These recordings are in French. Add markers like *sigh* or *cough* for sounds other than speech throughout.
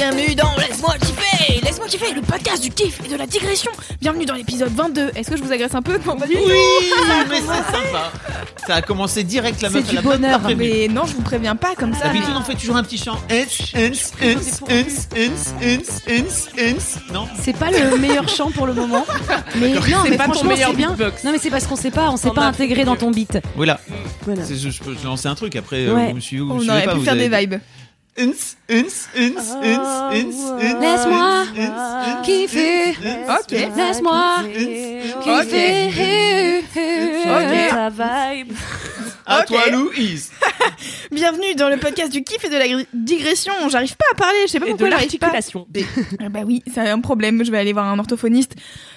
bienvenue dans Laisse-moi kiffer Laisse-moi kiffer, le podcast du kiff et de la digression Bienvenue dans l'épisode 22 Est-ce que je vous agresse un peu Non, pas du tout. Oui, mais c'est sympa. Ça a commencé direct, la C'est meuf. du elle a même bonheur. Mais non, je vous préviens pas comme ça D'habitude, on fait toujours un petit chant. Non C'est pas le meilleur chant pour le moment, mais non, mais pas ton franchement meilleur c'est bien. beatbox. Non mais c'est parce qu'on sait pas, on s'est pas as intégré dans ton beat. Voilà. Voilà. Je, je peux lancer un truc après. euh, Ouais. Vous me suivez ou vous On me suivez aurait pas pu vous faire des vibes Uns, uns, uns, uns, uns, uns, Laisse-moi uns, uns, kiffer. uns, Ok. uns, Laisse-moi uns. kiffer. Ok. Ta vibe. À toi, Louise. Bienvenue dans le podcast du kiff et de la digression J'arrive pas à parler, je sais pas Et de pourquoi j'arrive pas l'articulation. Ah Bah oui, c'est un problème, je vais aller voir un orthophoniste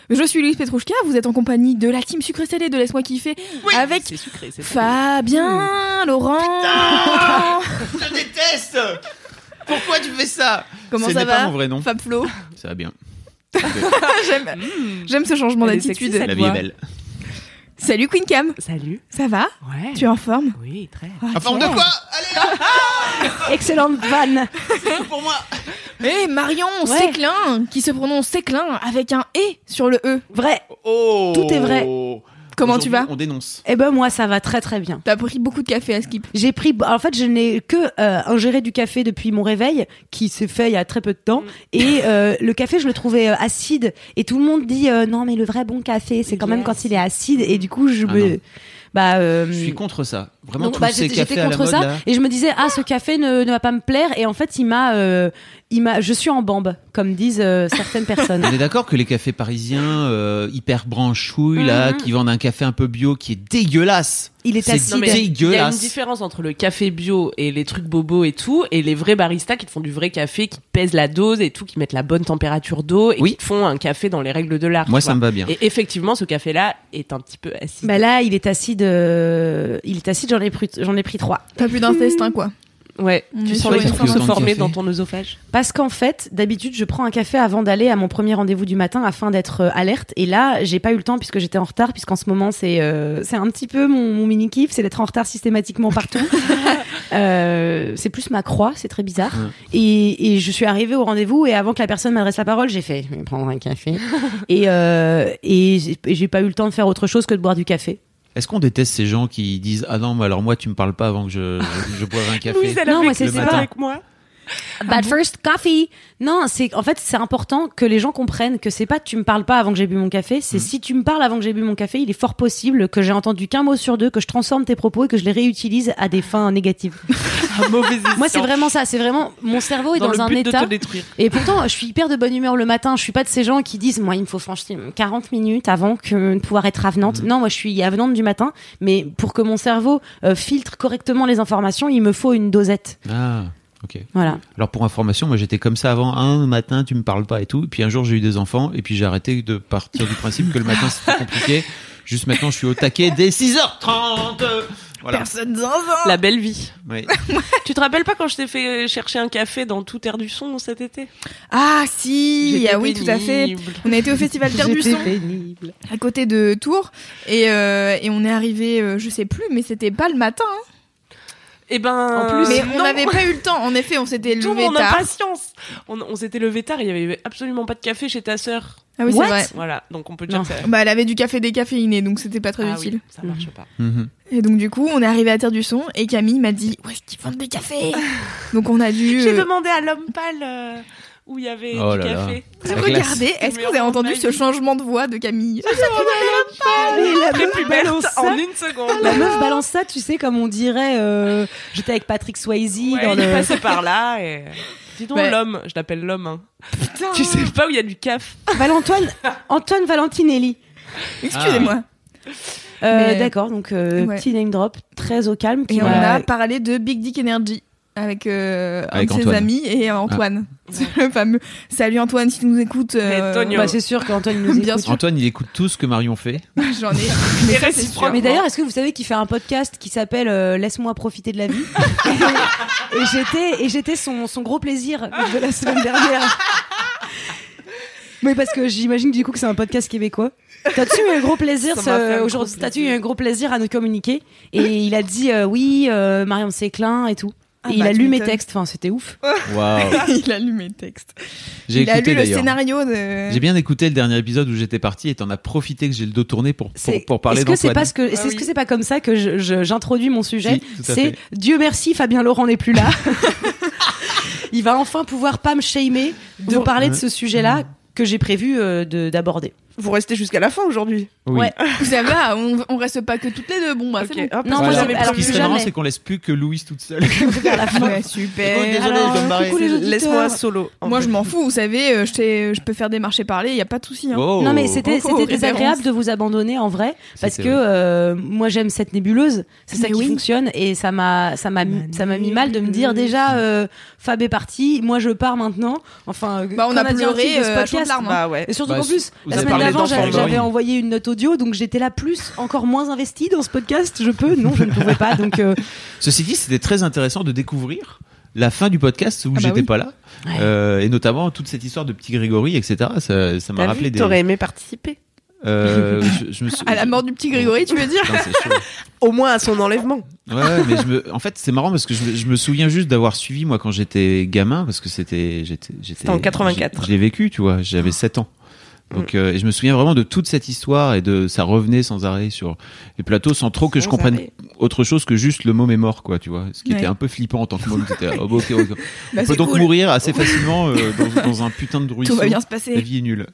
Je suis Louise Petrouchka, vous êtes en compagnie de la team sucré salé de Laisse-moi kiffer Avec C'est sucré, c'est Fabien, Laurent Je déteste. Pourquoi tu fais ça? Comment ça va pas mon vrai nom. Fab Flo? Ça va bien. *laughs* J'aime ce changement d'attitude La vie est belle. Salut Queen Cam, Salut. ça va Ouais. Tu es en forme Oui, très. En forme de quoi Allez là *laughs* Excellente vanne. c'est *laughs* pour moi. Eh Marion Ouais. Séclin, qui se prononce Séclin avec un E sur le E. Vrai. Oh Tout est vrai. Comment tu vas On dénonce. Eh ben moi ça va très très bien. T'as pris beaucoup de café à Skip. J'ai pris, en fait, je n'ai que euh, ingéré du café depuis mon réveil, qui s'est fait il y a très peu de temps. Et euh, le café, je le trouvais euh, acide. Et tout le monde dit euh, non, mais le vrai bon café, c'est quand même quand il est acide. Et du coup, je Ah me, non. bah, euh, Je suis contre ça. Vraiment, donc, tous bah, ces j'étais cafés j'étais à la contre mode, ça là. et je me disais ah ce café ne, ne va pas me plaire et en fait il m'a euh, il m'a je suis en bambe comme disent euh, certaines personnes *laughs* On est d'accord que les cafés parisiens euh, hyper branchouilles là, Mhm. qui vendent un café un peu bio qui est dégueulasse. il est acide il y a une différence entre le café bio et les trucs bobos et tout, et les vrais baristas qui te font du vrai café, qui pèsent la dose et tout, qui mettent la bonne température d'eau et Oui. qui te font un café dans les règles de l'art. Moi, ça vois. me va bien. Et effectivement, ce café-là est un petit peu acide. bah là il est acide euh, il est acide j'en ai pris j'en ai pris trois T'as plus d'intestin quoi. Ouais, est tu sur sens les trucs forme se former dans ton œsophage. Parce qu'en fait, d'habitude, je prends un café avant d'aller à mon premier rendez-vous du matin afin d'être euh, alerte. Et là, j'ai pas eu le temps puisque j'étais en retard, puisqu'en ce moment, c'est euh, c'est un petit peu mon, mon mini kiff, c'est d'être en retard systématiquement partout. *laughs* Euh, c'est plus ma croix, c'est très bizarre. Et, et je suis arrivée au rendez-vous et avant que la personne m'adresse la parole, j'ai fait je vais prendre un café. euh, et j'ai pas eu le temps de faire autre chose que de boire du café. Est-ce qu'on déteste ces gens qui disent ah non mais alors moi tu me parles pas avant que je je, je boive un *laughs* café. Louise, elle Non, a moi, vécu c'est ça ça. avec moi. Bad first coffee. Non, c'est en fait c'est important que les gens comprennent que c'est pas tu me parles pas avant que j'ai bu mon café, c'est si tu me parles avant que j'ai bu mon café, il est fort possible que j'ai entendu qu'un mot sur deux, que je transforme tes propos et que je les réutilise à des fins négatives. *laughs* Moi c'est vraiment ça, c'est vraiment mon cerveau est dans, un état. te détruire. Et pourtant, je suis hyper de bonne humeur le matin. Je suis pas de ces gens qui disent, moi, il me faut franchir 40 minutes avant que de pouvoir être avenante. Non, moi, je suis avenante du matin. Mais pour que mon cerveau euh, filtre correctement les informations, il me faut une dosette. Ah ok. Voilà. Alors pour information, moi j'étais comme ça avant. Un matin tu me parles pas et tout. Et puis un jour j'ai eu des enfants et puis j'ai arrêté de partir du principe que le matin c'était compliqué. Juste maintenant je suis au taquet dès 6h30. Voilà. Personne La belle vie. Oui. *laughs* Tu te rappelles pas quand je t'ai fait chercher un café dans tout Air du Son cet été? Ah si, ah oui tout à fait. pénible. On a été au festival Terre du Son pénible. à côté de Tours et, euh, et on est arrivé, euh, je sais plus, mais c'était pas le matin. hein. Eh ben, En plus, mais on n'avait pas eu le temps. En effet, on s'était Tout levé tard. impatience. On, on s'était levé tard, il y avait absolument pas de café chez ta sœur. Ah oui, c'est vrai. Voilà, donc on peut dire que ça. Bah, elle avait du café décaféiné, donc c'était pas très Ah utile. oui, ça marche pas. Mhm. Et donc du coup, on est arrivé à Terre du Son et Camille m'a dit où est-ce qu'ils vendent des cafés *laughs* Donc on a dû J'ai euh, demandé à l'homme pâle euh, où il y avait Oh du café. Regardez, est-ce que vous avez entendu ce changement de voix de Camille la plus belle en une seconde. La meuf balance ça, tu sais, comme on dirait. euh, J'étais avec Patrick Swayze Ouais, dans il est le. passé par là et. *laughs* Dis donc l'homme, je l'appelle l'homme. hein. Putain. Tu sais pas où il y a du caf. Valentoine, Antoine Valentinelli. Excusez-moi. Euh, Mais- D'accord, donc euh, Ouais. petit name drop, très au calme. Et on a parlé de Big Dick Energy avec, euh, un Avec de ses Antoine. amis et Antoine. C'est *laughs* le fameux. Salut Antoine, si tu nous écoutes. euh, Antonio. Bah, c'est sûr qu'Antoine nous *laughs* Bien écoute. sûr. Antoine, il écoute tout ce que Marion fait. *laughs* J'en ai. Mais ça, c'est sûr. Mais d'ailleurs, est-ce que vous savez qu'il fait un podcast qui s'appelle euh, Laisse-moi profiter de la vie? Et, et j'étais et j'étais son, son gros plaisir de la semaine dernière. Oui, parce que j'imagine du coup que c'est un podcast québécois. T'as-tu eu un gros plaisir ce- aujourd'hui T'as-tu eu un gros plaisir à nous communiquer Et il a dit euh, oui, euh, Marion Séclin et tout. Ah et il bah, a lu mes textes. Enfin, c'était ouf. *laughs* Il a lu mes textes. J'ai Il a écouté lu le scénario de. J'ai bien écouté le dernier épisode où j'étais parti et t'en as profité que j'ai le dos tourné pour, pour, C'est- pour parler Est-ce que c'est pas ce que est-ce oui. que c'est pas comme ça que je- je- j'introduis mon sujet Si, C'est. Dieu merci, Fabien Laurent n'est plus là. *laughs* il va enfin pouvoir pas me shamer de Bon. parler de ce sujet-là que j'ai prévu euh, de- d'aborder. Vous restez jusqu'à la fin aujourd'hui. Oui. Ouais. *laughs* Ça va, on, on reste pas que toutes les deux. Bon, bah, Ok. c'est bon. Ah, Non, moi, Voilà. j'avais alors, Ce qui serait marrant, c'est qu'on laisse plus que Louise toute seule. *laughs* La fin. Ouais, super. Désolé, Alors, je dois me barrer. Laisse-moi solo. Moi, fait. je m'en fous, vous savez, euh, je, t'ai- je peux faire des marchés parler, il y a pas de souci. Hein. Oh. Non mais c'était Oh, c'était oh, désagréable de vous abandonner en vrai parce que vrai. euh, moi j'aime cette nébuleuse c'est ça qui oui. fonctionne et ça m'a ça m'a ça m'a mis mal de me dire déjà euh, Fab est parti moi je pars maintenant enfin Bah, on a pleuré hein. Bah. Et surtout Bah, qu'en plus, la semaine d'avant, j'avais envoyé une note audio, donc j'étais là plus, encore moins investie dans ce podcast. Je peux? Non, je ne pouvais pas. Donc, euh, *laughs* Ceci dit, c'était très intéressant de découvrir la fin du podcast où Ah bah j'étais oui. pas là. Ouais. Euh, et notamment toute cette histoire de petit Grégory, etc. Ça, ça m'a rappelé vu, des. T'aurais aimé participer. Euh, je, je me suis... *laughs* À la mort du petit Grégory, tu veux dire? *laughs* Au moins à son enlèvement. Ouais, mais je me... en fait, c'est marrant parce que je me, je me souviens juste d'avoir suivi, moi, quand j'étais gamin, parce que c'était. J'étais, j'étais, C'était en 84. j'ai- Je l'ai vécu, tu vois, j'avais 7 ans. Donc, euh, et je me souviens vraiment de toute cette histoire et de ça revenait sans arrêt sur les plateaux sans trop que je comprenne arrêt. autre chose que juste le mot est mort, quoi, tu vois. Ce qui Ouais. était un peu flippant en tant que môme. *laughs* C'était, oh, ok, ok. Bah, On peut donc cool. mourir assez *laughs* facilement euh, dans, dans un putain de ruisseau. Tout va bien se La passer. vie est nulle.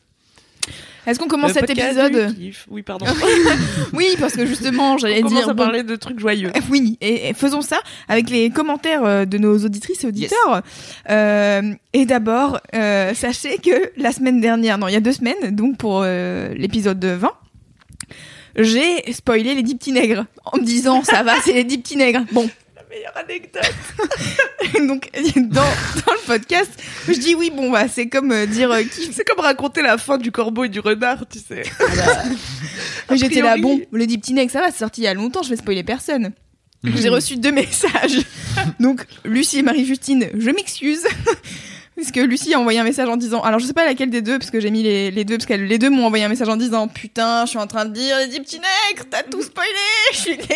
Est-ce qu'on commence Le cet épisode. Oui, pardon. *laughs* Oui, parce que justement, j'allais On commence dire. à bon, parler de trucs joyeux. *laughs* Oui, et, et faisons ça avec les commentaires euh, de nos auditrices et auditeurs. Euh, et d'abord, euh, sachez que la semaine dernière, non, il y a deux semaines, donc pour euh, l'épisode 20, j'ai spoilé les dix petits nègres en me disant ça va, c'est les dix petits nègres. Bon, meilleure anecdote. *laughs* donc dans, dans le podcast, je dis oui, bon bah c'est comme euh, dire euh, qui. C'est comme raconter la fin du corbeau et du renard, tu sais. *laughs* Mais J'étais là, bon, les dix petits nègres, ça va, c'est sorti il y a longtemps, je vais spoiler personne. Mhm. J'ai reçu deux messages. *laughs* Donc, Lucie et Marie-Justine, je m'excuse. Parce que Lucie a envoyé un message en disant, alors je sais pas laquelle des deux, parce que j'ai mis les, les deux, parce que les deux m'ont envoyé un message en disant, putain, je suis en train de dire les dix petits nègres, t'as tout spoilé, *laughs* je suis dégoûtée.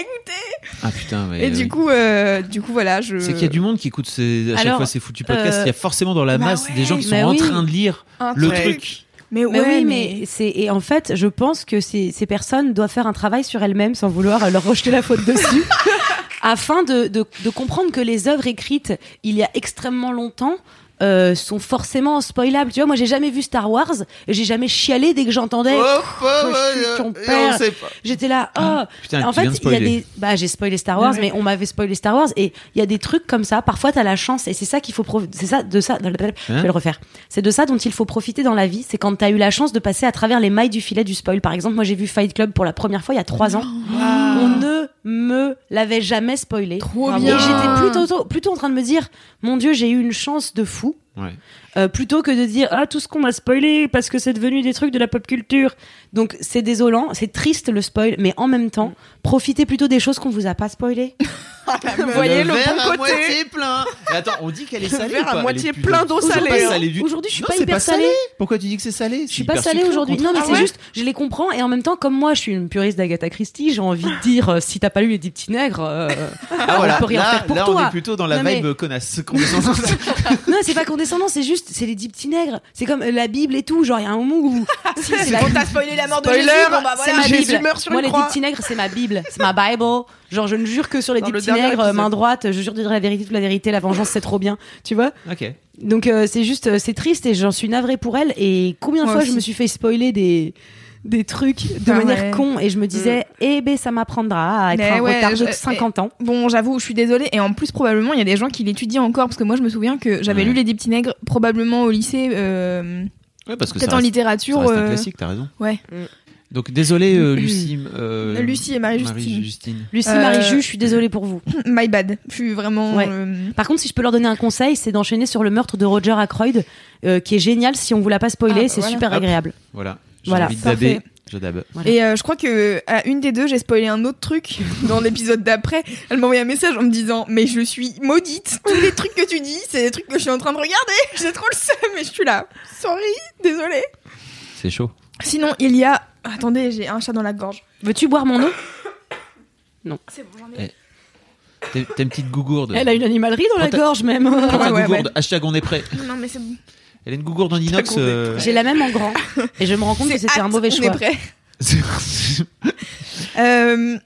Ah putain, ouais. Et du oui. coup, euh, du coup, voilà, je. C'est qu'il y a du monde qui écoute ces, à chaque Alors, fois ces foutus podcasts. euh, Il y a forcément dans la bah masse ouais, des gens qui sont mais en oui. train de lire Un le truc. truc. Mais mais oui, mais c'est et en fait, je pense que ces, ces personnes doivent faire un travail sur elles-mêmes sans vouloir leur rejeter la faute dessus, *laughs* afin de, de, de comprendre que les œuvres écrites il y a extrêmement longtemps. Euh, sont forcément spoilables. Tu vois, moi j'ai jamais vu Star Wars et j'ai jamais chialé dès que j'entendais. je suis ton père. J'étais là, oh, Putain, en fait, il y a des, bah, j'ai spoilé Star Wars, Ouais. mais on m'avait spoilé Star Wars, et il y a des trucs comme ça. Parfois, t'as la chance, et c'est ça qu'il faut, c'est ça, de ça, je Hein vais le refaire. C'est de ça dont il faut profiter dans la vie. C'est quand t'as eu la chance de passer à travers les mailles du filet du spoil. Par exemple, moi, j'ai vu Fight Club pour la première fois il y a trois ans. On ne me l'avait jamais spoilé. Trop Ah Et bien. j'étais plutôt, plutôt en train de me dire, mon Dieu, j'ai eu une chance de fou. Ouais. Euh, plutôt que de dire ah tout ce qu'on m'a spoilé parce que c'est devenu des trucs de la pop culture. Donc c'est désolant, c'est triste le spoil, mais en même temps, profitez plutôt des choses qu'on vous a pas spoilé. *laughs* Vous voyez le, verre bon à côté. moitié plein. Mais attends, on dit qu'elle est Le salée. verre ou à pas? Moitié plein d'eau salée, pas hein. salé du- Aujourd'hui, je suis Non, pas hyper salé. salée. Pourquoi tu dis que c'est salé? Je suis pas salée aujourd'hui. Non mais Ah c'est ouais? juste, je les comprends et en même temps comme moi je suis une puriste d'Agatha Christie, j'ai envie de dire euh, si t'as pas lu les dix petits nègres, euh, Ah voilà, on peut rien là, faire pour là, on toi. est plutôt dans la vibe connasse. *laughs* non c'est pas condescendant, c'est juste c'est les dix petits nègres. C'est comme euh, la Bible et tout, genre il y a un moment où *laughs* si, c'est la t'a spoilé la mort de Spoiler, Jésus, bon bah c'est voilà. ma Jésus Bible. meurt sur Moi, les croix. dix petits nègres, c'est ma Bible, c'est ma Bible. Genre, je ne jure que sur les Dans dix le petits nègres, épisode. main droite, je jure de dire la vérité, toute la vérité, la vengeance, c'est trop bien. Tu vois ok. Donc, euh, c'est juste, euh, c'est triste et j'en suis navrée pour elle. Et combien de fois aussi. je me suis fait spoiler des des trucs de Ah manière ouais. con et je me disais eh ben ça m'apprendra à être Mais un ouais, retard je- de 50 ans Bon, j'avoue, je suis désolée. Et en plus, probablement, il y a des gens qui l'étudient encore. Parce que moi, je me souviens que j'avais Ouais. lu Les Dix Petits Nègres, probablement au lycée, euh, Ouais, parce que peut-être en reste, littérature. ça reste un euh, classique, t'as raison. Ouais. Donc désolé, euh, Lucie. euh, Lucie et Marie-Justine. Justine. Lucie, Euh, Marie-Ju, je suis désolée pour vous. *laughs* My bad. Je suis vraiment. Ouais. euh, Par contre, si je peux leur donner un conseil, c'est d'enchaîner sur le meurtre de Roger Ackroyd, euh, qui est génial si on vous l'a pas spoilé, Ah, c'est voilà. super Hop. agréable. Voilà. Voilà, envie de. Je. Voilà. Et euh, je crois que à une des deux, j'ai spoilé un autre truc *laughs* dans l'épisode d'après. Elle m'a envoyé un message en me disant Mais je suis maudite. Tous les trucs que tu dis, c'est des trucs que je suis en train de regarder. *laughs* J'ai trop le seum, mais je suis là. Sorry, désolée. C'est chaud. Sinon, il y a. Attendez, j'ai un chat dans la gorge. Veux-tu boire mon eau? *coughs* C'est bon, j'en ai. T'es t'es une petite gougourde. Elle a une animalerie dans la ta- gorge même. Prends ta Ouais, ouais, gougourde. Hashtag on est prêt. Non, mais c'est bon. Elle a une gougourde en inox. euh, J'ai la même en grand. Et je me rends compte que C'est c'était un mauvais on choix. *laughs* est prêt. Euh,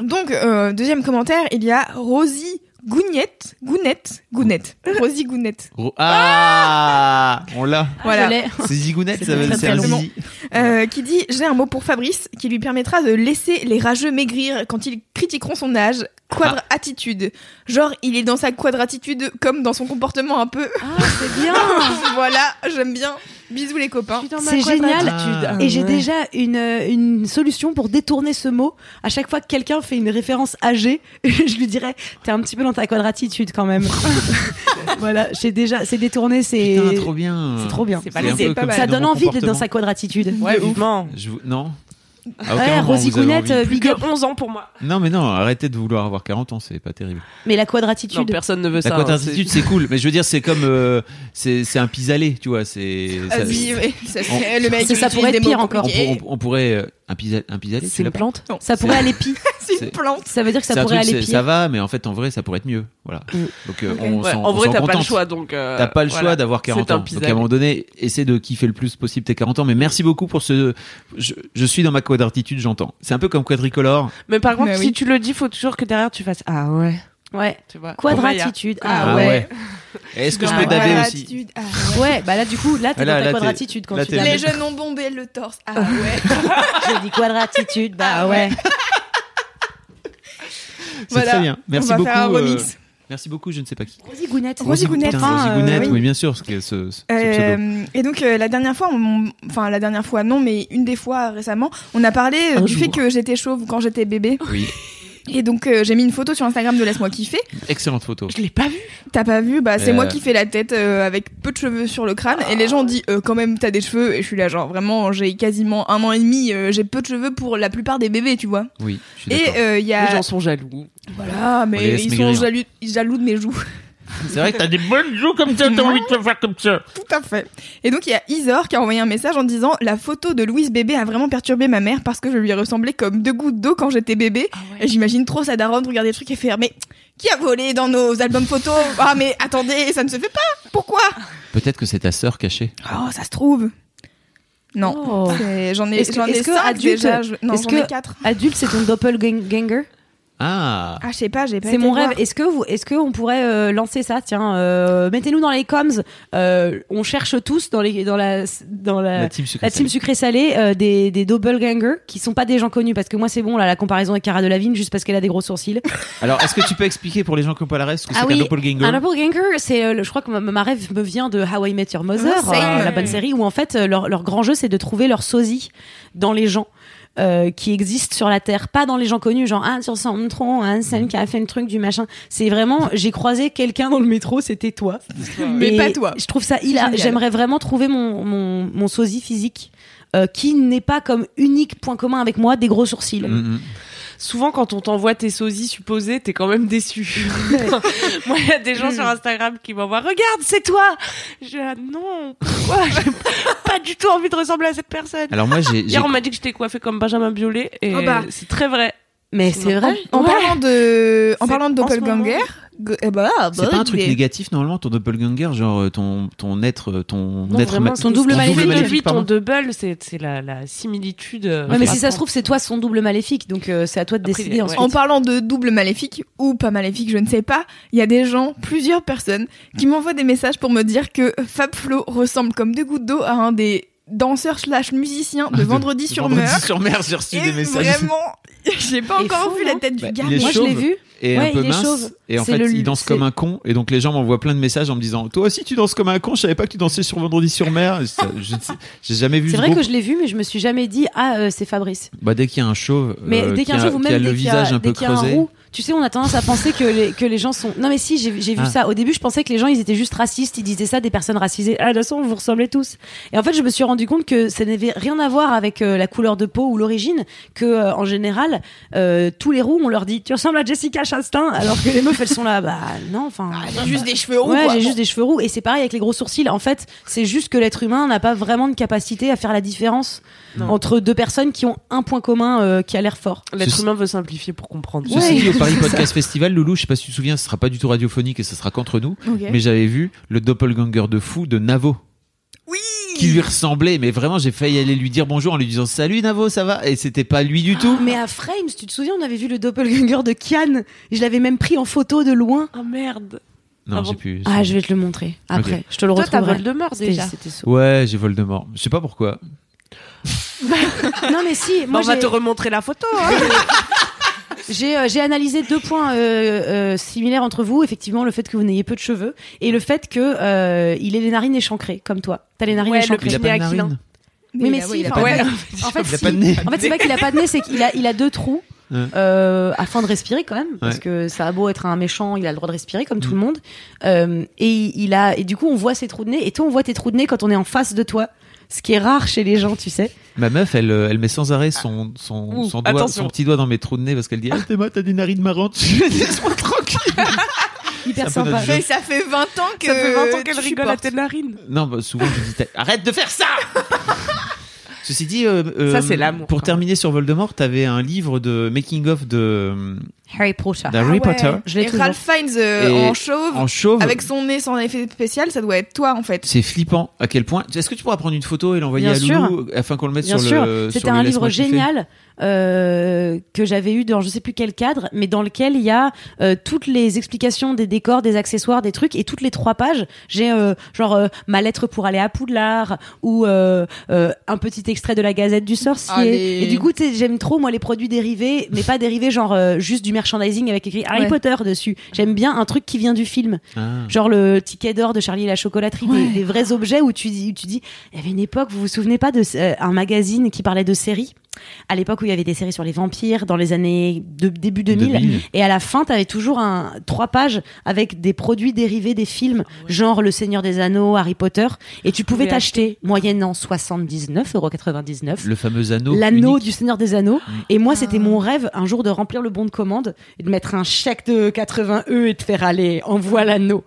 donc, euh, deuxième commentaire, il y a Rosie Gounette. Gounette. Gounette. Rosie Gounette. Ro- Ah On l'a. Voilà. C'est zigounette, ça veut très, c'est très un long. zizi. Euh, qui dit J'ai un mot pour Fabrice qui lui permettra de laisser les rageux maigrir quand ils critiqueront son âge. Quadratitude. Genre, il est dans sa quadratitude comme dans son comportement un peu. Ah, c'est bien. *laughs* voilà, j'aime bien. Bisous les copains. C'est génial. Ah. Et j'ai déjà une, une solution pour détourner ce mot. À chaque fois que quelqu'un fait une référence âgée, *laughs* je lui dirais T'es un petit peu dans ta quadratitude quand même. *laughs* voilà, j'ai déjà. C'est détourné, c'est. Trop bien. C'est trop bien. Pas mal. Ça donne envie d'être dans sa quadratitude. Ouais, vivement. Je vous- Non? Aucun Ouais, moment, Rosie Gounette, euh, big up. que 11 ans pour moi. Non, mais non, arrêtez de vouloir avoir 40 ans, c'est pas terrible. Mais la Non, quadratitude. personne ne veut La ça. hein, quadratitude, c'est cool, mais je veux dire, c'est comme. euh, c'est c'est un pis-aller, tu vois. C'est. ça- Vas-y, ouais, ça, On- le mec C'est- ça pourrait des être pire encore. on, compliqués. pour- on- on pourrait. Un pis- un *laughs* pis-aller, C'est une plante Ça pourrait aller pire. C'est une plante. Ça veut dire que ça pourrait truc, aller pire. ça va, mais en fait, en vrai, ça pourrait être mieux. Voilà. Donc, euh, on Ouais, s'en en on vrai, t'as pas le choix, donc. euh, T'as pas le voilà. choix d'avoir 40 C'est un ans. Donc à un moment donné, essaie de kiffer le plus possible tes 40 ans. Mais merci beaucoup pour ce. Je, je suis dans ma quadratitude, j'entends. C'est un peu comme quadricolore. Mais par contre, Mais si oui. tu le dis, faut toujours que derrière tu fasses Ah ouais. Ouais. Tu vois. Quadratitude. Ah Ah, ouais. ouais. Est-ce que je peux daber aussi quadratitude. Ah ouais. Ouais, bah là, du coup, là, t'es Ah, dans ta quadratitude quand là, tu dabes. Les jeunes ont bombé le torse. Ah ouais. *laughs* J'ai dit quadratitude, bah Ah ouais. C'est Voilà. très bien. Merci On va beaucoup. faire un euh, remix. Merci beaucoup, je ne sais pas qui. Rosie Gounette. Rosie Gounette. Rosie euh, Gounette, oui. oui, bien sûr, ce, ce, ce. Euh, et donc euh, la dernière fois, enfin la dernière fois non, mais une des fois récemment, on a parlé euh, Un du jour. fait que j'étais chauve quand j'étais bébé. Oui, *laughs* Et donc euh, j'ai mis une photo sur Instagram de laisse-moi kiffer. excellente photo. Je l'ai pas vu. T'as pas vu Bah c'est Euh. moi qui fais la tête euh, avec peu de cheveux sur le crâne. Et les gens ont dit euh, quand même t'as des cheveux. Et je suis là genre vraiment j'ai quasiment un an et demi. euh, j'ai peu de cheveux pour la plupart des bébés, tu vois. Oui, je suis Et euh, il y Les a gens sont jaloux. voilà, les mais ils sont jaloux, jaloux de mes joues. C'est vrai que t'as des bonnes joues comme ça, t'as envie de te faire comme ça. Tout à fait. Et donc il y a Isor qui a envoyé un message en disant la photo de Louise bébé a vraiment perturbé ma mère parce que je lui ressemblais comme deux gouttes d'eau quand j'étais bébé. Et j'imagine trop sa daronne regarder le truc et faire mais qui a volé dans nos albums photos? *laughs* Ah mais attendez, ça ne se fait pas. Pourquoi? Peut-être que c'est ta sœur cachée. Oh, ça se trouve. Non, Oh. J'en ai Est-ce que- j'en ai est-ce que cinq adulte- déjà. Je- Non, est-ce j'en ai quatre. Adulte, c'est ton doppelganger? Ah, Ah, je sais pas, j'ai pas C'est mon voir. rêve. Est-ce que vous, est-ce que on pourrait euh, lancer ça Tiens, euh, mettez-nous dans les coms. Euh, on cherche tous dans les, dans la, dans la, la team sucré salé euh, des, des doppelgangers qui sont pas des gens connus parce que moi c'est bon là la comparaison avec Cara Delevingne juste parce qu'elle a des gros sourcils. *laughs* Alors, est-ce que tu peux expliquer pour les gens qui n'ont pas la reste ce que Ah c'est oui, qu'un doppelganger Un doppelganger, c'est, euh, le- je crois que ma, ma rêve me vient de How I Met Your Mother, la bonne série où en fait leur, leur grand jeu c'est de trouver leur sosie dans les gens. Euh, qui existent sur la terre, pas dans les gens connus, genre ah ressembles trop à celle qui a fait le truc du machin. C'est vraiment, j'ai croisé quelqu'un dans le métro, c'était toi. Mais Et pas toi. Je trouve ça hilar. J'aimerais vraiment trouver mon, mon, mon sosie physique euh, qui n'est pas comme unique point commun avec moi des gros sourcils. Mm, mm. Souvent, quand on t'envoie tes sosies supposés, t'es quand même déçu. *laughs* Moi, il y a des gens sur Instagram qui m'envoient Regarde, c'est toi Je dis ah, Non, pourquoi? *laughs* J'ai pas du tout envie de ressembler à cette personne. Alors, moi, j'ai. j'ai- Hier, on m'a dit que j'étais coiffée comme Benjamin Biolay et Oh bah. c'est très vrai. Mais c'est vrai. En Ouais. parlant de, en parlant de doppelganger, eh bah, C'est bah, pas un truc des- négatif normalement ton doppelganger genre euh, ton ton être euh, ton Non, être vraiment, ma- ton double maléfique. ton double, c'est c'est la, la similitude. euh, Ouais, mais si ça se trouve, c'est toi son double maléfique, donc euh, c'est à toi de Après, décider ouais. En parlant de double maléfique ou pas maléfique, je ne sais pas, il y a des gens, plusieurs personnes, qui m'envoient des messages pour me dire que Fab Flo ressemble comme deux gouttes d'eau à un des danseur slash musicien de *laughs* Vendredi sur Vendredi Mer. sur mer, j'ai reçu Et des messages. vraiment, *laughs* j'ai pas Et encore faux, vu la tête du Bah, gars. Moi, je l'ai vu. et Ouais, un peu il mince. Et en fait, le- il danse comme un con. Et donc, les gens m'envoient plein de messages en me disant Toi aussi, tu danses comme un con. Je savais pas que tu dansais sur Vendredi sur mer. J'ai jamais vu C'est ce vrai groupe. que je l'ai vu, mais je me suis jamais dit ah euh, c'est Fabrice. Bah, dès qu'il y a un chauve, Mais euh, dès qu'il y a un chauve ou qui a même le dès qu'il y a, visage un peu creusé. Tu sais, on a tendance à penser que les, que les gens sont. Non mais si, j'ai vu Ah. ça. Au début, je pensais que les gens ils étaient juste racistes, ils disaient ça des personnes racisées. Ah de toute façon, vous ressemblez tous. Et en fait, je me suis rendu compte que ça n'avait rien à voir avec euh, la couleur de peau ou l'origine. Que euh, en général, euh, tous les roux, on leur dit tu ressembles à Jessica Chastain, alors que les meufs elles sont là. Bah non, enfin. J'ai juste des cheveux roux. Ouais, j'ai juste des cheveux roux et c'est pareil avec les gros sourcils. En fait, c'est juste que l'être humain n'a pas vraiment de capacité à faire la différence Non. entre deux personnes qui ont un point commun euh, qui a l'air fort. L'être humain veut simplifier pour comprendre. Ceci Ouais. dit, au Paris *laughs* Podcast Festival, Loulou, je sais pas si tu te souviens, ce sera pas du tout radiophonique et ce sera qu'entre nous. Mais j'avais vu le doppelganger de fou de Navo. Oui. Qui lui ressemblait, mais vraiment, j'ai failli aller lui dire bonjour en lui disant salut Navo, ça va? Et c'était pas lui du tout. Mais à Frames, tu te souviens, on avait vu le doppelganger de Kian. Je l'avais même pris en photo de loin. Oh merde. Non, Ah j'ai plus. Ah, je vais te le montrer après. Je te le Toi, t'as retrouverai. Voldemort déjà. c'était ça. Ouais, j'ai Voldemort. Je sais pas pourquoi. Non mais si, Moi, on va te remontrer la photo. hein. *laughs* j'ai euh, j'ai analysé deux points euh, euh, similaires entre vous. Effectivement, le fait que vous n'ayez peu de cheveux et le fait que euh, il ait les narines échancrées comme toi. T'as les narines Ouais, le échancrées. Il a pas de aquilin. narine. Oui, mais a- si. En fait, Il a si. pas de nez. *laughs* En fait, c'est pas qu'il a pas de nez, c'est qu'il a, il a deux trous. Euh, afin de respirer quand même parce que ça a beau être un méchant il a le droit de respirer comme tout le monde Euh, et il a et du coup on voit ses trous de nez et toi on voit tes trous de nez quand on est en face de toi ce qui est rare chez les gens tu sais Ma meuf, elle, euh, elle met sans arrêt son, son, Ouh, son, doigt, son petit doigt dans mes trous de nez parce qu'elle dit Ah, t'es moi, t'as des narines marrantes. *laughs* Je lui dis, Laisse-moi tranquille. *laughs* hyper sympa Mais ça fait 20 ans que. Ça fait 20 ans qu'elle rigole à tes narines. Non, bah, souvent je dis Arrête de faire ça *laughs* Ceci dit, euh, euh, Ça, c'est l'amour, Pour quand terminer sur Voldemort, t'avais un livre de making of de euh, Harry Potter Ah ouais. Potter Je l'ai Et toujours. Ralph Fiennes euh, Et en chauve, en chauve. avec son nez sans effet spécial, ça doit être toi en fait. C'est flippant. À quel point? Est-ce que tu pourras prendre une photo et l'envoyer Bien à sûr. Loulou afin qu'on le mette Bien sur sûr, le. c'était sur le un livre génial euh, que j'avais eu dans je sais plus quel cadre, mais dans lequel il y a euh, toutes les explications des décors, des accessoires, des trucs, et toutes les trois pages, j'ai euh, genre euh, ma lettre pour aller à Poudlard ou euh, euh, un petit extrait de la Gazette du Sorcier. Allez. Et du coup, tu sais, j'aime trop moi les produits dérivés, mais pas dérivés genre euh, juste du merchandising avec écrit Harry Ouais. Potter dessus. J'aime bien un truc qui vient du film. Ah. Genre le ticket d'or de Charlie et la chocolaterie, Ouais. des, des vrais objets où tu dis, où tu dis, il y avait une époque, vous vous souvenez pas de euh, un magazine qui parlait de séries? À l'époque où il y avait des séries sur les vampires dans les années de, début 2000, 2000. et à la fin tu avais toujours un trois pages avec des produits dérivés des films genre Le Seigneur des Anneaux, Harry Potter et tu pouvais t'acheter moyennant 79,99€ Le fameux anneau. l'anneau du Seigneur des Anneaux. Et moi, c'était Ah. mon rêve un jour de remplir le bon de commande et de mettre un chèque de 80 E et de faire aller, envoie l'anneau.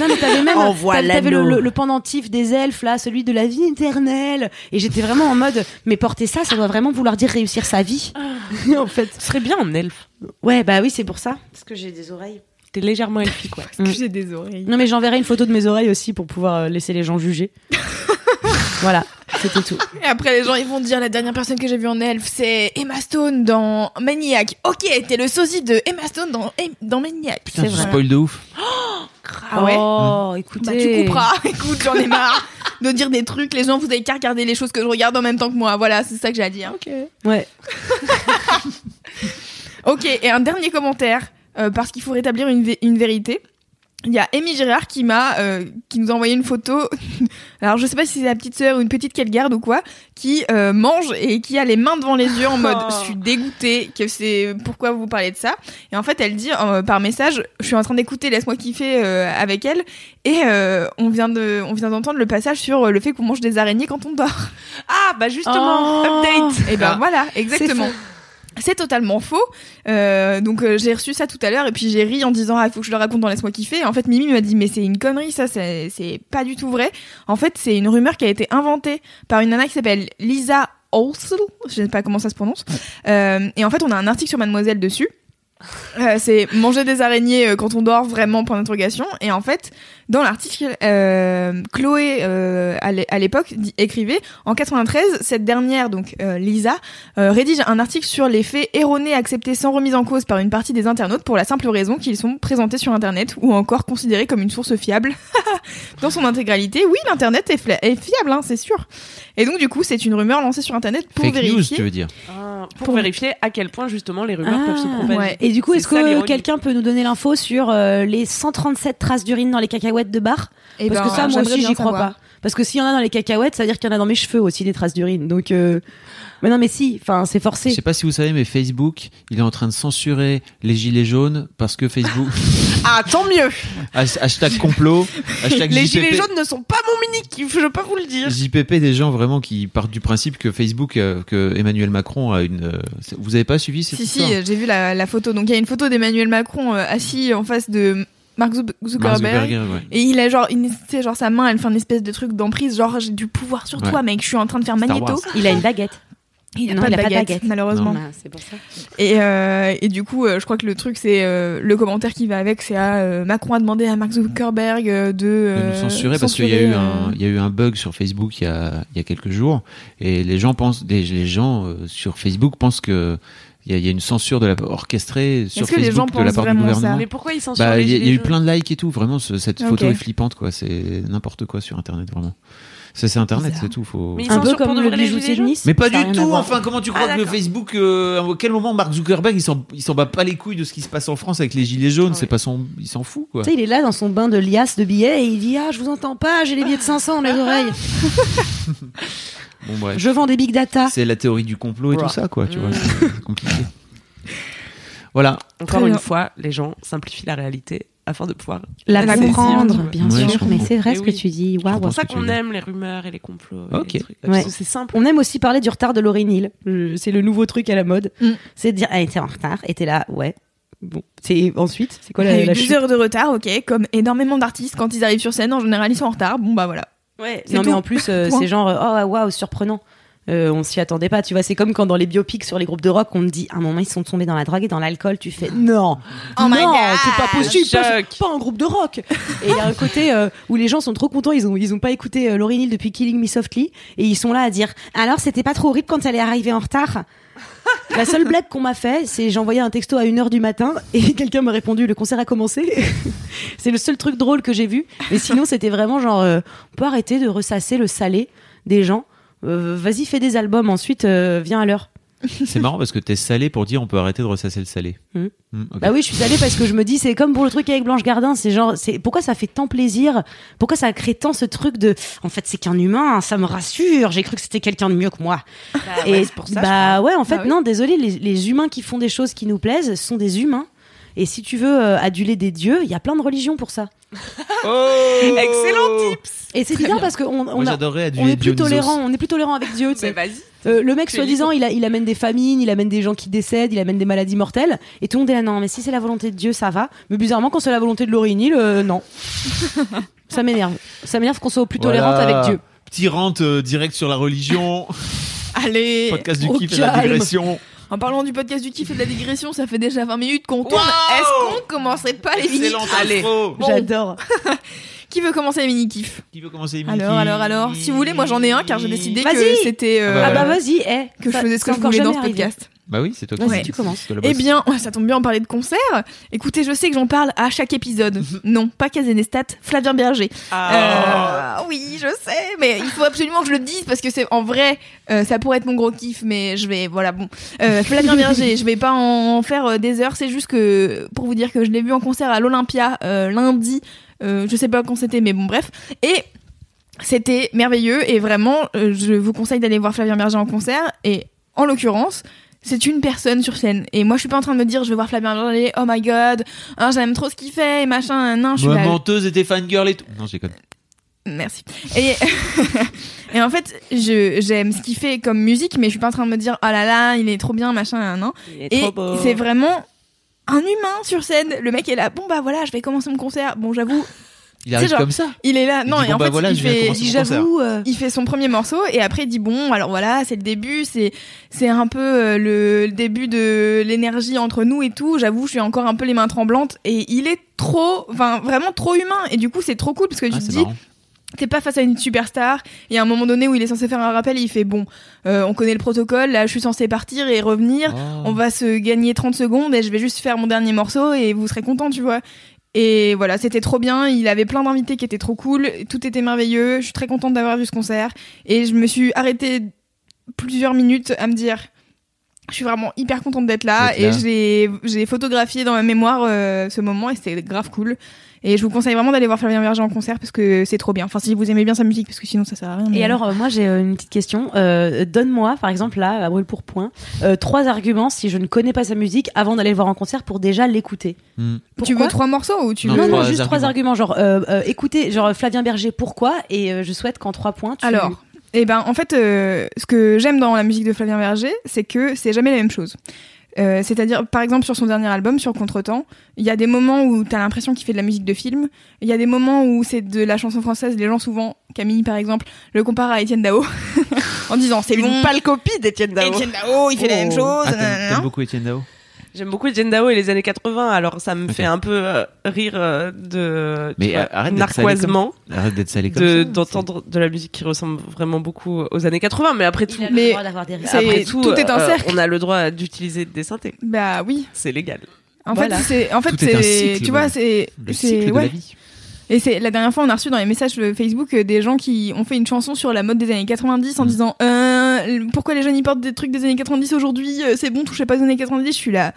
Non, mais t'avais même t'avais- le, le- le pendentif des elfes là, celui de la vie éternelle. Et j'étais vraiment en mode, mais porter ça, ça doit vraiment vouloir dire réussir sa vie. *laughs* en fait. Ce serait bien en elfe. Ouais, bah oui, c'est pour ça. Parce que j'ai des oreilles. T'es légèrement elfique, ouais. Parce que j'ai des oreilles. Non, mais j'enverrai une photo de mes oreilles aussi pour pouvoir euh, laisser les gens juger. *laughs* voilà, c'était tout. Et après, les gens, ils vont dire la dernière personne que j'ai vue en elfe, c'est Emma Stone dans Maniac. Ok, t'es le sosie de Emma Stone dans, dans Maniac. Putain, c'est tu vrai. spoil de ouf. Ah ouais Oh, écoutez. Bah, tu couperas. *laughs* Écoute, j'en ai marre de dire des trucs. Les gens, vous avez qu'à regarder les choses que je regarde en même temps que moi. Voilà, c'est ça que j'ai à dire. Ok. Ouais. *laughs* Ok, et un dernier commentaire, euh, parce qu'il faut rétablir une, vé- une vérité. Il y a Amy Girard qui m'a, euh, qui nous a envoyé une photo. *laughs* Alors je sais pas si c'est la petite sœur ou une petite qu'elle garde ou quoi, qui euh, mange et qui a les mains devant les yeux en mode Oh. *laughs* je suis dégoûtée que c'est pourquoi vous parlez de ça? Et en fait elle dit euh, par message je suis en train d'écouter laisse-moi kiffer euh, avec elle et euh, on vient de on vient d'entendre le passage sur euh, le fait qu'on mange des araignées quand on dort. Ah, bah justement, Oh. update. Et ben Ah. voilà, exactement. C'est totalement faux. Euh, donc euh, j'ai reçu ça tout à l'heure et puis j'ai ri en disant ah il faut que je le raconte dans laisse-moi kiffer. En fait Mimi m'a dit mais c'est une connerie ça c'est pas du tout vrai. En fait c'est une rumeur qui a été inventée par une nana qui s'appelle Lisa Olsel. Je sais pas comment ça se prononce. Euh, et en fait on a un article sur Mademoiselle dessus. C'est manger des araignées quand on dort vraiment point d'interrogation et en fait dans l'article euh, Chloé euh, à l'é- à l'époque écrivait en 93 cette dernière donc euh, Lisa euh, rédige un article sur les faits erronés acceptés sans remise en cause par une partie des internautes pour la simple raison qu'ils sont présentés sur internet ou encore considérés comme une source fiable. *laughs* Dans son intégralité oui l'internet est, est fiable hein, c'est sûr. Et donc du coup c'est une rumeur lancée sur internet pour Fake news, vérifier. tu veux dire. Ah, pour, Pour- vérifier à quel point justement les rumeurs peuvent se Ah, propager. ouais. Et du coup, est-ce ça, que quelqu'un peut nous donner l'info sur euh, les 137 traces d'urine dans les cacahuètes de bar Eh Parce ben, que ça, moi aussi, j'y crois pas. Parce que s'il y en a dans les cacahuètes, ça veut dire qu'il y en a dans mes cheveux aussi des traces d'urine. Donc, euh... mais non, mais si, enfin, c'est Je forcé. sais pas si vous savez, mais Facebook, il est en train de censurer les gilets jaunes parce que Facebook. *laughs* Ah, tant mieux *laughs* Has- hashtag complot. Hashtag Les JPP. gilets jaunes ne sont pas mon mini kiff, je peux pas vous le dire. JPP, des gens vraiment qui partent du principe que Facebook, euh, que Emmanuel Macron a une. euh, vous avez pas suivi cette Si, histoire si, j'ai vu la, la photo. Donc, il y a une photo d'Emmanuel Macron euh, assis en face de Mark Zu- Mark Zuckerberg. Ouais. Et il a genre, une, tu sais, genre sa main, elle fait un espèce de truc d'emprise, genre j'ai du pouvoir sur Ouais. toi, mec. Je suis en train de faire Star magnéto. Wars. Il a une baguette. *laughs* Il a Non, pas, pas de baguette, malheureusement. Ah, c'est pour ça. Et, euh, et du coup, euh, je crois que le truc, c'est euh, le commentaire qui va avec, c'est ah, euh, Macron a demandé à Mark Zuckerberg euh, de, de nous censurer parce qu'il y a eu censurer, un euh, il y a eu un bug sur Facebook il y a il y a quelques jours et les gens pensent les gens euh, sur Facebook pensent que il y a, il y a une censure de la orchestrée sur Est-ce que les Facebook gens de la part du gouvernement. Mais pourquoi ils censurent Bah, il y, a- il y a gilets eu plein de likes et tout. Vraiment, ce- cette photo est flippante, quoi. C'est n'importe quoi sur Internet, vraiment. Ça, c'est Internet, c'est tout. Faut... Mais ils Un peu comme de le bijoutier de Nice. Mais pas du tout. Enfin, comment tu crois Ah, que d'accord. Facebook, euh, à quel moment Mark Zuckerberg, il s'en, il s'en bat pas les couilles de ce qui se passe en France avec les gilets jaunes? Ouais. C'est pas son, il s'en fout, quoi. Tu sais, il est là dans son bain de liasses de billets et il dit Ah, je vous entends pas, j'ai les billets de 500 dans les oreilles. *laughs* *laughs* Bon, bref. Je vends des big data. C'est la théorie du complot et tout ça, quoi. Tu vois, Mm. c'est compliqué. Voilà. Encore Très une bien. fois, les gens simplifient la réalité afin de pouvoir. La La comprendre, saisir. bien Ouais, sûr. Mais c'est vrai ce oui. que tu dis. Waouh. C'est pour ça qu'on aime les rumeurs et les complots. et Ok. les trucs. Ouais. Parce que c'est simple. On aime aussi parler du retard de Laurie Neal. Euh, C'est le nouveau truc à la mode. Mm. C'est de dire, elle était en retard, et t'es là, ouais. Bon, c'est ensuite, c'est quoi Il y la, a eu la deux heures de retard, ok. Comme énormément d'artistes, quand ils arrivent sur scène, en général, ils sont en retard. Bon, bah voilà. Ouais. C'est Non, mais en plus, euh, *laughs* c'est genre, euh, oh waouh, surprenant. Euh, on s'y attendait pas, tu vois. C'est comme quand dans les biopics sur les groupes de rock, on te dit, à un moment, ils sont tombés dans la drogue et dans l'alcool. Tu fais, non, Oh non, God. c'est pas possible, pas, pas un groupe de rock. Et il y a un côté euh, où les gens sont trop contents, ils ont, ils ont pas écouté euh, Lauryn Hill depuis Killing Me Softly, et ils sont là à dire, alors c'était pas trop horrible quand elle est arrivée en retard? *laughs* La seule blague qu'on m'a fait, c'est envoyé un texto à 1h du matin et *laughs* quelqu'un m'a répondu le concert a commencé. *laughs* c'est le seul truc drôle que j'ai vu. Mais sinon, c'était vraiment genre euh, on peut arrêter de ressasser le salé des gens. Euh, Vas-y, fais des albums, ensuite euh, viens à l'heure. C'est marrant parce que t'es salé pour dire on peut arrêter de ressasser le salé. Mhm. Mm, ok. Bah oui, je suis salée parce que je me dis c'est comme pour le truc avec Blanche Gardin, c'est genre c'est pourquoi ça fait tant plaisir, pourquoi ça crée tant ce truc de en fait c'est qu'un humain, ça me rassure, j'ai cru que c'était quelqu'un de mieux que moi. Bah Et ouais, c'est pour ça. bah ouais, en fait, Bah oui. non, désolé, les, les humains qui font des choses qui nous plaisent sont des humains. Et si tu veux euh, aduler des dieux, il y a plein de religions pour ça. *laughs* Oh Excellent tips. Et c'est bizarre bien. parce qu'on on, est plus Dionysos. tolérant, on est plus tolérant avec Dieu. vas-y. Euh, le mec, soi-disant, il, amène des famines, il amène des gens qui décèdent, il amène des maladies mortelles. Et tout le monde est là, non, mais si c'est la volonté de Dieu, ça va. Mais bizarrement, quand c'est la volonté de Laurie Hill, euh, non. *laughs* ça m'énerve. Ça m'énerve qu'on soit plus tolérante Voilà. avec Dieu. Petit rente euh, direct sur la religion. Allez Podcast du kiff et la digression. En parlant du podcast du kiff et de la digression, ça fait déjà 20 minutes qu'on tourne. Wow Est-ce qu'on commencerait pas les mini Allez. Bon. J'adore. *laughs* Qui veut commencer les mini kiffs Qui veut commencer les Alors, mini-kiffs alors, alors. Si vous voulez, moi j'en ai un car j'ai décidé que c'était euh, Ah bah Ah bah vas-y, eh. que je faisais ce que je voulais dans ce arrivé. Bah oui, c'est toi qui c'est- tu commences. Eh bien, ouais, *laughs* ça tombe bien, on parlait de concert. Écoutez, je sais que j'en parle à chaque épisode. *laughs* non, pas Casenestat, Flavien Berger. Ah. Euh, oui, je sais, mais il faut absolument que je le dise parce que c'est en vrai, euh, ça pourrait être mon gros kiff, mais je vais, voilà, bon. Euh, *laughs* Flavien Berger, je vais pas en faire euh, des heures, c'est juste que pour vous dire que je l'ai vu en concert à l'Olympia euh, lundi, euh, je sais pas quand c'était, mais bon, bref. Et c'était merveilleux et vraiment, euh, je vous conseille d'aller voir Flavien Berger en concert et en l'occurrence. C'est une personne sur scène. Et moi, je suis pas en train de me dire, je vais voir Flavien Berger, oh my god, hein, j'aime trop ce qu'il fait, et machin, non, je suis là. menteuse et t'es fangirl et tout. Non, j'ai connu. Merci. Et, *laughs* et en fait, je, j'aime ce qu'il fait comme musique, mais je suis pas en train de me dire, oh là là, il est trop bien, machin, non. Il est Et trop beau. c'est vraiment un humain sur scène. Le mec est là, bon bah voilà, je vais commencer mon concert. Bon, j'avoue, Il arrive genre- comme ça. Il est là, Il non, dit, et bon, en bah fait, voilà, il fait. J'avoue, euh, il fait son premier morceau et après il dit bon alors voilà c'est le début c'est c'est un peu euh, le, le début de l'énergie entre nous et tout j'avoue je suis encore un peu les mains tremblantes et il est trop enfin vraiment trop humain et du coup c'est trop cool parce que tu Ah, te dis marrant. t'es pas face à une superstar il y a un moment donné où il est censé faire un rappel et il fait bon euh, on connaît le protocole là je suis censé partir et revenir Oh. on va se gagner 30 secondes et je vais juste faire mon dernier morceau et vous serez contents, tu vois. Et voilà, c'était trop bien. Il avait plein d'invités qui étaient trop cool. Tout était merveilleux. Je suis très contente d'avoir vu ce concert. Et je me suis arrêtée plusieurs minutes à me dire, je suis vraiment hyper contente d'être là. Et j'ai photographié dans ma mémoire euh, ce moment et c'était grave cool. Et je vous conseille vraiment d'aller voir Flavien Berger en concert parce que c'est trop bien. Enfin, si vous aimez bien sa musique, parce que sinon ça sert à rien. mais- Et alors, euh, moi, j'ai euh, une petite question. Euh, Donne-moi, par exemple, là, à brûle pour point, euh, trois arguments si je ne connais pas sa musique avant d'aller le voir en concert pour déjà l'écouter. Hmm. tu veux Pourquoi trois morceaux ou tu Non, veux Non, non, trois juste trois arguments. arguments. Genre, euh, euh, écoutez, genre Flavien Berger, pourquoi? Et euh, je souhaite qu'en trois points, tu. Alors, eh ben, en fait, euh, ce que j'aime dans la musique de Flavien Berger, c'est que c'est jamais la même chose. Euh, C'est-à-dire, par exemple, sur son dernier album, sur Contretemps, il y a des moments où t'as l'impression qu'il fait de la musique de film. Il y a des moments où c'est de la chanson française. Les gens, souvent, Camille, par exemple, le comparent à Étienne Dao *laughs* en disant c'est bon. Une pâle copie d'Étienne Dao. Étienne Dao, il fait la Oh. même chose. Ah, t'aimes beaucoup Étienne Dao? J'aime beaucoup Étienne Dao et les années 80, alors ça me fait un peu euh, rire euh, de Mais, vois, arrête d'être salé narquoisement de- d'entendre de la musique qui ressemble vraiment beaucoup aux années 80, mais après tout, Il a le Mais droit d'avoir des c'est- après tout, tout est un euh, cercle. on a le droit d'utiliser des synthés, Bah oui. c'est légal. En Voilà. fait, c'est, en fait, c'est, tu vois, c'est, c'est, ouais. la vie. Et c'est la dernière fois, on a reçu dans les messages de Facebook des gens qui ont fait une chanson sur la mode des années 90 en Mm. disant euh, pourquoi les jeunes ils portent des trucs des années 90 aujourd'hui euh, C'est bon, touchez pas aux années 90. Je suis là.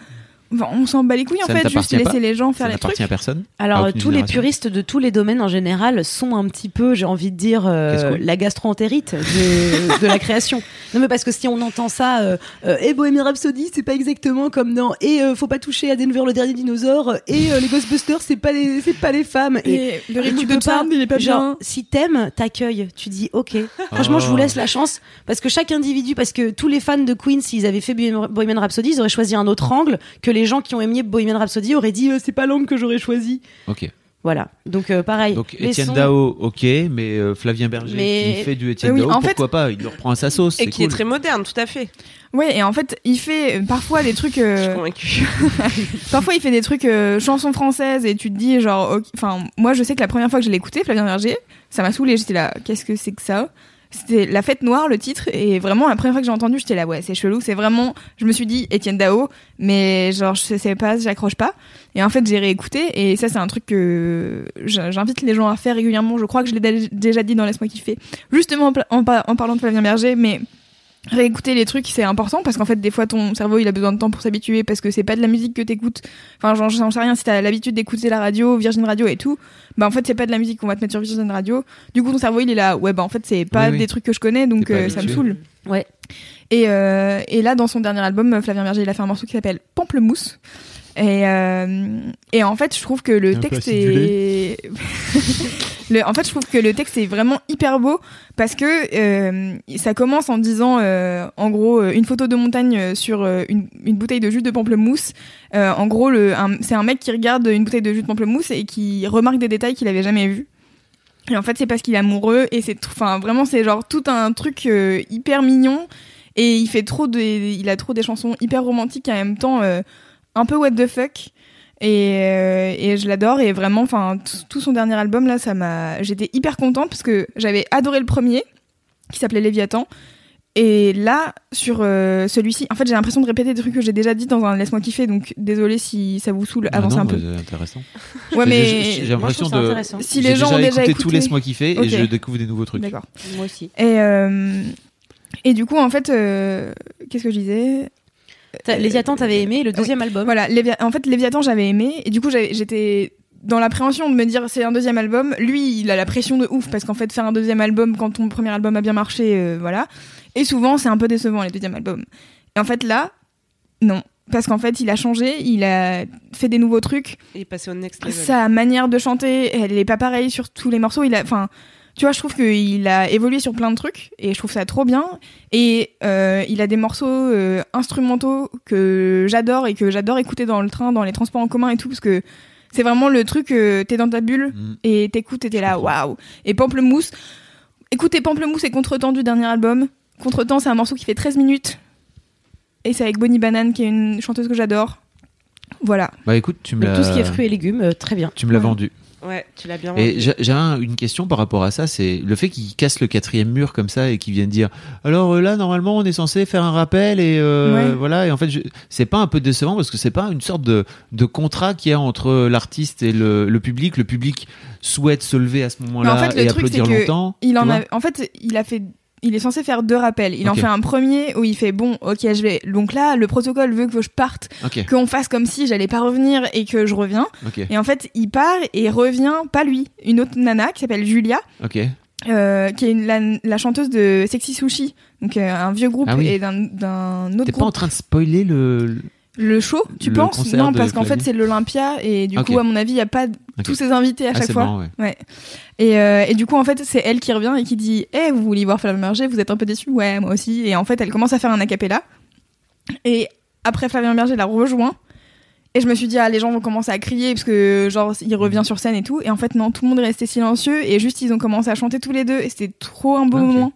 Enfin, on s'en bat les couilles en Ça fait, juste laisser pas les gens faire Ça les trucs. à personne. Alors, à tous les puristes de tous les domaines en général sont un petit peu, j'ai envie de dire, euh, la gastro-entérite de, *laughs* de la création. Non, mais parce que si on entend ça, euh, euh, et Bohemian Rhapsody, c'est pas exactement comme dans, et euh, faut pas toucher à Denver le dernier dinosaure, et euh, les Ghostbusters, c'est pas les, c'est pas les femmes. Et, Et le et rythme de Charme, il est pas genre, bien. si t'aimes, t'accueilles. Tu dis, ok. Franchement, je vous Oh. laisse la chance parce que chaque individu, parce que tous les fans de Queen, s'ils avaient fait Bohemian Bohemian Rhapsody, ils auraient choisi un autre angle que les gens qui ont aimé Bohemian Rhapsody auraient dit, euh, c'est pas l'angle que j'aurais choisi. Ok. Voilà. Donc euh, pareil. Donc Étienne sons- Dao, ok, mais euh, Flavien Berger Mais- qui fait du Étienne Oui, Dao, en fait- pourquoi pas Il le reprend à sa sauce. Et qui est très moderne, tout à fait. Ouais, et en fait, il fait parfois des trucs. Je suis convaincue. *laughs* Parfois, il fait des trucs euh, chansons françaises et tu te dis genre, enfin, moi je sais que la première fois que je l'ai écouté, Flavien Berger, ça m'a saoulé. J'étais là, qu'est-ce que c'est que ça? C'était La Fête Noire, le titre, et vraiment la première fois que j'ai entendu, j'étais là, ouais, c'est chelou. C'est vraiment, je me suis dit Étienne Dao, mais genre je sais pas, j'accroche pas. Et en fait, j'ai réécouté et ça, c'est un truc que j'invite les gens à faire régulièrement. Je crois que je l'ai dé- déjà dit dans Laisse-moi kiffer, justement en, en parlant de Flavien Berger, mais réécouter les trucs c'est important parce qu'en fait des fois ton cerveau il a besoin de temps pour s'habituer parce que c'est pas de la musique que t'écoutes. Enfin j'en sais rien si t'as l'habitude d'écouter la radio Virgin Radio et tout bah en fait c'est pas de la musique qu'on va te mettre sur Virgin Radio. Du coup ton cerveau il est là. Ouais bah en fait c'est pas Oui, oui. des trucs que je connais donc euh, ça me saoule. Ouais. et, euh, et là dans son dernier album Flavien Berger il a fait un morceau qui s'appelle Pamplemousse. Et, euh, et en fait je trouve que le Un texte est *laughs* en fait je trouve que le texte est vraiment hyper beau parce que euh, ça commence en disant euh, en gros euh, une photo de montagne sur une, bouteille de jus de pamplemousse. En gros c'est un mec qui regarde une bouteille de jus de pamplemousse et qui remarque des détails qu'il avait jamais vus. Et en fait c'est parce qu'il est amoureux et c'est enfin vraiment c'est genre tout un truc hyper mignon. Et il fait trop de il a trop des chansons hyper romantiques et en même temps un peu what the fuck et, euh, et je l'adore et vraiment enfin tout son dernier album là ça m'a j'étais hyper contente parce que j'avais adoré le premier qui s'appelait Léviathan et là sur euh, celui-ci en fait j'ai l'impression de répéter des trucs que j'ai déjà dit dans un laisse-moi kiffer donc désolé si ça vous saule Ah avancez non, un peu c'est intéressant. *laughs* ouais J'ai- mais j'ai- l'impression de. intéressant. Si j'ai les gens ont déjà écouté tout écouté- Laisse-moi kiffer et je découvre des nouveaux trucs. d'accord Moi aussi. et euh, et du coup en fait euh, qu'est-ce que je disais? Les Attentes, t'avais aimé le deuxième album. Voilà, en fait, Léviathan, j'avais aimé, et du coup, j'étais dans l'appréhension de me dire c'est un deuxième album. Lui, il a la pression de ouf, parce qu'en fait, faire un deuxième album quand ton premier album a bien marché, euh, voilà. Et souvent, c'est un peu décevant, les deuxièmes albums. Et en fait, là, non. Parce qu'en fait, il a changé, il a fait des nouveaux trucs. Il est passé au next level. Sa manière de chanter, elle est pas pareille sur tous les morceaux. Il a, enfin, tu vois, je trouve qu'il a évolué sur plein de trucs et je trouve ça trop bien. Et euh, il a des morceaux euh, instrumentaux que j'adore et que j'adore écouter dans le train, dans les transports en commun et tout, parce que C'est vraiment le truc, euh, t'es dans ta bulle Mm. et t'écoutes et t'es là, waouh. Et Pamplemousse, écoutez Pamplemousse et Contretemps du dernier album. Contretemps, c'est un morceau qui fait 13 minutes. Et c'est avec Bonnie Banane, qui est une chanteuse que j'adore. Voilà. Bah écoute, tu me l'as. tout ce qui est fruits et légumes, euh, très bien. Tu me l'as Ouais. vendu. Ouais, tu l'as bien Et j'ai j'ai un- une question par rapport à ça, c'est le fait qu'ils cassent le quatrième mur comme ça et qu'ils viennent dire alors euh, là normalement on est censé faire un rappel et euh, Ouais. voilà et en fait je- c'est pas un peu décevant parce que c'est pas une sorte de, de contrat qu'il y a entre l'artiste et le, le public. Le public souhaite se lever à ce moment-là en fait, le et truc, applaudir longtemps. Il en a, en fait, il a fait, il est censé faire deux rappels. Il en fait un premier où il fait bon, ok, je vais. Donc là, le protocole veut que je parte, qu'on fasse comme si j'allais pas revenir et que je reviens. Et en fait, il part et revient, pas lui, une autre nana qui s'appelle Julia, euh, qui est une- la, la chanteuse de Sexy Sushi, donc euh, un vieux groupe Ah oui. et d'un autre T'es pas en train de spoiler le. Le show, tu le penses Non, parce qu'en fait, c'est l'Olympia et du coup, à mon avis, il y a pas tous ces invités à Ah, chaque fois. marrant, ouais. Ouais. Et, euh, et du coup, en fait, c'est elle qui revient et qui dit Eh, vous voulez voir Flavien Berger Vous êtes un peu déçus Ouais, moi aussi. Et en fait, elle commence à faire un acapella. Et après, Flavien Berger la rejoint. Et je me suis dit, ah, les gens vont commencer à crier parce que, genre, il revient sur scène et tout. Et en fait, non, tout le monde est resté silencieux. Et juste, ils ont commencé à chanter tous les deux. Et c'était trop un beau moment.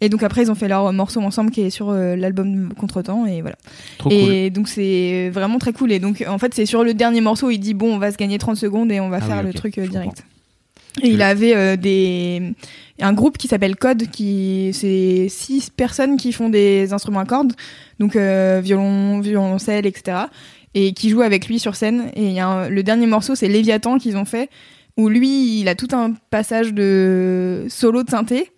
Et donc, après, ils ont fait leur morceau ensemble qui est sur euh, l'album Contretemps. Et voilà. Trop cool. et donc, c'est vraiment très cool. Et donc, en fait, c'est sur le dernier morceau, il dit, bon, on va se gagner 30 secondes et on va Ah faire oui, le truc euh, direct. Et il avait euh, des un groupe qui s'appelle Code qui c'est six personnes qui font des instruments à cordes donc euh, violon violoncelle etc et qui jouent avec lui sur scène et il y a un- le dernier morceau c'est Léviathan qu'ils ont fait où lui il a tout un passage de solo de synthé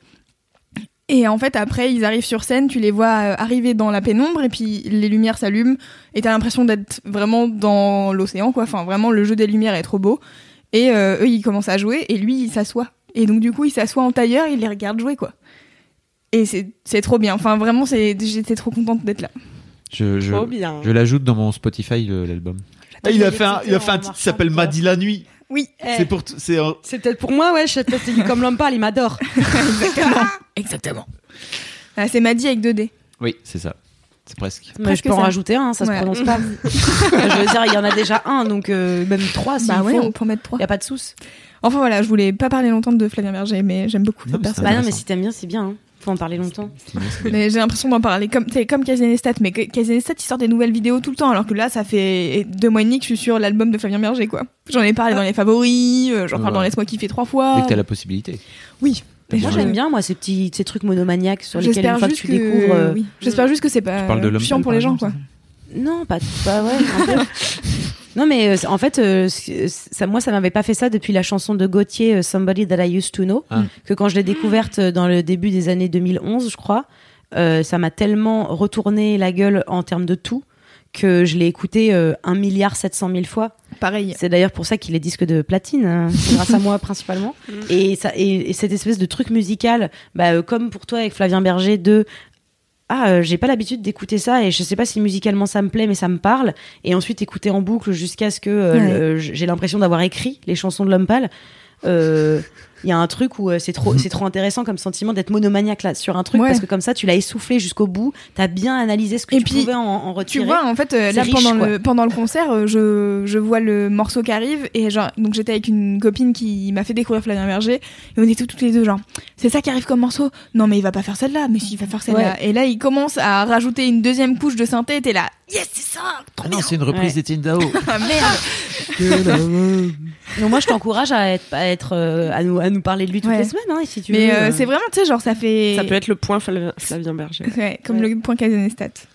et en fait après ils arrivent sur scène tu les vois euh, arriver dans la pénombre et puis les lumières s'allument et t'as l'impression d'être vraiment dans l'océan quoi enfin vraiment le jeu des lumières est trop beau et euh, eux, ils commencent à jouer et lui, il s'assoit. Et donc, du coup, il s'assoit en tailleur, il les regarde jouer, quoi. Et c'est c'est trop bien. Enfin, vraiment, c'est j'étais trop contente d'être là. Je, je, Trop bien. je l'ajoute dans mon Spotify l'album. Ah, il a fait un, il a fait un titre qui s'appelle Madi la nuit. Oui, C'est pour, c'est un- C'est peut-être pour moi, ouais. Je peut-être comme l'homme parle, il m'adore. *laughs* exactement. exactement. Ah, c'est Maddy avec 2D. Oui, c'est ça. C'est presque. Mais je Presque peux en ça. rajouter un, ça Ouais. se prononce pas. *laughs* je veux dire, il y en a déjà un, donc euh, même trois, s'il bah ouais, faut. on peut en mettre trois. Il y a pas de souce. Enfin voilà, je voulais pas parler longtemps de Flavien Berger, mais j'aime beaucoup Non, cette personne. Bah non, mais si t'aimes bien, c'est bien. hein. Faut en parler longtemps. Mais j'ai l'impression d'en parler comme c'est comme Kazenestat, mais Kazenestat il sort des nouvelles vidéos tout le temps, alors que là ça fait deux mois et demi que je suis sur l'album de Flavien Berger quoi. J'en ai parlé dans les favoris, euh, j'en Ouais. parle dans Laisse-moi kiffer trois fois. Dès que t'as la possibilité. Oui. Moi, j'aime bien, moi, ces petits, ces trucs monomaniaques sur lesquels J'espère une fois que tu découvres. euh, oui. J'espère juste que c'est pas chiant pour les gens quoi. Non, pas, pas ouais. *laughs* un non, mais euh, en fait, euh, ça, moi, ça m'avait pas fait ça depuis la chanson de Gauthier, euh, Somebody That I Used to Know, Ah. que quand je l'ai découverte euh, dans le début des années 2011, je crois, euh, ça m'a tellement retourné la gueule en termes de tout que je l'ai écouté euh, 1 milliard 700 000 fois. Pareil. C'est d'ailleurs pour ça qu'il est disque de platine, hein. *laughs* grâce à moi principalement. Et, ça, et, et cette espèce de truc musical, bah, euh, comme pour toi avec Flavien Berger, de ah euh, j'ai pas l'habitude d'écouter ça et je sais pas si musicalement ça me plaît mais ça me parle et ensuite écouter en boucle jusqu'à ce que euh, Ouais. j'ai l'impression d'avoir écrit les chansons de l'homme pâle Euh, il y a un truc où euh, c'est trop c'est trop intéressant comme sentiment d'être monomaniaque là sur un truc Ouais. parce que comme ça tu l'as essoufflé jusqu'au bout t'as bien analysé ce que Et tu puis, pouvais en, en Tu vois, en fait, euh, là, riche, pendant, quoi. le, pendant le concert, euh, je, je vois le morceau qui arrive, et genre, donc j'étais avec une copine qui m'a fait découvrir Flavien Berger, et on était toutes les deux, genre, c'est ça qui arrive comme morceau Non, mais il va pas faire celle-là, mais si, il va faire celle-là. Et là, il commence à rajouter une deuxième couche de synthé, et t'es là, yes, c'est ça Trop Ah non, bien c'est une reprise Ouais. d'Etienne Dao. *laughs* Ah merde *laughs* donc moi je t'encourage à être à être euh, à nous nous parler de lui toutes Ouais. les semaines hein, si tu Mais veux, euh, euh, c'est vraiment, tu sais, genre, ça fait. Ça peut être le point Flavien, Berger. Ouais, comme Ouais. le point.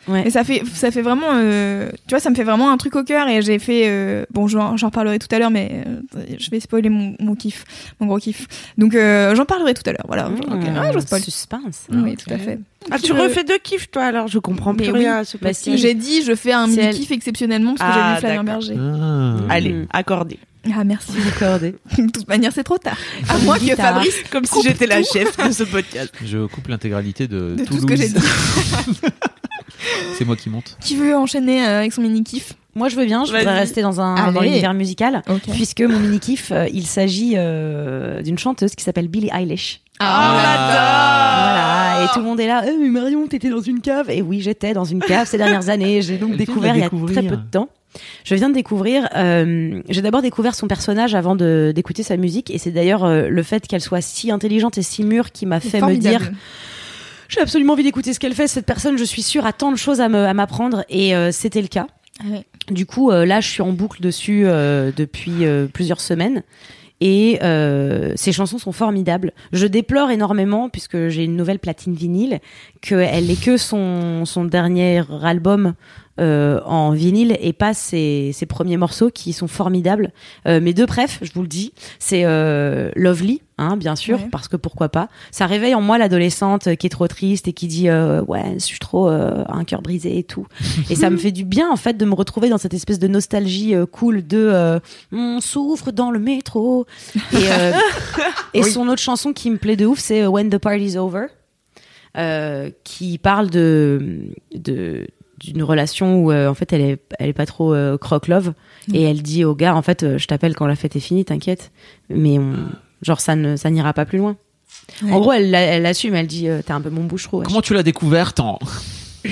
Ouais. Et ça fait, ça fait vraiment, euh, tu vois, ça me fait vraiment un truc au cœur et j'ai fait, euh, bon, j'en reparlerai tout à l'heure, mais euh, je vais spoiler mon, mon kiff, mon gros kiff. Donc, euh, j'en parlerai tout à l'heure, voilà. Mmh, Ok, ah, je spoil. suspense Oui, tout à fait. Ah, tu Je- refais deux kiffs, toi, alors je comprends plus Mais oui. rien à ce Bah, si. J'ai dit, je fais un C'est mini elle. kiff exceptionnellement parce que Ah, j'ai vu Flavien. Berger. Ah. Allez, accordé. Ah, merci. accordé *laughs* De toute manière, c'est trop tard. À moins que. Fabrice, Comme si j'étais la chef de ce podcast. Je coupe l'intégralité de, de tout Toulouse. ce que j'ai dit. *laughs* C'est moi qui monte. Qui veut enchaîner euh, avec son mini kiff? Moi, je veux bien. Je voudrais rester dans un dans l'univers musical, puisque mon mini kiff, euh, il s'agit euh, d'une chanteuse qui s'appelle Billie Eilish. Ah, Voilà. Et tout le monde est là. Eh, mais Marion, t'étais dans une cave. Et oui, j'étais dans une cave ces dernières années. J'ai donc Elle de découvert il y a très peu de temps. Je viens de découvrir. euh, J'ai d'abord découvert son personnage avant d'écouter sa musique, et c'est d'ailleurs euh, le fait qu'elle soit si intelligente et si mûre qui m'a fait me dire j'ai absolument envie d'écouter ce qu'elle fait. Cette personne, je suis sûre, a tant de choses à m'apprendre, et euh, c'était le cas. Ouais. Du coup, là, je suis en boucle dessus depuis plusieurs semaines. Et euh, ces chansons sont formidables. Je déplore énormément, puisque j'ai une nouvelle platine vinyle, qu'elle n'ait que son, son dernier album en vinyle et pas ses, ses premiers morceaux qui sont formidables. Euh, mes deux préfs, je vous le dis, c'est euh, Lovely, hein, bien sûr, Ouais. parce que pourquoi pas. Ça réveille en moi l'adolescente qui est trop triste et qui dit euh, ouais, je suis trop euh, un cœur brisé et tout. Et ça me *laughs* fait du bien en fait de me retrouver dans cette espèce de nostalgie euh, cool de euh, on souffre dans le métro. Et, euh, *laughs* son autre chanson qui me plaît de ouf, c'est euh, When the Party's Over, euh, qui parle de de d'une relation où euh, en fait elle est elle est pas trop euh, croque love et elle dit au gars en fait euh, je t'appelle quand la fête est finie t'inquiète mais on, genre ça ne ça n'ira pas plus loin Ouais. en gros elle elle l'assume elle dit euh, t'es un peu mon boucheron wesh. Comment tu l'as découverte en... *clears throat*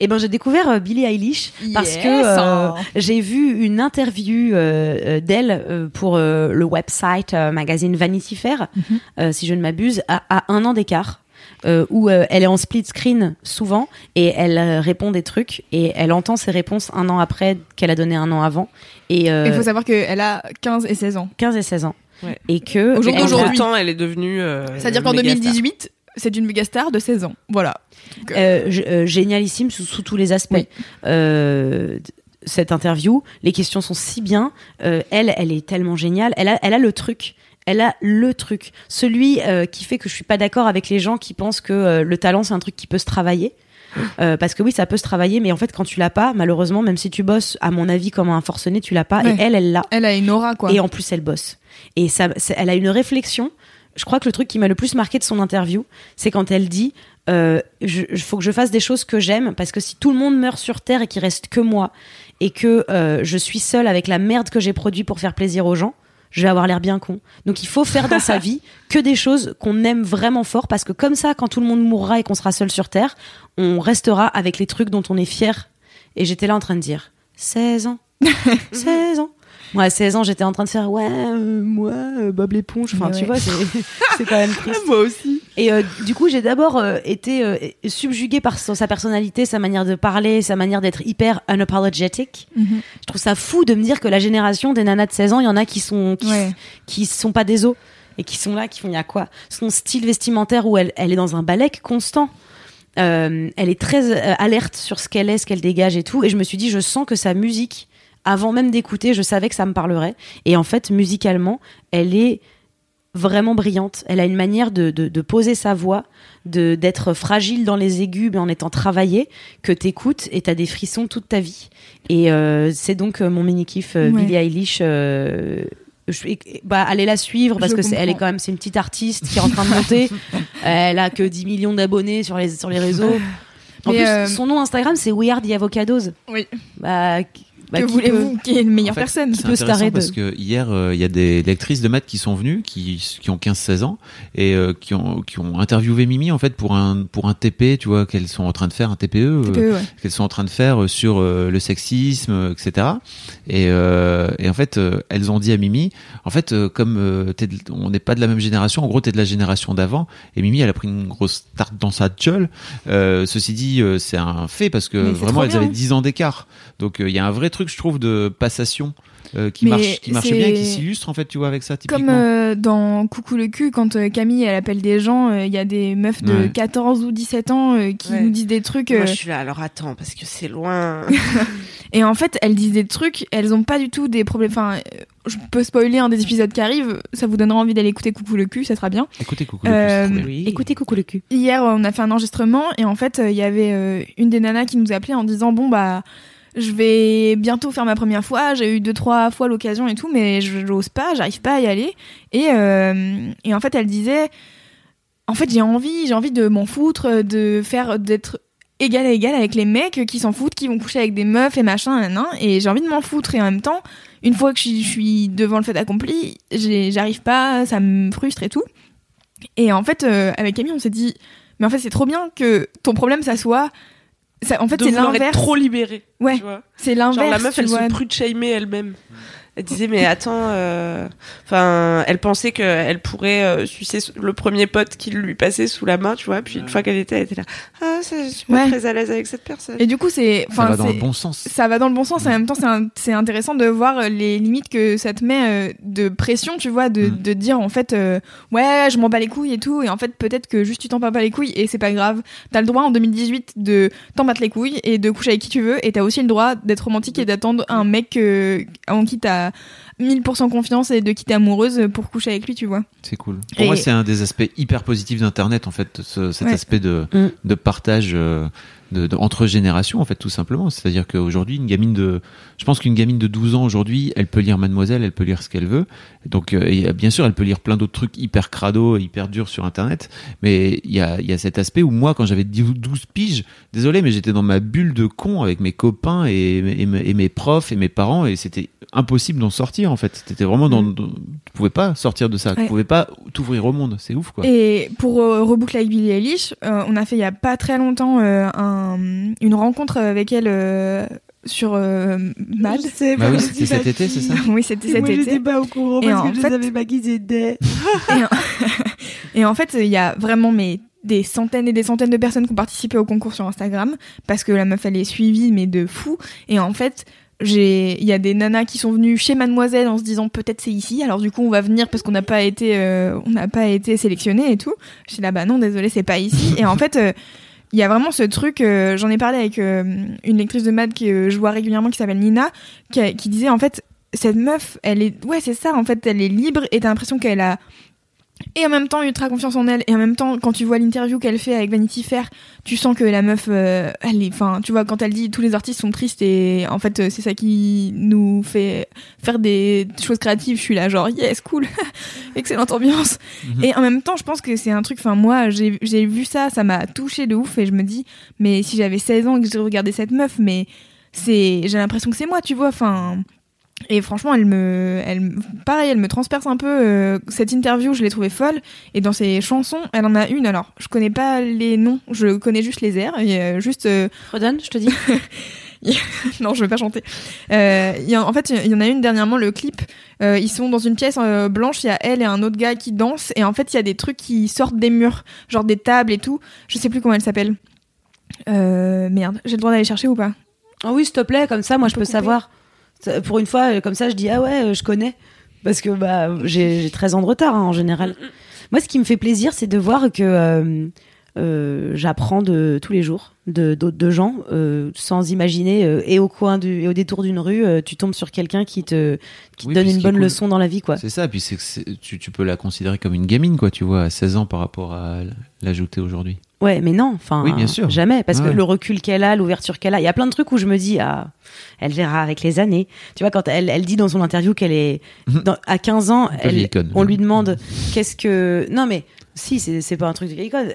Eh ben j'ai découvert euh, Billie Eilish parce Yes, que euh, j'ai vu une interview euh, euh, d'elle euh, pour euh, le website euh, magazine Vanity Fair, Mhm. euh, si je ne m'abuse, à, à un an d'écart. Euh, où euh, elle est en split screen souvent et elle euh, répond des trucs et elle entend ses réponses un an après qu'elle a donné un an avant et euh, Il faut savoir qu'elle a 15 et 16 ans. 15 et 16 ans Ouais. et que Au jour Et elle a- est devenue. euh, C'est-à-dire qu'en méga star. 2018, c'est une méga star de 16 ans. Voilà. Donc, euh, Euh, euh, génialissime sous, sous tous les aspects. Oui. Euh, cette interview, les questions sont si bien. Euh, elle, elle est tellement géniale. Elle a, elle a le truc. Elle a le truc. Celui euh, qui fait que je suis pas d'accord avec les gens qui pensent que euh, le talent c'est un truc qui peut se travailler. *gasps* Euh, parce que oui, ça peut se travailler, mais en fait, quand tu l'as pas, malheureusement, même si tu bosses, à mon avis, comme un forcené, tu l'as pas. Ouais. Et elle, elle l'a. elle a une aura, quoi. Et en plus, elle bosse. Et ça, elle a une réflexion. Je crois que le truc qui m'a le plus marqué de son interview, c'est quand elle dit euh, je- faut que je fasse des choses que j'aime parce que si tout le monde meurt sur terre et qu'il reste que moi et que euh, je suis seule avec la merde que j'ai produit pour faire plaisir aux gens, je vais avoir l'air bien con. Donc il faut faire dans sa *laughs* vie que des choses qu'on aime vraiment fort parce que comme ça, quand tout le monde mourra et qu'on sera seul sur terre, on restera avec les trucs dont on est fier. Et j'étais là en train de dire 16 ans, *laughs* 16 ans. Moi, à 16 ans, j'étais en train de faire ouais, euh, moi, euh, Bob l'éponge. Enfin, tu ouais. vois, c'est *laughs* c'est quand même triste. Moi aussi. Et euh, du coup, j'ai d'abord euh, été subjuguée par son- sa personnalité, sa manière de parler, sa manière d'être hyper unapologetic. Mhm. Je trouve ça fou de me dire que la génération des nanas de 16 ans, il y en a qui sont qui, Ouais. qui sont pas des os et qui sont là, qui font il y a quoi? Son style vestimentaire où elle, elle est dans un balèque constant. Euh, elle est très euh, alerte sur ce qu'elle est, ce qu'elle dégage et tout. Et je me suis dit, je sens que sa musique, avant même d'écouter, je savais que ça me parlerait. Et en fait, musicalement, elle est vraiment brillante. Elle a une manière de, de, de poser sa voix, de d'être fragile dans les aigus, mais en étant travaillée, que t'écoutes et t'as des frissons toute ta vie. Et euh, c'est donc euh, mon mini kiff euh, Ouais. Billie Eilish. euh, je- bah, allez la suivre parce Je que c'est, elle est quand même c'est une petite artiste qui est en train de monter. *laughs* elle a que 10 millions d'abonnés sur les sur les réseaux. En Mais, plus, son nom Instagram c'est We Are the Avocados. Oui. Bah, bah, que qui voulez-vous Qui est une meilleure En fait, personne C'est peut se de- parce que hier, euh, il y a des lectrices de maths qui sont venues, qui, qui ont 15-16 ans, et euh, qui, ont, qui ont interviewé Mimi, en fait, pour un, pour un TP, tu vois, qu'elles sont en train de faire, un TPE, euh, TPE, ouais. qu'elles sont en train de faire euh, sur euh, le sexisme, euh, etc. Et, euh, et en fait, euh, elles ont dit à Mimi, en fait, euh, comme euh, de- on n'est pas de la même génération, en gros, t'es de la génération d'avant, et Mimi, elle a pris une grosse tarte dans sa gueule. Euh, ceci dit, euh, c'est un fait parce que vraiment, elles bien. avaient 10 ans d'écart. Donc, euh, il y a un vrai truc, je trouve, de passation. euh, qui Mais marche qui marche bien et qui s'illustre en fait tu vois avec ça typiquement Comme euh, dans Coucou le cul, quand euh, Camille elle appelle des gens, euh, il y a des meufs de Ouais. 14 ou 17 ans euh, qui Ouais. nous disent des trucs. Moi, je suis là. Alors attends, parce que c'est loin. *laughs* Et en fait, elles disent des trucs, elles ont pas du tout des problèmes. Enfin, je peux spoiler un des épisodes qui arrivent, ça vous donnera envie d'aller écouter Coucou le cul, ça sera bien. écoutez coucou le bien. oui. Écoutez coucou le cul. Hier, on a fait un enregistrement et en fait, euh, il y avait euh, une des nanas qui nous appelait en disant Bon, bah, je vais bientôt faire ma première fois, j'ai eu deux, trois fois l'occasion et tout, mais je n'ose pas, j'arrive pas à y aller. Et, euh, et en fait, elle disait En fait, j'ai envie, j'ai envie de m'en foutre, de faire, d'être égal à égal avec les mecs qui s'en foutent, qui vont coucher avec des meufs et machin, nan, et j'ai envie de m'en foutre. Et en même temps, une fois que je suis- devant le fait accompli, j'arrive pas, ça me frustre et tout. Et en fait, euh, avec Camille, on s'est dit, mais en fait, c'est trop bien que ton problème, ça soit Ça, en fait, c'est l'inverse. trop libérée. Ouais, c'est Genre l'inverse. la meuf, elle se prude shamer elle-même. Elle disait mais attends, euh, enfin, elle pensait qu'elle pourrait euh, sucer le premier pote qui lui passait sous la main, tu vois. Puis une fois qu'elle était, elle était là, ah, ça, je suis pas Ouais. très à l'aise avec cette personne. Et du coup, c'est, Ça va dans le bon sens. ça va dans le bon sens. Et en même temps, c'est intéressant de voir euh, les limites que ça te met euh, de pression, tu vois, de, Mm. de dire en fait, euh, ouais, je m'en bats les couilles et tout. Et en fait, peut-être que juste tu t'en bats pas les couilles et c'est pas grave. T'as le droit en 2018 de t'en battre les couilles et de coucher avec qui tu veux. Et t'as aussi le droit d'être romantique et d'attendre un mec euh, en qui t'as 1000% confiance et de qui t'es amoureuse pour coucher avec lui, tu vois. C'est cool. Pour Et- moi, c'est un des aspects hyper positifs d'Internet, en fait, ce- cet Ouais. aspect de, Mm. de partage euh, de, de- entre générations, en fait, tout simplement. C'est-à-dire qu'aujourd'hui, une gamine de, je pense qu'une gamine de 12 ans aujourd'hui, elle peut lire Mademoiselle, elle peut lire ce qu'elle veut. Donc, euh, et, bien sûr, elle peut lire plein d'autres trucs hyper crado, hyper durs sur Internet. Mais il y a, y a cet aspect où moi, quand j'avais 10 ou 12 piges, désolé, mais j'étais dans ma bulle de con avec mes copains et, et, et mes profs et mes parents et c'était impossible d'en sortir, en fait. C'était vraiment dans, dans- tu pouvais pas sortir de ça. Tu Ouais. pouvais pas t'ouvrir au monde. C'est ouf, quoi. Et pour euh, reboucler avec Billie Eilish, euh, on a fait il y a pas très longtemps euh, un- une rencontre avec elle sur euh, Mad. Bah oui, c'était cet été, c'est ça *laughs* oui, c'était cet été. pas au courant Et en fait- maquillés des. *laughs* *laughs* Et en fait, il y a vraiment mais des centaines et des centaines de personnes qui ont participé au concours sur Instagram parce que la meuf elle est suivie mais de fou. Et en fait, j'ai il y a des nanas qui sont venues chez Mademoiselle en se disant peut-être c'est ici. Alors du coup, on va venir parce qu'on n'a pas été euh, on n'a pas été sélectionné et tout. Je suis là bah non, désolé, c'est pas ici. et en fait, euh, il y a vraiment ce truc, euh, j'en ai parlé avec euh, une lectrice de Mad que je vois régulièrement qui s'appelle Nina, qui, qui disait en fait, cette meuf, elle est, ouais, c'est ça, en fait, elle est libre et t'as l'impression qu'elle a, et en même temps ultra confiance en elle, et en même temps, quand tu vois l'interview qu'elle fait avec Vanity Fair, tu sens que la meuf, euh, elle est, enfin, tu vois, quand elle dit tous les artistes sont tristes et en fait, euh, c'est ça qui nous fait faire des choses créatives, je suis là, genre, yes, cool, *laughs* excellente ambiance. Mhm. Et en même temps, je pense que c'est un truc, enfin, moi, j'ai j'ai vu ça, ça m'a touché de ouf, et je me dis, mais si j'avais 16 ans et que j'ai regardé cette meuf, mais c'est, j'ai l'impression que c'est moi, tu vois, enfin. Et franchement, elle me, elle, me- pareil, elle me transperce un peu. euh, cette interview, je l'ai trouvée folle. Et dans ses chansons, elle en a une. Alors, je connais pas les noms, je connais juste les airs. Et euh, juste, euh, Redonne, je te dis. *laughs* non, je vais pas chanter. Euh, il y a- en fait, il y en a une dernièrement, le clip. euh, ils sont dans une pièce euh, blanche, il y a elle et un autre gars qui dansent. Et en fait, il y a des trucs qui sortent des murs, genre des tables et tout. Je sais plus comment elle s'appelle. Euh, merde, j'ai le droit d'aller chercher ou pas? Ah oui, s'il te plaît, comme ça, moi, je peux couper. savoir. Ça, Pour une fois, euh, comme ça, je dis ah ouais, euh, je connais, parce que bah j'ai j'ai 13 ans de retard hein, en général. Moi, ce qui me fait plaisir, c'est de voir que euh, euh, j'apprends de tous les jours de d'autres de gens euh, sans imaginer euh, et au coin du et au détour d'une rue, euh, tu tombes sur quelqu'un qui te qui te Oui, donne une bonne cool- leçon dans la vie, quoi. C'est ça, puis c'est que c'est- tu, tu peux la considérer comme une gamine, quoi, tu vois, à 16 ans par rapport à l'ajouter aujourd'hui. Ouais, mais non, enfin, Oui, bien sûr. jamais, parce Ouais. que le recul qu'elle a, l'ouverture qu'elle a, il y a plein de trucs où je me dis, ah, elle verra avec les années. Tu vois, quand elle, elle dit dans son interview qu'elle est, dans- à 15 ans, elle, on lui demande qu'est-ce que, non mais, si, c'est pas un truc de vieille conne.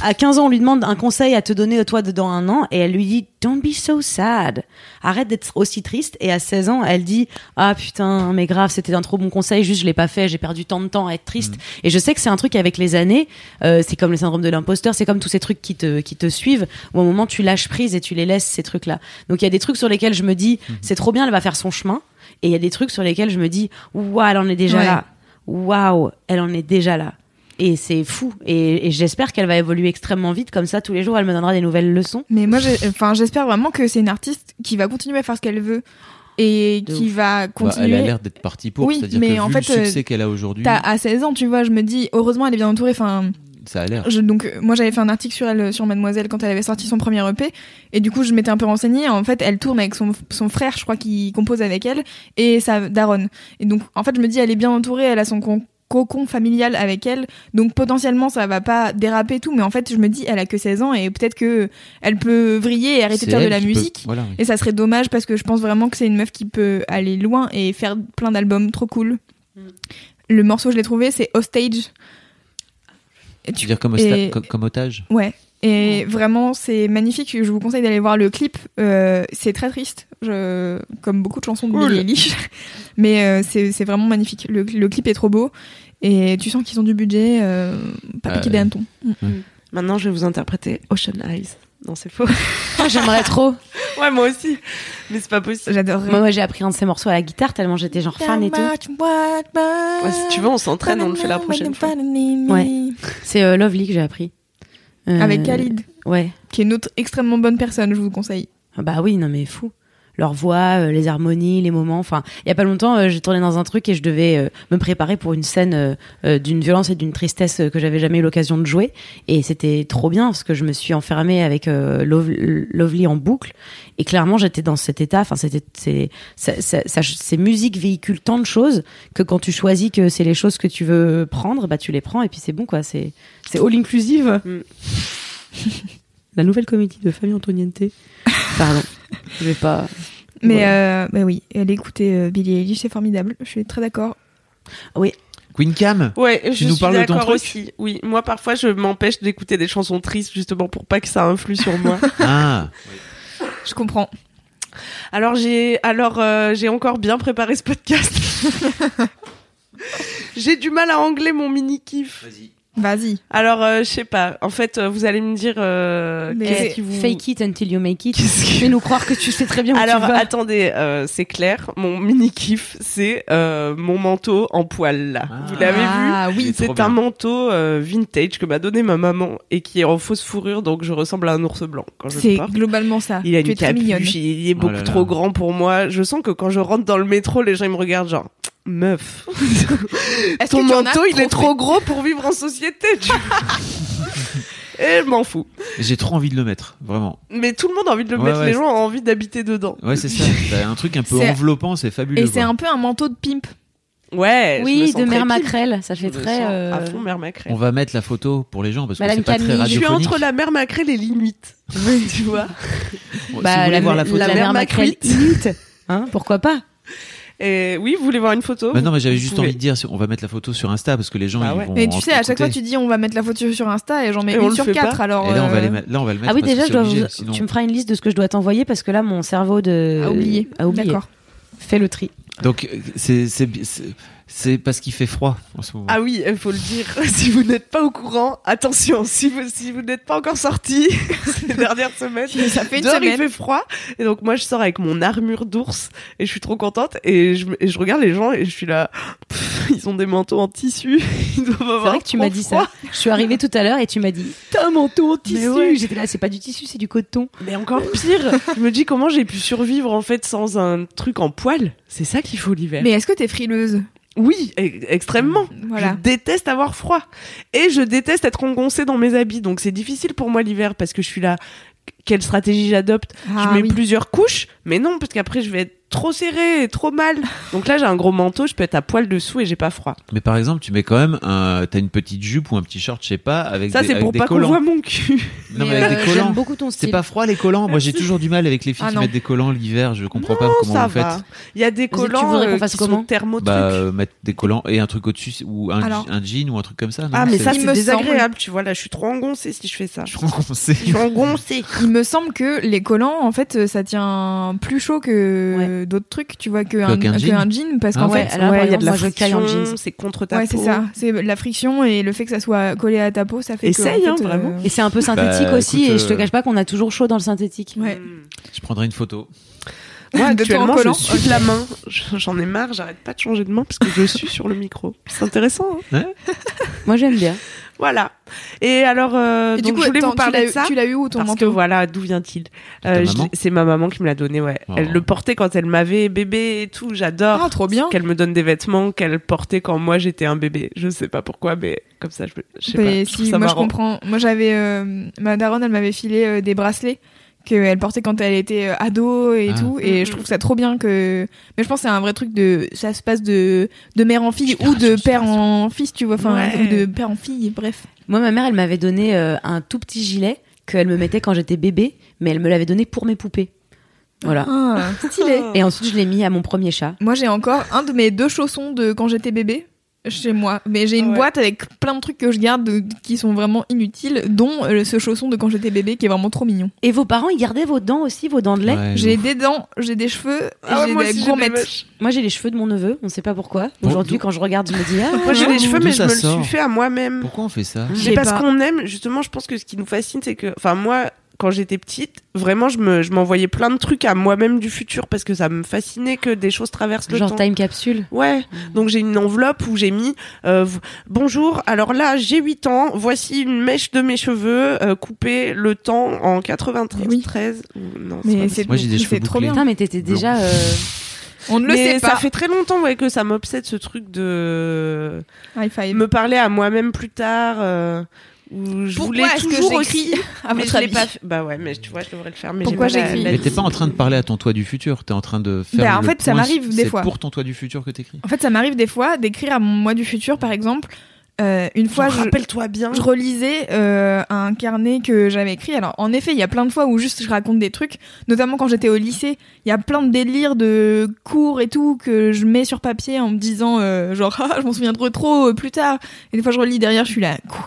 À, à 15 ans, on lui demande un conseil à te donner, toi, dans un an, et elle lui dit, don't be so sad. Arrête d'être aussi triste. Et à 16 ans, elle dit, ah putain, mais grave, c'était un trop bon conseil, juste je l'ai pas fait, j'ai perdu tant de temps à être triste. Et je sais que c'est un truc avec les années, euh, c'est comme le syndrome de l'imposteur, c'est comme tous ces trucs qui te, qui te suivent, où à un moment tu lâches prise et tu les laisses, ces trucs-là. Donc il y a des trucs sur lesquels je me dis, c'est trop bien, elle va faire son chemin. Et il y a des trucs sur lesquels je me dis, waouh, elle en est déjà Ouais. là. Waouh, elle en est déjà là. Et c'est fou. Et, et j'espère qu'elle va évoluer extrêmement vite. Comme ça, tous les jours, elle me donnera des nouvelles leçons. Mais moi, j'ai- enfin, j'espère vraiment que c'est une artiste qui va continuer à faire ce qu'elle veut et De qui ouf. va Bah, continuer. elle a l'air d'être partie pour, Oui, c'est-à-dire mais que en vu fait, le euh, succès qu'elle a aujourd'hui, T'as à 16 ans, tu vois, je me dis, heureusement, elle est bien entourée. Enfin, ça a l'air. je- donc, euh, moi, j'avais fait un article sur elle, sur Mademoiselle, quand elle avait sorti son premier EP. Et du coup, je m'étais un peu renseignée. En fait, elle tourne avec son, son frère, je crois, qui compose avec elle, et sa daronne. Et donc, en fait, je me dis, elle est bien entourée, elle a son con- cocon familial avec elle. Donc, potentiellement, ça va pas déraper et tout. Mais en fait, je me dis, elle a que 16 ans, et peut-être que elle peut vriller et arrêter de faire de la peut- musique. Voilà, oui. Et ça serait dommage parce que je pense vraiment que c'est une meuf qui peut aller loin et faire plein d'albums trop cool. Mm. Le morceau, je l'ai trouvé, c'est Hostage. Tu veux dire comme, osta- et- comme, comme otage? Ouais. Et vraiment, c'est magnifique. Je vous conseille d'aller voir le clip. Euh, c'est très triste, je... comme beaucoup de chansons de Cool. Billie Eilish. *laughs* Mais euh, c'est vraiment magnifique. Le, le clip est trop beau. Et tu sens qu'ils ont du budget, euh, pas piqué des ouais. Mm. Maintenant, je vais vous interpréter Ocean Eyes Non, c'est faux. *laughs* Ah, J'aimerais trop. ouais, moi aussi. Mais c'est pas possible. J'adorerais. Moi, moi, j'ai appris un de ces morceaux à la guitare tellement j'étais genre fan et tout. Ouais, si tu veux, on s'entraîne, on le fait la prochaine fois. Ouais. C'est euh, Lovely que j'ai appris. Euh, Avec Khalid, Ouais. qui est une autre extrêmement bonne personne, je vous conseille. Ah Bah oui, non mais fou. Leur voix, euh, les harmonies, les moments. Enfin, il y a pas longtemps, euh, j'ai tourné dans un truc et je devais euh, me préparer pour une scène euh, euh, d'une violence et d'une tristesse que j'avais jamais eu l'occasion de jouer. Et c'était trop bien parce que je me suis enfermée avec euh, Lov- Lovely en boucle. Et clairement, j'étais dans cet état. Enfin, c'était, ces musiques véhiculent tant de choses que quand tu choisis que c'est les choses que tu veux prendre, bah tu les prends et puis c'est bon quoi. C'est, c'est all inclusive. Mm. *laughs* La nouvelle comédie de Fabien Antoniente. Pardon, je vais pas. Mais Ouais. euh, bah oui, elle écouter euh, Billie Eilish, c'est formidable. Je suis très d'accord. Queen Cam Ouais, je nous suis parles de ton d'accord truc aussi. Oui, moi parfois je m'empêche d'écouter des chansons tristes justement pour pas que ça influe sur moi. *laughs* Ah, Je comprends. alors j'ai alors euh, j'ai encore bien préparé ce podcast. *laughs* j'ai du mal à angler mon mini kiff. Vas-y. Alors euh, je sais pas. En fait, euh, vous allez me dire euh, Mais- qu'est-ce qui vous Fake it until you make it. Qui- Fais-nous croire que tu sais très bien où Alors tu vas. attendez, euh, c'est clair, mon mini kiff, c'est euh, mon manteau en poil là. Ah. Vous l'avez vu Ah est oui. C'est bien. un manteau euh, vintage que m'a donné ma maman et qui est en fausse fourrure, donc je ressemble à un ours blanc quand je le C'est globalement ça. Il a tu une capuche, il est beaucoup là là. trop grand pour moi. Je sens que quand je rentre dans le métro, les gens ils me regardent genre meuf. *laughs* Est-ce Ton manteau, il est trop gros pour vivre en société. Tu... vois. *laughs* Et je m'en fous. j'ai trop envie de le mettre, vraiment. Mais tout le monde a envie de le Ouais, mettre. ouais. Les gens ont envie d'habiter dedans. Ouais, c'est ça. T'as *laughs* un truc un peu enveloppant, c'est fabuleux. Et c'est un peu un manteau de pimp. Ouais. je me Oui, sens de Mère. Maquerelle, ça fait Je très. euh, À fond, mère Macrel. On va mettre la photo pour les gens parce que c'est pas très Camille, Je suis radiophonique. entre la mère Macrel et l'Inuit. tu vois. Bon, Bah, si vous voulez la, voir la photo. la La Mère. Inuit. Hein, pourquoi pas? Et oui, vous voulez voir une photo Bah non, mais j'avais juste pouvez. envie de dire, on va mettre la photo sur Insta parce que les gens Bah ils vont. Mais tu sais, à chaque fois, tu dis on va mettre la photo sur Insta et j'en mets Et une sur quatre. pas. Alors, Et là, on va euh, les. Là, on va le mettre. Ah oui, déjà, c'est je dois obligé, vous- sinon- tu me feras une liste de ce que je dois t'envoyer parce que là, mon cerveau de... à oublier. a oublié. D'accord. Fais le tri. Donc euh, c'est c'est parce qu'il fait froid en ce moment. Ah oui, il faut le dire. *laughs* Si vous n'êtes pas au courant, attention, si vous, si vous n'êtes pas encore sorti *laughs* ces dernières semaines, *laughs* Ça fait une dehors, il semaine. fait froid. Et donc, moi, je sors avec mon armure d'ours et je suis trop contente. Et je, et je regarde les gens et je suis là, pff, ils ont des manteaux en tissu. Ils doivent avoir C'est vrai que tu m'as dit froid. ça. Je suis arrivée tout à l'heure et tu m'as dit T'as un manteau en tissu. ouais. J'étais là, c'est pas du tissu, c'est du coton. Mais encore pire, je me dis comment j'ai pu survivre en fait sans un truc en poil? C'est ça qu'il faut l'hiver. Mais est-ce que t'es frileuse? Oui, e- extrêmement. Voilà. Je déteste avoir froid. Et je déteste être engoncée dans mes habits. Donc c'est difficile pour moi l'hiver parce que je suis là. Quelle stratégie j'adopte Ah Je mets oui. plusieurs couches, mais non, parce qu'après je vais être trop serré et trop mal. Donc là j'ai un gros manteau, je peux être à poil dessous et j'ai pas froid. Mais par exemple, tu mets quand même un, t'as une petite jupe ou un petit short, je sais pas, avec Ça des, c'est pour pas qu'on collants. voit mon cul. Non, mais Mais, avec euh, des collants. J'aime beaucoup ton C'est style. pas froid les collants. Moi, j'ai toujours du mal avec les filles Ah qui mettent des collants l'hiver. Je comprends pas comment ça vous faites. va. Il y a des Vous- tu collants voudrais qu'on euh, fasse comment thermo Bah, euh, mettre des collants et un truc au-dessus ou un, Alors. un jean ou un truc comme ça. non Ah mais C'est- ça c'est désagréable, tu vois là, je suis trop engoncée si je fais ça. je c'est- suis engoncée. Il me semble que les collants, en fait, ça tient plus chaud que d'autres trucs, tu vois, que un, qu'un que jean. parce Ah qu'en ouais, fait, il y a de la friction, jeans. c'est contre ta ouais, peau. c'est ça, c'est la friction et le fait que ça soit collé à ta peau, ça fait Essaye, que. en hein, euh, vraiment. Et c'est un peu synthétique Bah, aussi, écoute, et je te euh, cache pas qu'on a toujours chaud dans le synthétique. Ouais. Hmm. Je prendrai une photo. Moi, actuellement, je suis de la main. Je- J'en ai marre, j'arrête pas de changer de main parce que je suis sur le micro. C'est intéressant. hein Moi, j'aime bien. voilà. Et alors, euh, Et donc du coup, je voulais attends, vous tu parler l'as de eu- ça. tu l'as eu où ton Parce manteau? que voilà, d'où vient-il? Euh, C'est ma maman qui me l'a donné, ouais. Oh. Elle le portait quand elle m'avait bébé et tout. J'adore. Ah, trop bien. Qu'elle me donne des vêtements qu'elle portait quand moi j'étais un bébé. Je sais pas pourquoi, mais comme ça, je, je sais Mais pas. si, ça moi je comprends. Moi j'avais euh, ma daronne, elle m'avait filé euh, des bracelets qu'elle portait quand elle était euh, ado et Ah. tout, et Mhm. je trouve ça trop bien que. Mais je pense que c'est un vrai truc de, ça se passe de de mère en fille ou de père en fils, tu vois, enfin Ouais. de père en fille, bref. Moi, ma mère, elle m'avait donné euh, un tout petit gilet qu'elle me mettait quand j'étais bébé, mais elle me l'avait donné pour mes poupées. Voilà. Ah, stylé. Et ensuite, je l'ai mis à mon premier chat. Moi j'ai encore un de mes deux chaussons de quand j'étais bébé chez moi, mais j'ai une Ouais. boîte avec plein de trucs que je garde qui sont vraiment inutiles, dont euh, ce chausson de quand j'étais bébé qui est vraiment trop mignon. Et vos parents, ils gardaient vos dents aussi, vos dents de lait Ouais, J'ai ouf. des dents, j'ai des cheveux, et Ah ouais, j'ai moi des aussi, gourmettes. Moi, j'ai les cheveux de mon neveu, on sait pas pourquoi. Bon, Aujourd'hui, d'où- quand je regarde, je me dis *laughs* Ah, Moi j'ai les cheveux, mais je me le suis fait à moi-même. Pourquoi on fait ça sais parce pas. qu'on aime, justement, je pense que ce qui nous fascine, c'est que, enfin, moi, quand j'étais petite, vraiment, je me, je m'envoyais plein de trucs à moi-même du futur parce que ça me fascinait que des choses traversent le Genre temps. time capsule. Ouais, donc j'ai une enveloppe où j'ai mis euh, bonjour. Alors là, j'ai 8 ans. Voici une mèche de mes cheveux euh, coupée le temps en 93 Oui. 13 ou non. Mais c'est Moi, j'ai des cheveux trop bouclés. bien. Putain, mais t'étais déjà. euh, *laughs* On ne le mais sait ça pas. fait très longtemps ouais, que ça m'obsède ce truc de High five. me parler à moi-même plus tard. euh, où je Pourquoi voulais est-ce que toujours j'écris aussi. à mais votre je pas fait. Bah ouais, mais tu vois, je devrais le faire. Mais Pourquoi j'écris la- Mais t'es pas en train de parler à ton toi du futur, t'es en train de faire. Bah, en le fait, ça m'arrive des c'est fois. pour ton toi du futur que t'écris. En fait, ça m'arrive des fois d'écrire à mon moi du futur, par exemple. Euh, une fois, je, rappelle-toi bien. je relisais euh, un carnet que j'avais écrit. Alors, en effet, il y a plein de fois où juste je raconte des trucs, notamment quand j'étais au lycée. Il y a plein de délires de cours et tout que je mets sur papier en me disant, euh, genre, *laughs* ah, je m'en souviendrai trop plus tard. Et des fois, je relis derrière, je suis là, quoi?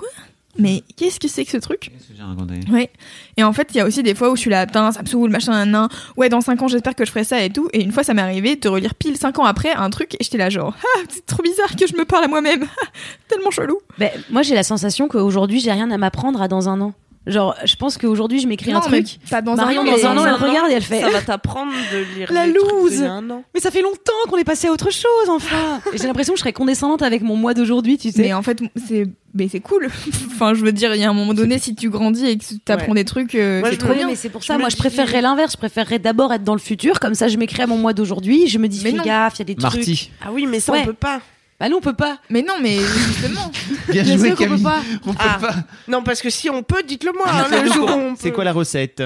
Mais qu'est-ce que c'est que ce truc Qu'est-ce que j'ai raconté Ouais. Et en fait, il y a aussi des fois où je suis là, putain, ça me saoule, machin, nan, nan. Ouais, dans 5 ans, j'espère que je ferai ça et tout. Et une fois, ça m'est arrivé de relire pile 5 ans après un truc et j'étais là, genre, *laughs* ah, c'est trop bizarre que je me parle à moi-même. *laughs* Tellement chelou. Ben, moi, j'ai la sensation qu'aujourd'hui, j'ai rien à m'apprendre à dans un an. Genre, je pense qu'aujourd'hui, je m'écris un truc. Pas dans Marion, un an, dans mais un an, elle regarde et elle fait. Ça va *laughs* t'apprendre de lire La loose. Mais ça fait longtemps qu'on est passé à autre chose, enfin. J'ai l'impression que je serais condescendante avec mon moi d'aujourd'hui, tu sais. Mais en fait, c'est mais c'est cool. *laughs* enfin, je veux dire, il y a un moment donné, si tu grandis et que tu apprends Ouais. des trucs, euh, c'est trop bien. mais c'est pour ça, moi je préférerais l'inverse. Je préférerais d'abord être dans le futur, comme ça je m'écris à mon moi d'aujourd'hui. Je me dis, Mais fais non. gaffe, il y a des trucs. Marty, Ah oui, mais ça Ouais. on peut pas. Bah non, on peut pas. Mais non, mais *laughs* justement. bien joué sûr qu'on peut Camille. pas. *laughs* On peut Ah. pas. Non, parce que si on peut, dites-le moi. hein, le jour où on C'est peut. quoi la recette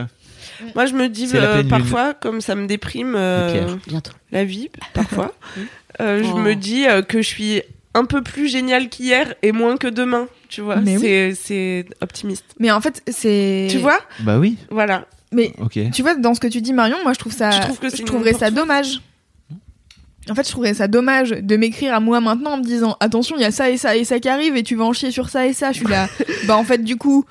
Moi, je me dis euh, lune. parfois, comme ça me déprime euh, la vie, parfois, euh, je Oh. me dis euh, que je suis un peu plus géniale qu'hier et moins que demain. Tu vois, oui. c'est c'est optimiste. Mais en fait, c'est. Tu vois, Bah oui, voilà. Mais ok. tu vois, dans ce que tu dis, Marion, moi, je trouve ça. Tu trouves que c'est je trouverais ça dommage. En fait, je trouverais ça dommage de m'écrire à moi maintenant en me disant attention, il y a ça et ça et ça qui arrive et tu vas en chier sur ça et ça. Je suis là. *laughs* bah, en fait, du coup,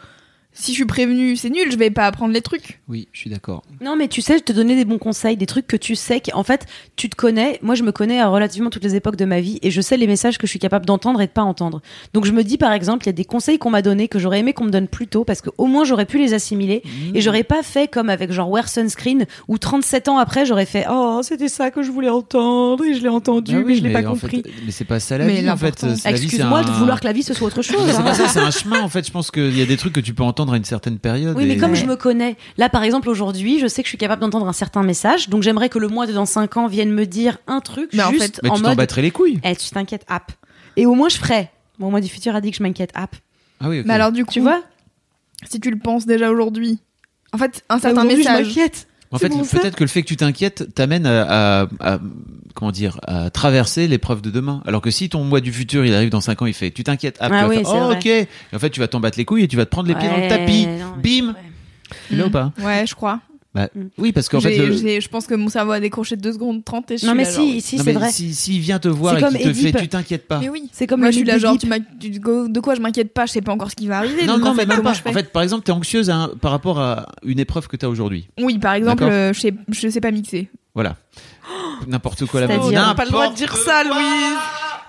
si je suis prévenue, c'est nul, je vais pas apprendre les trucs. Oui, je suis d'accord. Non, mais tu sais, je te donnais des bons conseils, des trucs que tu sais qu'en fait, tu te connais. Moi, je me connais à relativement toutes les époques de ma vie et je sais les messages que je suis capable d'entendre et de pas entendre. Donc, je me dis, par exemple, il y a des conseils qu'on m'a donnés que j'aurais aimé qu'on me donne plus tôt parce qu'au moins j'aurais pu les assimiler et j'aurais pas fait comme avec genre Wear Sunscreen où 37 ans après, j'aurais fait, oh, c'était ça que je voulais entendre et je l'ai entendu, Bah mais je l'ai pas compris. fait, mais c'est pas ça la Mais vie en fait. Excuse-moi un- de vouloir que la vie ce soit autre chose. C'est hein. pas ça, c'est un chemin en fait. Je pense qu'il y a des trucs que tu peux entendre à une certaine période. Oui, mais comme je me connais, là par exemple aujourd'hui, je sais que je suis capable d'entendre un certain message, donc j'aimerais que le mois de dans 5 ans vienne me dire un truc Mais en juste Mais en tu t'en mode battrais les couilles. Eh, tu t'inquiètes, app. Et au moins je ferais. Mon mois du futur a dit que je m'inquiète, app. Ah oui. Mais alors, du coup, Tu vois? si tu le penses déjà aujourd'hui, en fait, un certain Aujourd'hui, je message. m'inquiète. En fait, peut-être que le fait que tu t'inquiètes t'amène à, à- à- comment dire, à traverser l'épreuve de demain. Alors que si ton mois du futur, il arrive dans 5 ans, il fait, tu t'inquiètes, ah, Ah oui, faire, oh, ok. Et en fait, tu vas t'en battre les couilles et tu vas te prendre les pieds dans le tapis. non, Bim. l'as ou pas? Ouais, je crois. Bah, Mm. oui, parce qu'en fait, le- je pense que mon cerveau a décroché 2 secondes 30 et je Non suis mais là, si, genre, si Non, c'est mais vrai. si s'il vient te voir et qu'il te fait, tu t'inquiètes pas. Mais oui. C'est comme Moi, le je suis là, genre, tu tu- de quoi je m'inquiète pas, je sais pas encore ce qui va arriver. Non, donc non, en mais fait, même pas. En fait, par exemple, t'es anxieuse hein, par rapport à une épreuve que t'as aujourd'hui. Oui, par exemple, euh, je, sais, je sais pas mixer. Voilà. *gasps* N'importe quoi la même. t'as pas le droit de dire ça, Louise.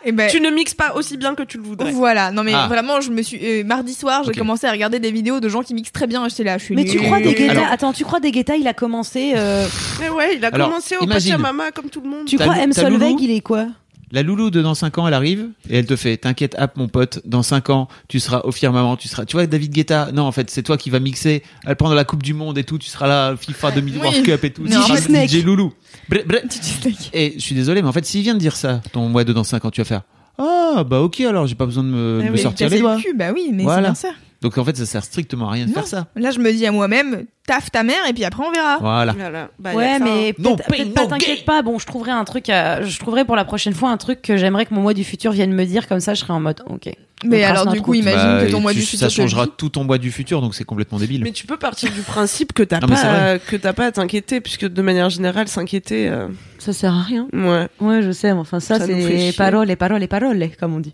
Et ben, Tu ne mixes pas aussi bien que tu le voudrais. voilà. Non, mais Ah. vraiment, je me suis. euh, mardi soir, j'ai commencé à regarder des vidéos de gens qui mixent très bien. et J'étais là, je suis Mais tu crois des Guetta Alors- Attends, tu crois des Guetta il a commencé euh, Mais ouais, il a Alors, commencé au. Pachamama comme tout le monde. Tu crois M Solveig il est quoi? La loulou de dans 5 ans, elle arrive et elle te fait T'inquiète, app mon pote, dans 5 ans, tu seras au firmament, tu seras. Tu vois, David Guetta, non, en fait, c'est toi qui vas mixer elle pendant la Coupe du Monde et tout, tu seras là, FIFA 2000 Oui. World Cup et tout. Fait- Snake. DJ Loulou. Bref, bref. Snake. Et je suis désolé, mais en fait, s'il vient de dire ça, ton mois de dans 5 ans, tu vas faire Ah, bah ok, alors j'ai pas besoin de me, de me oui, sortir Casser les doigts. le cul, bah oui, mais Voilà. c'est bien ça. Donc en fait, ça sert strictement à rien de Non. faire ça. Là, je me dis à moi-même, taffe ta mère et puis après on verra. Voilà. Voilà. Bah, Ouais, mais hein. Peut-être pas t'inquiète pas. Bon, je trouverai un truc, à- je trouverai pour la prochaine fois un truc que j'aimerais que mon moi du futur vienne me dire comme ça, je serai en mode OK. Mais alors, du coup, imagine Bah, que ton mois tu- du futur. ça changera tout ton mois du futur, donc c'est complètement débile. Mais tu peux partir du principe que t'as pas, euh, que t'as pas à t'inquiéter, puisque de manière générale, s'inquiéter, euh, Ça sert à rien. ouais. Ouais, je sais, mais enfin ça, c'est chier. parole, parole, parole, comme on dit.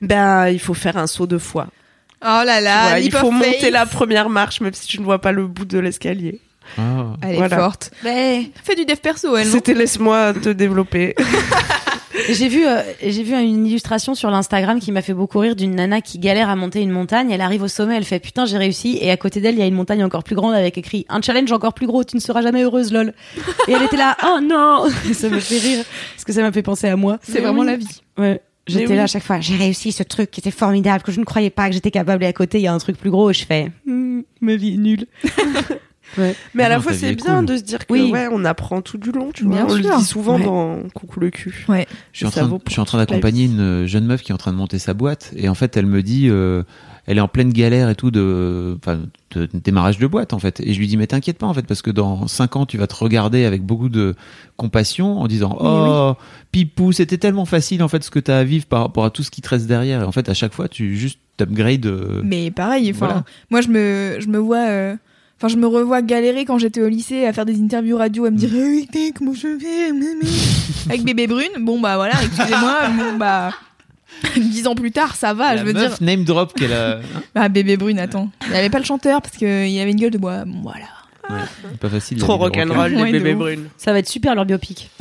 Ben, il faut faire un saut de foi. Oh là là, vois, il faut monter la première marche, même si tu ne vois pas le bout de l'escalier. Ah. Elle est Voilà. forte. Mais fais du dev perso, elle. C'était laisse-moi te développer. *laughs* J'ai vu, euh, j'ai vu une illustration sur l'Instagram qui m'a fait beaucoup rire d'une nana qui galère à monter une montagne. Elle arrive au sommet, elle fait putain j'ai réussi. Et à côté d'elle, il y a une montagne encore plus grande avec écrit un challenge encore plus gros. Tu ne seras jamais heureuse, lol. Et elle était là, oh non. *laughs* Ça me fait rire parce que ça m'a fait penser à moi. C'est vraiment la vie. Ouais. J'étais oui. là à chaque fois. J'ai réussi ce truc qui était formidable que je ne croyais pas que j'étais capable. Et à côté, il y a un truc plus gros. Et je fais, Hmm, ma vie est nulle. *laughs* ouais. Mais à la fois, c'est est bien cool. de se dire que Oui. ouais, on apprend tout du long, tu vois. Bien on le sûr. dit souvent Ouais. dans Coucou le cul. Ouais. Je suis, en train, vaut je suis en train toute la d'accompagner une jeune meuf qui est en train de monter sa boîte et en fait elle me dit euh, elle est en pleine galère et tout de enfin de, de démarrage de boîte en fait et je lui dis mais t'inquiète pas en fait parce que dans cinq ans tu vas te regarder avec beaucoup de compassion en disant oh pipou c'était tellement facile en fait ce que t'as à vivre par rapport à tout ce qui te reste derrière et en fait à chaque fois tu juste t'upgrades euh, Mais pareil, Voilà. moi je me, je me vois, euh, enfin je me revois galérer quand j'étais au lycée à faire des interviews radio, à me dire Mm. Comment je hum. avec bébé brune. Bon bah voilà, excusez-moi, *laughs* bon bah *laughs* dix ans plus tard, ça va, la je veux meuf dire. name drop qu'elle a *laughs* Ah bébé brune, attends, il y avait pas le chanteur parce que il avait une gueule de bois. Bon voilà. Ouais, pas facile Trop rock'n'roll, les bébés brunes. Ça va être super leur biopic. *laughs*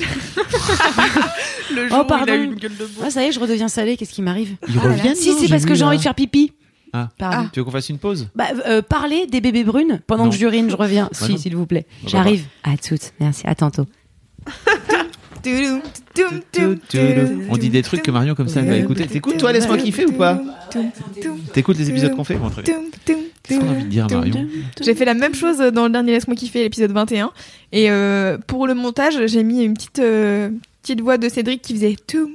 Le Oh, jour où il pardon. a eu une gueule de bois. Ouais, ça y est, je redeviens salée. Qu'est-ce qui m'arrive Ils reviennent Si, c'est parce que j'ai envie de faire pipi. Ah. Pardon. Tu veux qu'on fasse une pause? Bah, euh, parler des bébés brunes pendant Non. que j'urine, je reviens. Bah si, s'il vous plaît. bah, J'arrive. À toutes. Merci. À tantôt. On dit des trucs que Marion comme ça elle va écouter. T'écoutes toi laisse-moi kiffer ou pas T'écoutes les épisodes qu'on fait Bon, Qu'est-ce qu'on a envie de dire Marion J'ai fait la même chose dans le dernier Laisse-moi kiffer, l'épisode 21. Et euh, pour le montage, j'ai mis une petite, euh, petite voix de Cédric qui faisait toum,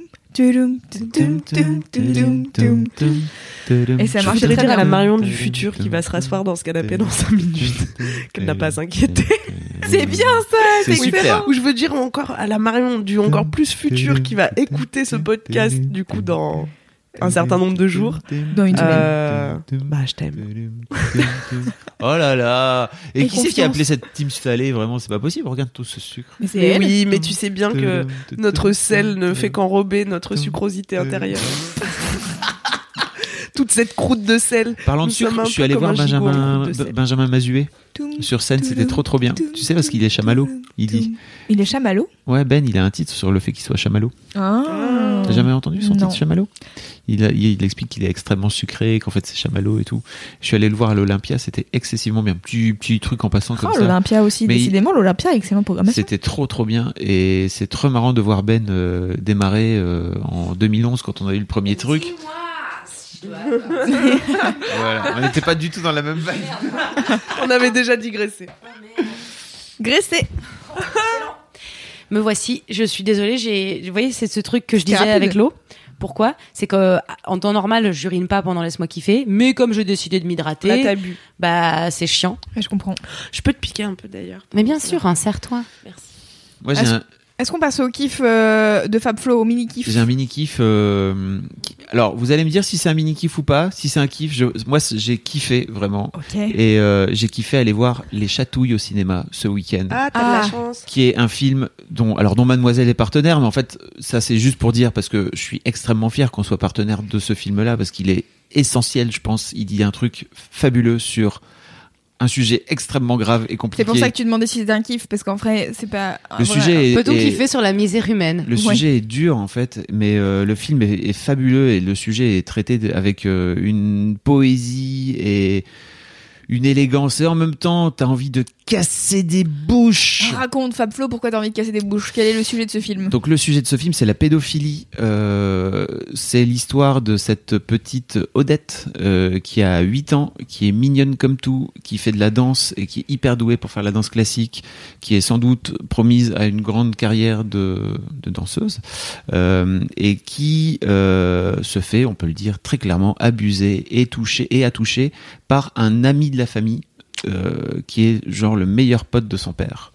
Et ça Je marche voudrais très dire à la. Marion du futur qui va se rasseoir dans ce canapé dans 5 minutes *laughs* qu'elle n'a pas à s'inquiéter. *laughs* C'est bien ça, C'est super. excellent. Ou je veux dire encore à la Marion du encore plus futur qui va écouter ce podcast du coup dans un certain nombre de jours. Dans une semaine. Euh, bah je t'aime. *laughs* Oh là là Et, Et qui c'est qui a appelé cette team salée Vraiment, c'est pas possible. Regarde tout ce sucre. Mais Mais oui, mais tu sais bien que notre sel ne fait qu'enrober notre sucrosité intérieure. *laughs* Toute cette croûte de sel. Parlant de sucre, je suis allé voir Benjamin. Benjamin Mazuet sur scène, c'était trop trop bien. Tu sais parce qu'il est chamallow, il dit. Il est chamallow? Ouais, Ben, il a un titre sur le fait qu'il soit chamallow. Ah. T'as jamais entendu son titre chamallow? Il, a- il, il explique qu'il est extrêmement sucré, qu'en fait c'est chamallow et tout. Je suis allé le voir à l'Olympia, c'était excessivement bien. Petit, petit truc en passant comme Oh, ça. l'Olympia aussi, Mais décidément, l'Olympia, excellente programmation. C'était trop trop bien et c'est trop marrant de voir Ben euh, démarrer euh, en 2011 quand on a eu le premier truc. voilà, on n'était pas du tout dans la même vague. *laughs* On avait déjà digressé. Graissé. Me voici. Je suis désolée. J'ai, vous voyez, c'est ce truc que je disais rapide. avec l'eau. Pourquoi? C'est que en temps normal, j'urine pas pendant laisse-moi kiffer, mais comme j'ai décidé de m'hydrater, t'as bu. bah c'est chiant. Ouais, je comprends. Je peux te piquer un peu d'ailleurs. Mais bien sûr, serre-toi. Moi j'ai Est-ce- un, Est-ce qu'on passe au kiff euh, de Fab Flo, au mini kiff j'ai un mini kiff. euh, qui- Alors vous allez me dire si c'est un mini kiff ou pas. Si c'est un kiff, je... moi j'ai kiffé vraiment Ok. et euh, j'ai kiffé aller voir Les Chatouilles au cinéma ce week-end. Ah, t'as Ah. de la chance. qui est un film dont alors dont Mademoiselle est partenaire mais en fait ça c'est juste pour dire parce que je suis extrêmement fier qu'on soit partenaire de ce film là parce qu'il est essentiel je pense il dit un truc fabuleux sur un sujet extrêmement grave et compliqué C'est pour ça que tu demandais si c'était un kiff, parce qu'en vrai, c'est pas. un le vrai- sujet est, Peut-on est- kiffer sur la misère humaine le Ouais. sujet est dur en fait, mais euh, le film est, est fabuleux et le sujet est traité de- avec euh, une poésie et une élégance et en même temps t'as envie de casser des bouches. Raconte, Fab Flo, pourquoi t'as envie de casser des bouches? Quel est le sujet de ce film? Donc le sujet de ce film, c'est la pédophilie. Euh, c'est l'histoire de cette petite Odette euh, qui a 8 ans, qui est mignonne comme tout, qui fait de la danse et qui est hyper douée pour faire la danse classique, qui est sans doute promise à une grande carrière de, de danseuse euh, et qui euh, se fait, on peut le dire très clairement, abuser et toucher et à toucher par un ami de la famille euh, qui est genre le meilleur pote de son père.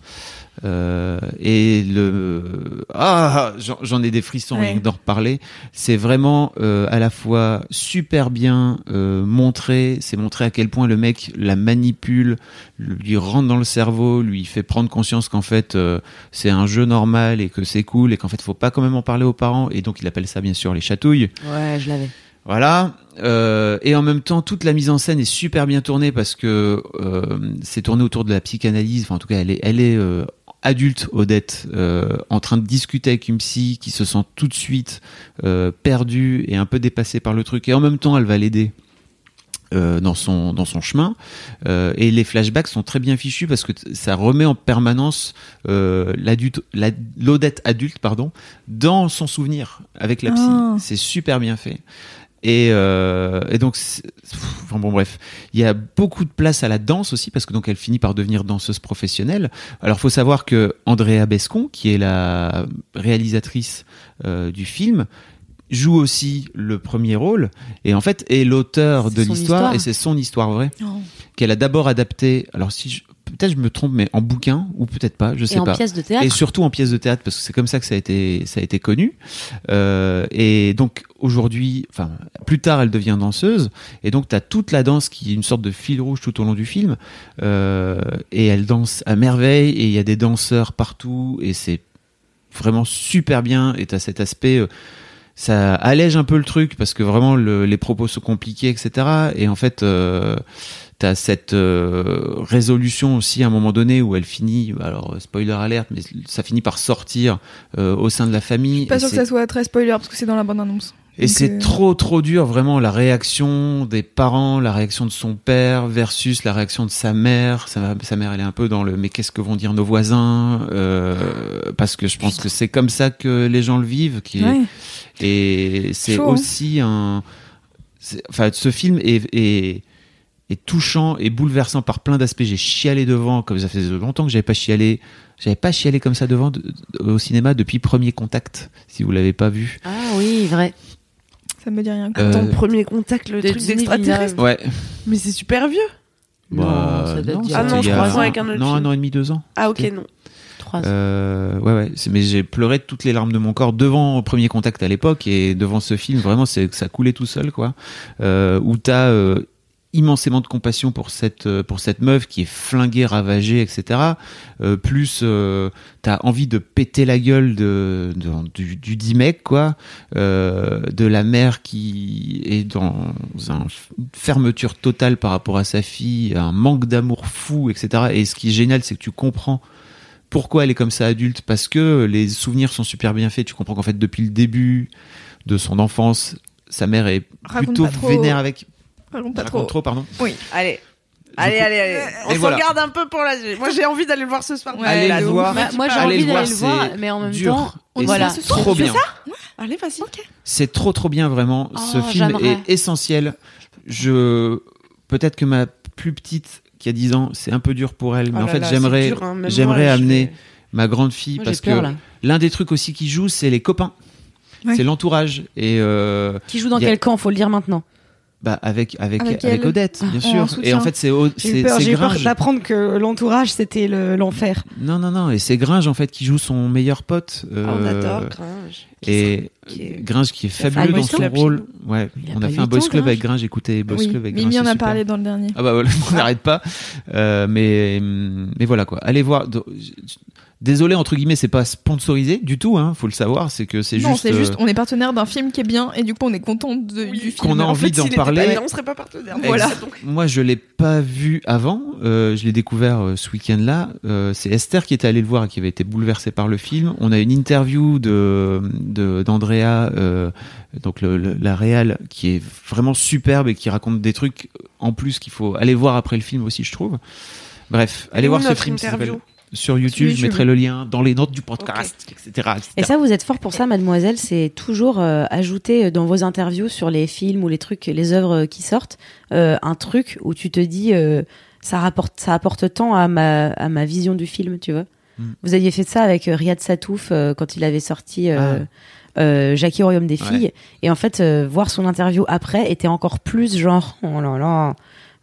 Euh, et le ah j'en j'en ai des frissons Ouais. rien que d'en reparler. C'est vraiment euh, à la fois super bien euh, montré. C'est montré à quel point le mec la manipule, lui rentre dans le cerveau, lui fait prendre conscience qu'en fait euh, c'est un jeu normal et que c'est cool et qu'en fait faut pas quand même en parler aux parents. Et donc il appelle ça bien sûr les chatouilles. Ouais, je l'avais. Voilà. Euh, et en même temps, toute la mise en scène est super bien tournée parce que euh, c'est tourné autour de la psychanalyse. Enfin, en tout cas, elle est, elle est euh, adulte, Odette, euh, en train de discuter avec une psy qui se sent tout de suite euh, perdue et un peu dépassée par le truc. Et en même temps, elle va l'aider. euh, dans son dans son chemin Euh, et les flashbacks sont très bien fichus parce que ça remet en permanence euh, l'adulte la- l'Odette adulte pardon dans son souvenir avec la psy Ah. c'est super bien fait et, euh, et donc, pff, enfin bon bref, il y a beaucoup de place à la danse aussi parce que donc elle finit par devenir danseuse professionnelle. Alors faut savoir que Andrea Bescon, qui est la réalisatrice euh, du film, joue aussi le premier rôle et en fait est l'auteur de l'histoire histoire. et c'est son histoire vraie Oh. qu'elle a d'abord adapté. Alors si je- peut-être je me trompe, mais en bouquin ou peut-être pas, je sais Et en pas. pièce de théâtre. Et surtout en pièce de théâtre parce que c'est comme ça que ça a été ça a été connu. Euh, et donc aujourd'hui, enfin plus tard, elle devient danseuse et donc tu as toute la danse qui est une sorte de fil rouge tout au long du film. Euh, et elle danse à merveille et il y a des danseurs partout et c'est vraiment super bien. Et tu as cet aspect euh, ça allège un peu le truc parce que vraiment le- les propos sont compliqués, etc. Et en fait, euh, t'as cette euh, résolution aussi à un moment donné où elle finit, alors euh, spoiler alerte, mais ça finit par sortir euh, au sein de la famille. Pas Et sûr que ça soit très spoiler parce que c'est dans la bande annonce. Et c'est euh, trop trop dur vraiment la réaction des parents, la réaction de son père versus la réaction de sa mère. Sa, sa mère elle est un peu dans le mais qu'est-ce que vont dire nos voisins euh, parce que je pense que c'est comme ça que les gens le vivent qui est- Ouais. et c'est hein. aussi un enfin ce film est, est est touchant et bouleversant par plein d'aspects. J'ai chialé devant, comme ça faisait longtemps que j'avais pas chialé. J'avais pas chialé comme ça devant de- de- au cinéma depuis Premier Contact, si vous l'avez pas vu. Ah oui, vrai. Ça me dit rien. Euh, Ton premier contact, le truc d'extraterrestre. Ouais. Mais c'est super vieux. Non, Bah, ça non, être il y c'était a- Ah non, je confonds avec un autre Non, film. un an et demi, deux ans. Ah ok, non. Trois ans. Euh, ouais, ouais. Mais j'ai pleuré de toutes les larmes de mon corps devant Premier Contact à l'époque et devant ce film. Vraiment, c'est ça coulait tout seul, quoi. Euh, où t'as euh, immensément de compassion pour cette euh, pour cette meuf qui est flinguée, ravagée, etc. Euh, plus euh, t'as envie de péter la gueule de, de- du, du dit mec, quoi. Euh, de la mère qui est dans un- une fermeture totale par rapport à sa fille, un manque d'amour fou, etc. Et ce qui est génial, c'est que tu comprends pourquoi elle est comme ça adulte parce que les souvenirs sont super bien faits tu comprends qu'en fait depuis le début de son enfance sa mère est Raconte plutôt vénère avec Raconte pas trop. trop pardon Allez. Allez, allez, allez. On se voilà. regarde un peu pour la suite. Moi, j'ai envie d'aller le voir ce soir. Ouais, Allez ouf. voir Bah, moi, j'ai envie le d'aller le voir, mais en même dur. temps, Et voilà. c'est Ce soir, trop bien Allez, vas-y. c'est trop trop bien vraiment ce Oh, film j'aimerais. est essentiel je peut-être que ma plus petite qui a 10 ans c'est un peu dur pour elle mais Oh en fait j'aimerais hein. J'aimerais amener ma grande fille Moi, parce peur, que l'un des trucs aussi qui joue c'est les copains Ouais. c'est l'entourage et euh, qui joue dans a- quel camp Faut le dire maintenant. Bah avec avec Avec. Odette, bien Ah, sûr. en Et en fait, c'est c'est j'ai eu peur Gringe. d'apprendre que l'entourage c'était le- l'enfer. Non non non, et c'est Gringe en fait qui joue son meilleur pote. Ah, on euh, adore Gringe. Et Qui est- Gringe qui est fabuleux dans son club rôle. Ouais, a on a fait un boys club avec Gringe. Écoutez, boys Oui, club avec Mimi Gringe. en c'est a super. parlé dans le dernier. Ah bah voilà, *laughs* on n'arrête pas. Euh, mais mais voilà quoi. Allez voir. Désolé entre guillemets, c'est pas sponsorisé du tout. Hein, faut le savoir. C'est que c'est Non, juste. c'est juste, euh, on est partenaire d'un film qui est bien et du coup on est content de- Oui. du film. Qu'on a En envie fait, d'en pas parler. bien, on serait pas partenaire. Voilà. Donc, Moi, je l'ai pas vu avant. Euh, je l'ai découvert euh, ce week-end-là. Euh, c'est Esther qui était allée le voir et qui avait été bouleversée par le film. On a une interview de de- d'Andrea, euh, donc le, le- la réal, qui est vraiment superbe et qui raconte des trucs en plus qu'il faut aller voir après le film aussi, je trouve. Bref, allez voir ce film. interview s'appelle sur YouTube. Je mettrai le lien dans les notes du podcast, etc., etc. Et ça, vous êtes fort pour ça, mademoiselle. C'est toujours euh, ajouter dans vos interviews sur les films ou les trucs, les œuvres qui sortent, euh, un truc où tu te dis, euh, ça rapporte, ça apporte tant à ma, à ma vision du film, tu vois. Mm. Vous aviez fait ça avec euh, Riyad Satouf euh, quand il avait sorti euh, euh, Jackie au royaume des Ouais. filles. Et en fait, euh, voir son interview après était encore plus genre, oh là là.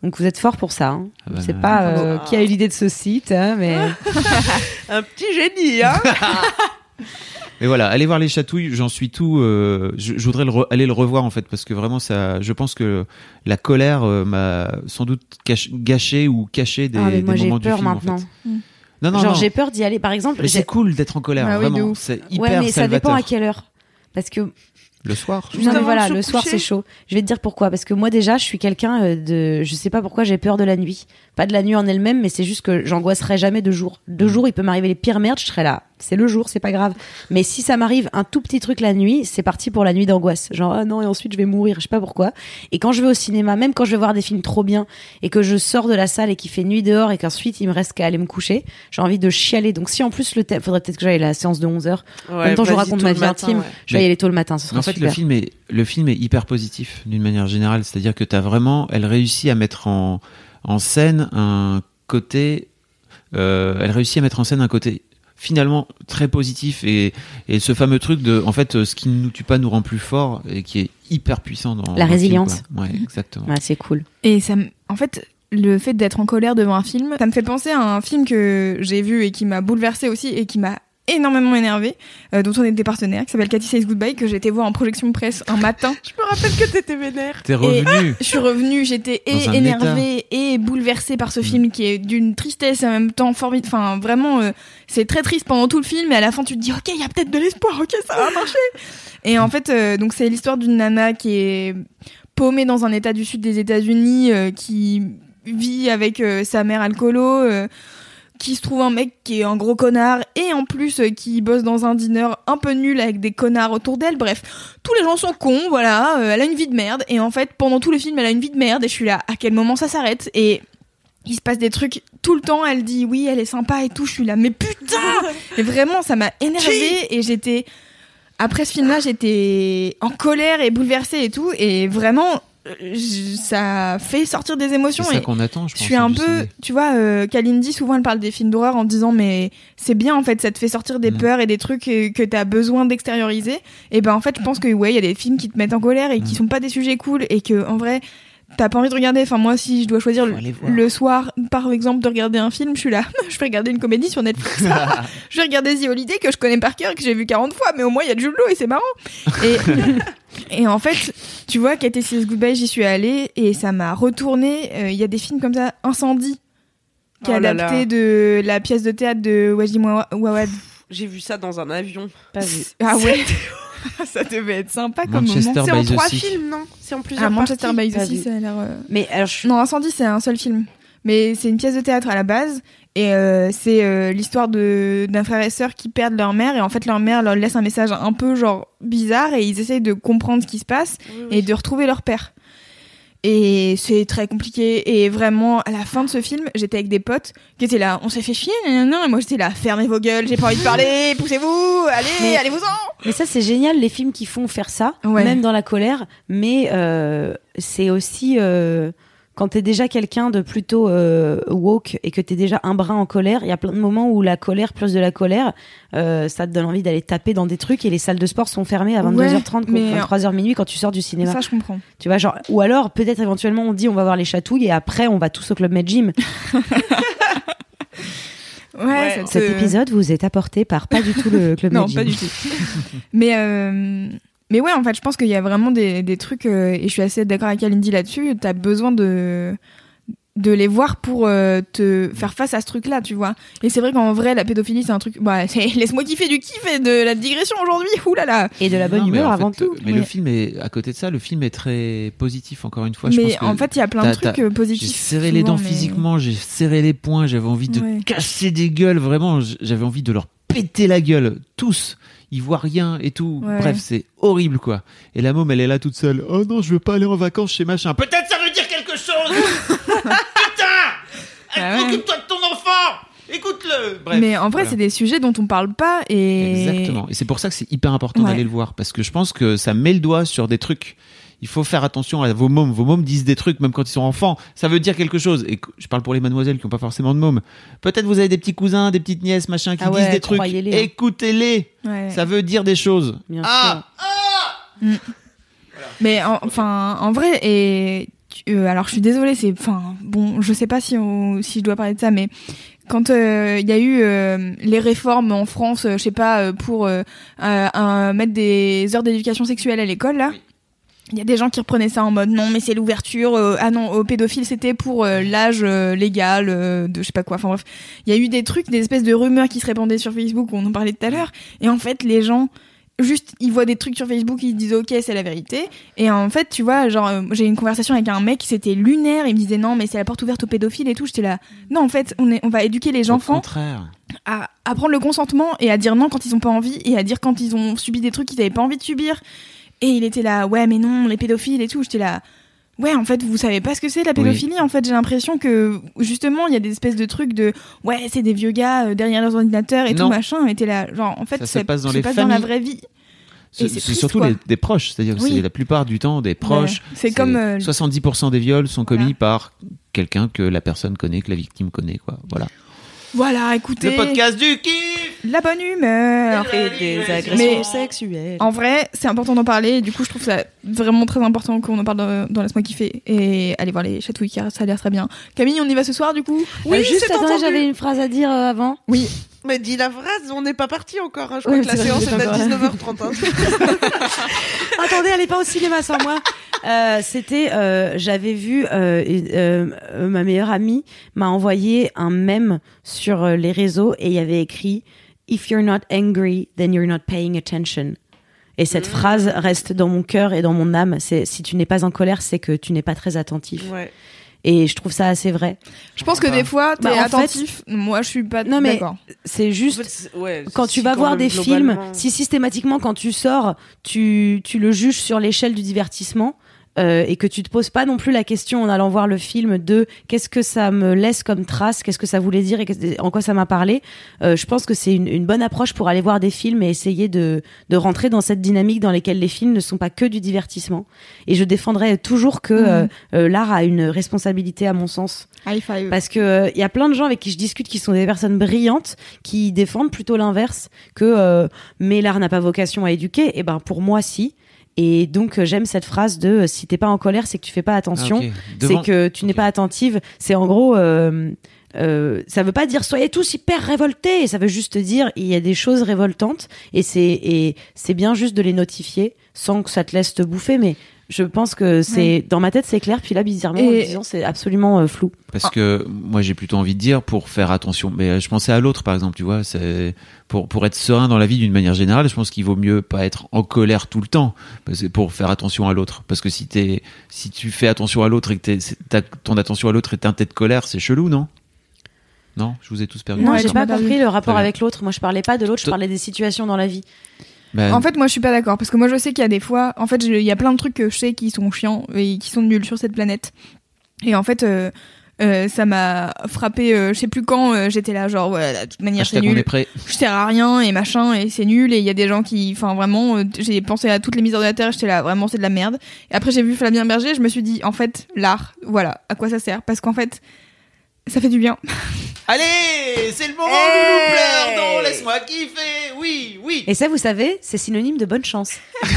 Donc vous êtes fort pour ça. Hein. Ah bah, sais bah, pas euh, qui a eu l'idée de ce site, hein, mais *laughs* Un petit génie, hein *laughs* Mais voilà, allez voir les chatouilles, j'en suis tout. euh, je, je voudrais le re- aller le revoir en fait, parce que vraiment, ça, je pense que la colère euh, m'a sans doute gâché ou caché des, Ah, mais moi des j'ai moments du peur film. en maintenant. fait. Non, non, Genre non. j'ai peur d'y aller. Par exemple, c'est cool d'être en colère, Ah oui, vraiment. C'est hyper ouais, mais ça dépend à quelle heure. Parce que Le soir. Juste non, mais voilà, le soir c'est chaud. Je vais te dire pourquoi. Parce que moi déjà, je suis quelqu'un euh, de, je sais pas pourquoi j'ai peur de la nuit. Pas de la nuit en elle-même, mais c'est juste que j'angoisserai jamais de jour. De jour, il peut m'arriver les pires merdes, je serai là. C'est le jour, c'est pas grave. Mais si ça m'arrive un tout petit truc la nuit, c'est parti pour la nuit d'angoisse. Genre ah non et ensuite je vais mourir, je sais pas pourquoi. Et quand je vais au cinéma, même quand je vais voir des films trop bien et que je sors de la salle et qu'il fait nuit dehors et qu'ensuite il me reste qu'à aller me coucher, j'ai envie de chialer. Donc si en plus le thème, faudrait peut-être que j'aille à la séance de 11 h en même temps, je vous raconte ma vie matin, intime. ouais. Je vais y aller tôt le matin, ce sera en fait, super. le film est le film est hyper positif d'une manière générale, c'est-à-dire que t'as vraiment, elle réussit à mettre en en scène un côté, euh, elle réussit à mettre en scène un côté finalement très positif et, et ce fameux truc de en fait euh, ce qui ne nous tue pas nous rend plus fort et qui est hyper puissant dans La dans le film, résilience. ouais exactement Ouais, c'est cool. Et ça, me- en fait, le fait d'être en colère devant un film, ça me fait penser à un film que j'ai vu et qui m'a bouleversé aussi et qui m'a énormément énervé, dont on était partenaire, qui s'appelle Cathy Says Goodbye, que j'ai été voir en projection presse un matin. *laughs* Je me rappelle que t'étais vénère. t'es revenu Je suis revenue, j'étais et énervée et bouleversée par ce film qui est d'une tristesse et en même temps formidable. Enfin, vraiment, euh, c'est très triste pendant tout le film, et à la fin, tu te dis, ok, il y a peut-être de l'espoir, ok, ça va marcher. et en fait, euh, donc c'est l'histoire d'une nana qui est paumée dans un état du sud des États-Unis, euh, qui vit avec euh, sa mère alcoolo. Qui se trouve un mec qui est un gros connard et en plus euh, qui bosse dans un dîner un peu nul avec des connards autour d'elle. Bref, tous les gens sont cons, voilà. euh, elle a une vie de merde et en fait pendant tout le film elle a une vie de merde et je suis là. À quel moment ça s'arrête? Et il se passe des trucs tout le temps. Elle dit oui, elle est sympa et tout. Je suis là, mais putain *laughs* Et vraiment ça m'a énervée et j'étais après ce film-là j'étais en colère et bouleversée et tout et vraiment ça fait sortir des c'est émotions ça et qu'on attend je je pense suis hein, un peu, ciné. tu vois, euh, Kalindi, souvent elle parle des films d'horreur en disant mais c'est bien en fait, ça te fait sortir des Mm. peurs et des trucs euh, que t'as besoin d'extérioriser. Et ben en fait, je pense que ouais, il y a des films qui te mettent en colère et qui Mm. sont pas des sujets cool et que en vrai, t'as pas envie de regarder. Enfin moi, si je dois choisir le, soir, par exemple, de regarder un film, je suis là, *laughs* je vais regarder une comédie sur Netflix. *laughs* je vais regarder The Holiday que je connais par cœur, que j'ai vu 40 fois, mais au moins il y a de Jules Law et c'est marrant. Et *laughs* Et en fait, tu vois, Cathy Says Goodbye, j'y suis allée et ça m'a retourné. Euh, Il y a des films comme ça, Incendie, qui est Oh là adapté là. de la pièce de théâtre de Wajdi Mouawad. J'ai vu ça dans un avion. Pas vu. Ah ouais *laughs* Ça devait être sympa comme Manchester moment. C'est en trois films, non? C'est en plusieurs Ah, Manchester parties? by the Sea, ça a l'air... euh, Mais alors, je- Non, Incendie, c'est un seul film. Mais c'est une pièce de théâtre à la base. Et euh, c'est euh, l'histoire de d'un frère et sœur qui perdent leur mère. Et en fait, leur mère leur laisse un message un peu genre bizarre. Et ils essayent de comprendre ce qui se passe Oui, oui. et de retrouver leur père. Et c'est très compliqué. Et vraiment, à la fin de ce film, j'étais avec des potes qui étaient là, on s'est fait chier, nan, Et moi, j'étais là, fermez vos gueules, j'ai pas envie de parler, *laughs* poussez-vous, allez, allez-vous-en. mais ça c'est génial les films qui font faire ça, Ouais. même dans la colère. Mais euh, c'est aussi euh, quand t'es déjà quelqu'un de plutôt euh, woke et que t'es déjà un brin en colère. Il y a plein de moments où la colère plus de la colère, euh, ça te donne envie d'aller taper dans des trucs et les salles de sport sont fermées à 22h30, mais- 23h minuit quand tu sors du cinéma. Ça, je comprends. Tu vois, genre, ou alors peut-être éventuellement on dit on va voir les chatouilles et après on va tous au club Med Gym. *laughs* Ouais, Ouais. Cet épisode vous est apporté par pas du tout le club Non, pas du tout. mais, euh, mais ouais, en fait, je pense qu'il y a vraiment des, des trucs, euh, et je suis assez d'accord avec Alindy là-dessus, t'as besoin de de les voir pour euh, te faire face à ce truc-là, tu vois. Et c'est vrai qu'en vrai, la pédophilie, c'est un truc... Bah, *laughs* laisse-moi kiffer du kiff et de la digression aujourd'hui, *laughs* oulala Et de la bonne Non, humeur avant fait, tout. Mais Ouais. le film est à côté de ça, le film est très positif encore une fois. je Mais pense en fait, il y a plein de trucs euh, J'ai positifs. serré les dents mais- physiquement, j'ai serré les poings, j'avais envie de Ouais. casser des gueules, vraiment, j'avais envie de leur péter la gueule, tous. Ils voient rien et tout. Ouais. Bref, c'est horrible quoi. Et la môme, elle est là toute seule. Oh non, je veux pas aller en vacances chez machin. Peut-être ça veut dire quelque chose. *laughs* Putain Ah. Occupe-toi de ton enfant. Écoute-le. Bref. Mais en vrai, Voilà. c'est des sujets dont on parle pas et... Exactement. Et c'est pour ça que c'est hyper important Ouais. d'aller le voir parce que je pense que ça met le doigt sur des trucs. Il faut faire attention à vos mômes. Vos mômes disent des trucs même quand ils sont enfants. Ça veut dire quelque chose. Et je parle pour les mademoiselles qui n'ont pas forcément de mômes. Peut-être vous avez des petits cousins, des petites nièces, machin, qui Ah ouais, disent des trucs. hein. Écoutez-les. Ouais. Ça veut dire des choses. Bien ah, Mais en- enfin, en vrai, et euh, alors je suis désolée, c'est, enfin, bon, je sais pas si on- si je dois parler de ça, mais quand euh, il y a eu euh, les réformes en France, euh, je sais pas, pour mettre des heures d'éducation sexuelle à l'école là. Il y a des gens qui reprenaient ça en mode non mais c'est l'ouverture euh, ah non aux pédophiles c'était pour euh, l'âge euh, légal de je sais pas quoi. Enfin bref. Il y a eu des trucs des espèces de rumeurs qui se répandaient sur Facebook on en parlait tout à l'heure. Et en fait les gens juste ils voient des trucs sur Facebook ils se disent ok c'est la vérité. Et en fait tu vois genre j'ai eu une conversation avec un mec c'était lunaire il me disait non mais c'est la porte ouverte aux pédophiles et tout. J'étais là non en fait on est on va éduquer les Au enfants contraire. à, à prendre le consentement et à dire non quand ils ont pas envie et à dire quand ils ont subi des trucs qu'ils avaient pas envie de subir. Et il était là, ouais, mais non, les pédophiles et tout. J'étais là, ouais, en fait, vous savez pas ce que c'est la pédophilie. En fait, j'ai l'impression que justement, il y a des espèces de trucs de, ouais, c'est des vieux gars euh, derrière leurs ordinateurs et Non. tout machin. Et t'es là, genre, en fait, Ça se passe dans les la familles. vraie vie. C'est surtout les- des proches, c'est-à-dire que Oui. c'est la plupart du temps des proches. Ouais. C'est comme, euh, 70% des viols sont commis Voilà. par quelqu'un que la personne connaît, que la victime connaît, quoi. Voilà. Voilà, écoutez, Le podcast du kiff. La bonne humeur. Et des agressions Mais- sexuelles. En vrai, c'est important d'en parler. Et du coup, je trouve ça vraiment très important qu'on en parle dans, dans Laisse-moi kiffer. Et allez voir les chatouilles, car ça a l'air très bien. Camille, on y va ce soir, du coup? Oui, Euh, juste j'avais une phrase à dire euh, avant. Mais dis la phrase, on n'est pas parti encore. hein. Je Oui, crois que la vrai, séance est à encore- 19h30. hein. *laughs* Attendez, allez pas au cinéma sans moi. Euh, C'était, euh, j'avais vu, euh, euh, euh, ma meilleure amie m'a envoyé un mème sur les réseaux et il y avait écrit If you're not angry, then you're not paying attention. Et cette phrase reste dans mon cœur et dans mon âme. C'est si tu n'es pas en colère, c'est que tu n'es pas très attentif. Ouais. Et je trouve ça assez vrai. Je pense que des fois, t'es Bah, en fait- attentif. Moi, je suis pas Non, mais-. C'est En juste fait, c'est- ouais, quand tu vas quand voir des films, si systématiquement quand tu sors, tu, tu le juges sur l'échelle du divertissement euh, et que tu te poses pas non plus la question en allant voir le film de qu'est-ce que ça me laisse comme trace, qu'est-ce que ça voulait dire et en quoi ça m'a parlé, euh, je pense que c'est une, une bonne approche pour aller voir des films et essayer de, de rentrer dans cette dynamique dans laquelle les films ne sont pas que du divertissement. Et je défendrai toujours que Mhm. euh, l'art a une responsabilité à mon sens. Parce que il y a plein de gens avec qui je discute qui sont des personnes brillantes qui défendent plutôt l'inverse que mais l'art n'a pas vocation à éduquer. Et ben pour moi si. Et donc euh, j'aime cette phrase de euh, si t'es pas en colère c'est que tu fais pas attention, Ah. Devant- c'est que tu n'es pas attentive. C'est en gros euh, euh, ça veut pas dire soyez tous hyper révoltés, ça veut juste dire il y a des choses révoltantes. Et c'est et c'est bien juste de les notifier sans que ça te laisse te bouffer. Mais je pense que c'est dans ma tête c'est clair puis là bizarrement Et- disant c'est absolument euh, flou. Parce que moi j'ai plutôt envie de dire pour faire attention. Mais euh, je pensais à l'autre par exemple, tu vois, c'est pour pour être serein dans la vie d'une manière générale. Je pense qu'il vaut mieux pas être en colère tout le temps, pour faire attention à l'autre. Parce que si t'es si tu fais attention à l'autre et que ton attention à l'autre est teintée de colère, c'est chelou, non? Non, je vous ai tous perdu. Non, j'ai pas compris le rapport avec l'autre. Moi, je parlais pas de l'autre, je parlais des situations dans la vie. Ben, En fait, moi, je suis pas d'accord parce que moi, je sais qu'il y a des fois, en fait, il y a plein de trucs que je sais qui sont chiants et qui sont nuls sur cette planète. Et en fait, euh, euh, ça m'a frappé. euh, je sais plus quand. euh, J'étais là, genre, ouais, de toute manière, c'est nul. Je sers à rien et machin et c'est nul. Et il y a des gens qui, enfin, vraiment, j'ai pensé à toutes les mises ordinateurs. J'étais là, vraiment, c'est de la merde. Et après, j'ai vu Flavien Berger. Je me suis dit, en fait, l'art, voilà, à quoi ça sert? Parce qu'en fait, ça fait du bien. Allez, c'est le moment Hey où nous pleure dans Laisse-moi kiffer. Oui, oui. Et ça, vous savez, c'est synonyme de bonne chance. *laughs*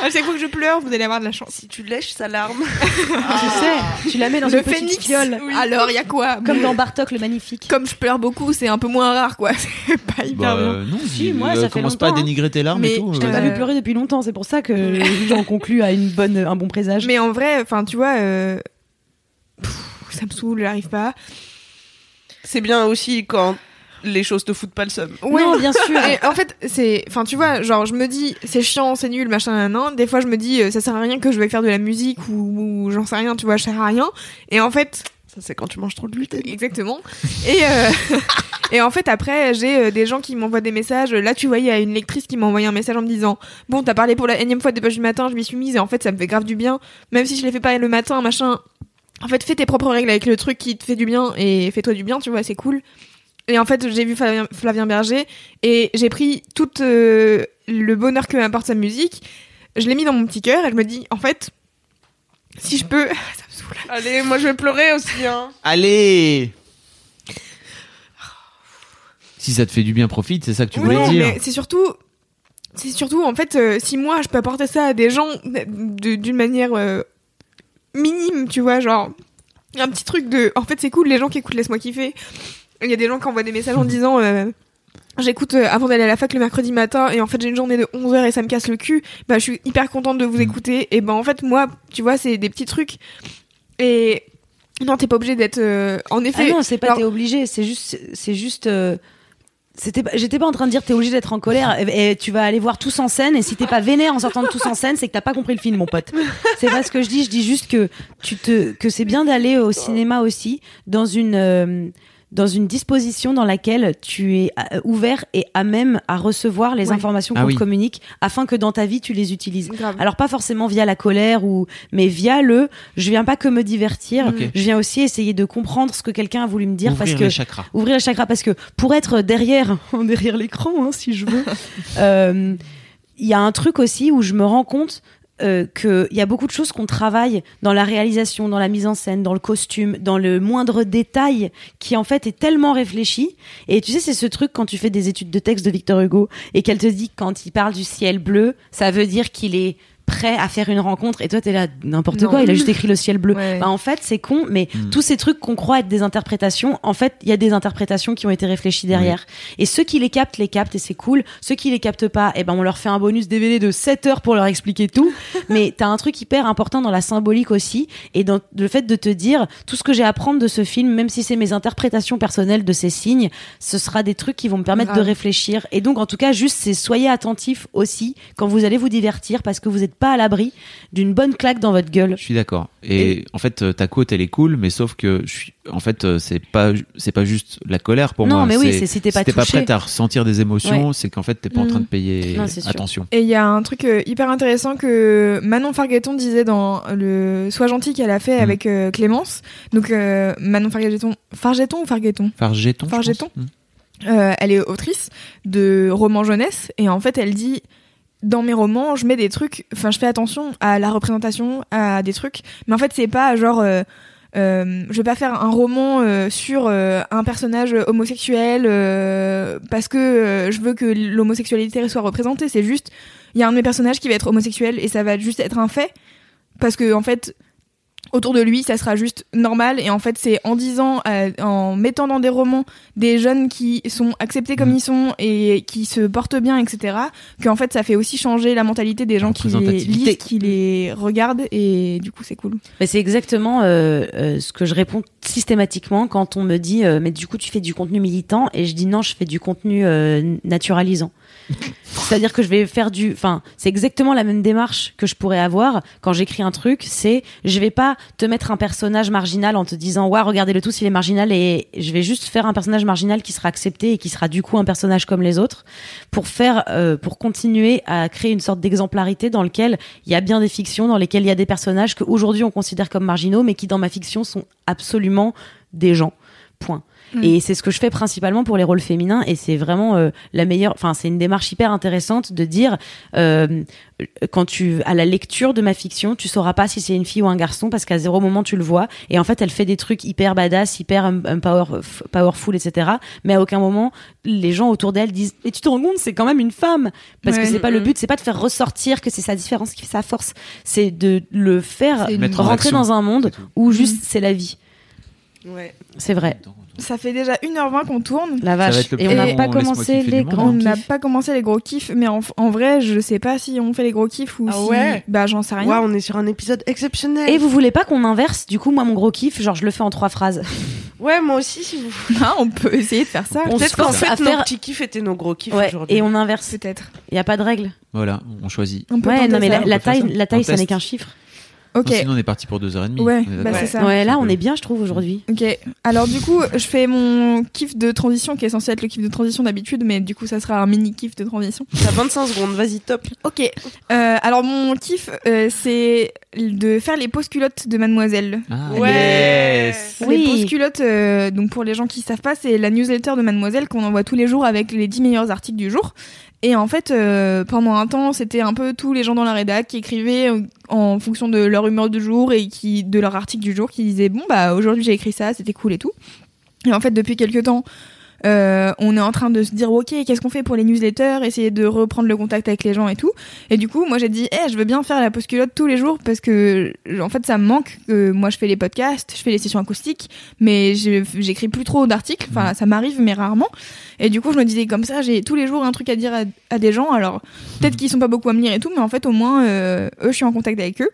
À chaque fois que je pleure, vous allez avoir de la chance. Si tu lèches sa larme. *laughs* Tu sais, tu la mets dans le une petite phénix. fiole. oui. Alors, il y a quoi Comme dans Bartok le Magnifique. comme je pleure beaucoup, c'est un peu moins rare, quoi. *laughs* C'est pas hyper Bah, euh, non, Si, moi, euh, ça fait commence pas à hein. dénigrer tes larmes Mais et tout. Je t'ai euh, pas vu pleurer depuis longtemps, c'est pour ça que j'en conclus à une bonne, un bon présage. Mais en vrai, enfin, tu vois, euh, pff, ça me saoule, j'arrive pas. C'est bien aussi quand les choses te foutent pas le seum. Non, bien sûr. *laughs* Et en fait, c'est, enfin, tu vois, genre, je me dis, c'est chiant, c'est nul, machin, nan, nan. Des fois, je me dis, euh, ça sert à rien que je vais faire de la musique ou, ou j'en sais rien, tu vois, je sers à rien. Et en fait, Ça, c'est quand tu manges trop de gluten. exactement. Et, euh, *laughs* et en fait, après, j'ai euh, des gens qui m'envoient des messages. Là, tu vois, il y a une lectrice qui m'a envoyé un message en me disant, bon, t'as parlé pour la énième fois des pages du matin, je m'y suis mise et en fait, ça me fait grave du bien. Même si je les fais pas le matin, machin. En fait, fais tes propres règles avec le truc qui te fait du bien et fais-toi du bien, tu vois, c'est cool. Et en fait, j'ai vu Flavien, Flavien Berger et j'ai pris tout euh, le bonheur que m'apporte sa musique. Je l'ai mis dans mon petit cœur et je me dis, en fait, si je peux, *laughs* ça me saoule. Allez, moi je vais pleurer aussi. Hein. Allez Si ça te fait du bien, profite, c'est ça que tu voulais Ouais, dire. mais c'est surtout, c'est surtout en fait, euh, si moi je peux apporter ça à des gens de- d'une manière euh, minime, tu vois, genre un petit truc de. En fait, c'est cool, les gens qui écoutent Laisse-moi kiffer. Il y a des gens qui envoient des messages en *laughs* disant. euh, J'écoute euh, avant d'aller à la fac le mercredi matin et en fait j'ai une journée de 11 heures et ça me casse le cul. Bah je suis hyper contente de vous écouter et ben en fait moi tu vois c'est des petits trucs et non t'es pas obligé d'être euh, en Ah effet non, c'est pas t'es obligé, c'est juste, c'est juste. C'était j'étais pas en train de dire t'es obligé d'être en colère et, et tu vas aller voir tous en scène et si t'es pas vénère en sortant de tous en scène c'est que t'as pas compris le film mon pote. C'est pas ce que je dis, je dis juste que tu te que c'est bien d'aller au cinéma aussi dans une euh, dans une disposition dans laquelle tu es euh, ouvert et à même à recevoir les Ouais. informations Ah qu'on oui. te communique afin que dans ta vie tu les utilises. Grave. Alors pas forcément via la colère ou mais via le je viens pas que me divertir, je viens aussi essayer de comprendre ce que quelqu'un a voulu me dire Ouvrir parce que les chakras. ouvrir le chakra parce que pour être derrière *laughs* derrière l'écran hein, si je veux *laughs* euh, il y a un truc aussi où je me rends compte euh, qu'il y a beaucoup de choses qu'on travaille dans la réalisation, dans la mise en scène, dans le costume, dans le moindre détail qui en fait est tellement réfléchi. Et tu sais, c'est ce truc quand tu fais des études de texte de Victor Hugo et qu'elle te dit quand il parle du ciel bleu, ça veut dire qu'il est prêt à faire une rencontre. Et toi t'es là n'importe quoi. Il a juste écrit le ciel bleu. Ouais. bah, en fait c'est con mais Mm. tous ces trucs qu'on croit être des interprétations en fait il y a des interprétations qui ont été réfléchies derrière. Et ceux qui les captent les captent et c'est cool. Ceux qui les captent pas eh ben on leur fait un bonus DVD de 7 heures pour leur expliquer tout. *laughs* Mais t'as un truc hyper important dans la symbolique aussi et dans le fait de te dire tout ce que j'ai à apprendre de ce film même si c'est mes interprétations personnelles de ces signes ce sera des trucs qui vont me permettre Grave. de réfléchir. Et donc en tout cas juste c'est soyez attentifs aussi quand vous allez vous divertir parce que vous n'êtes pas à l'abri d'une bonne claque dans votre gueule Je suis d'accord. Et, en fait, euh, ta côte, elle est cool, mais sauf que je suis, en fait, euh, c'est pas, c'est pas juste la colère pour Non, moi. mais oui, c'est si t'es pas touché. prête à ressentir des émotions, c'est qu'en fait, t'es pas en train de payer Non, c'est sûr. attention. Et il y a un truc euh, hyper intéressant que Manon Fargueton disait dans le Sois gentil qu'elle a fait Mm. avec euh, Clémence. Donc euh, Manon Fargueton, Fargeton ou Fargueton Fargeton. je Fargeton pense. Mm. Euh, Elle est autrice de romans jeunesse et en fait elle dit dans mes romans je mets des trucs, enfin je fais attention à la représentation, à des trucs, mais en fait c'est pas genre euh, euh, je vais pas faire un roman euh, sur euh, un personnage homosexuel euh, parce que euh, je veux que l'homosexualité soit représentée. C'est juste, il y a un de mes personnages qui va être homosexuel et ça va juste être un fait parce que en fait, autour de lui, ça sera juste normal. Et en fait, c'est en disant, euh, en mettant dans des romans des jeunes qui sont acceptés comme Mm. ils sont et qui se portent bien, etc., qu'en fait, ça fait aussi changer la mentalité des gens qui les lisent, qui les regardent. Et du coup, c'est cool. Mais c'est exactement euh, euh, ce que je réponds systématiquement quand on me dit euh, mais du coup tu fais du contenu militant et je dis non je fais du contenu euh, naturalisant. C'est-à-dire que je vais faire du enfin c'est exactement la même démarche que je pourrais avoir quand j'écris un truc, c'est je vais pas te mettre un personnage marginal en te disant ouais regardez le tous il est marginal et je vais juste faire un personnage marginal qui sera accepté et qui sera du coup un personnage comme les autres pour faire euh, pour continuer à créer une sorte d'exemplarité dans lequel il y a bien des fictions dans lesquelles il y a des personnages que aujourd'hui on considère comme marginaux mais qui dans ma fiction sont absolument des gens. Point. Mm. Et c'est ce que je fais principalement pour les rôles féminins et c'est vraiment euh, la meilleure enfin c'est une démarche hyper intéressante de dire euh, quand tu à la lecture de ma fiction, tu sauras pas si c'est une fille ou un garçon parce qu'à zéro moment tu le vois et en fait elle fait des trucs hyper badass, hyper um, um, power, powerful etc. Mais à aucun moment les gens autour d'elle disent et tu te rends compte c'est quand même une femme parce Ouais. que c'est pas le Mhm. but, c'est pas de faire ressortir que c'est sa différence qui fait sa force, c'est de le faire rentrer dans un monde où juste Mhm. c'est la vie. Ouais. C'est vrai. Ça fait déjà 1h20 qu'on tourne. La vache. Et on n'a pas commencé les grands On n'a pas commencé les gros kiffs, mais en, en vrai, je sais pas si on fait les gros kiffs ou Ah si. ouais Bah, j'en sais rien. Waouh, on est sur un épisode exceptionnel. Et vous voulez pas qu'on inverse Du coup, moi, mon gros kiff, genre, je le fais en trois phrases. *laughs* Ouais, moi aussi, si vous Ah, on peut essayer de faire ça. On se Peut-être qu'en fait, à nos faire- petits kiffs étaient nos gros kiffs Ouais, aujourd'hui. et on inverse. Peut-être. Il y a pas de règle. Voilà, on choisit. On peut Ouais, non, mais ça. la, la faire taille, ça. la taille, ça n'est qu'un chiffre. Ok. Non, sinon, on est parti pour deux heures et demie. Ouais, bah, c'est ça. Ouais, là, on est bien, je trouve, aujourd'hui. Ok. Alors, du coup, je fais mon kiff de transition qui est censé être le kiff de transition d'habitude, mais du coup, ça sera un mini kiff de transition. T'as 25 secondes, vas-y, top. Ok. Euh, alors, mon kiff, euh, c'est de faire les pauses culottes de Mademoiselle. Ah, Ouais. yes. Oui. Les pauses culottes, euh, donc pour les gens qui savent pas, c'est la newsletter de Mademoiselle qu'on envoie tous les jours avec les 10 meilleurs articles du jour. Et en fait, euh, pendant un temps, c'était un peu tous les gens dans la rédac qui écrivaient euh, en fonction de leur humeur du jour et qui de leur article du jour, qui disaient bon bah aujourd'hui j'ai écrit ça, c'était cool et tout. Et en fait, depuis quelques temps, euh, on est en train de se dire ok qu'est-ce qu'on fait pour les newsletters, essayer de reprendre le contact avec les gens et tout. Et du coup moi j'ai dit eh je veux bien faire la pause culotte tous les jours parce que en fait ça me manque. que moi je fais les podcasts, je fais les sessions acoustiques, mais j'écris plus trop d'articles. Enfin ça m'arrive mais rarement. Et du coup je me disais comme ça j'ai tous les jours un truc à dire à, à des gens. Alors peut-être qu'ils sont pas beaucoup à me lire et tout, mais en fait au moins euh, eux je suis en contact avec eux.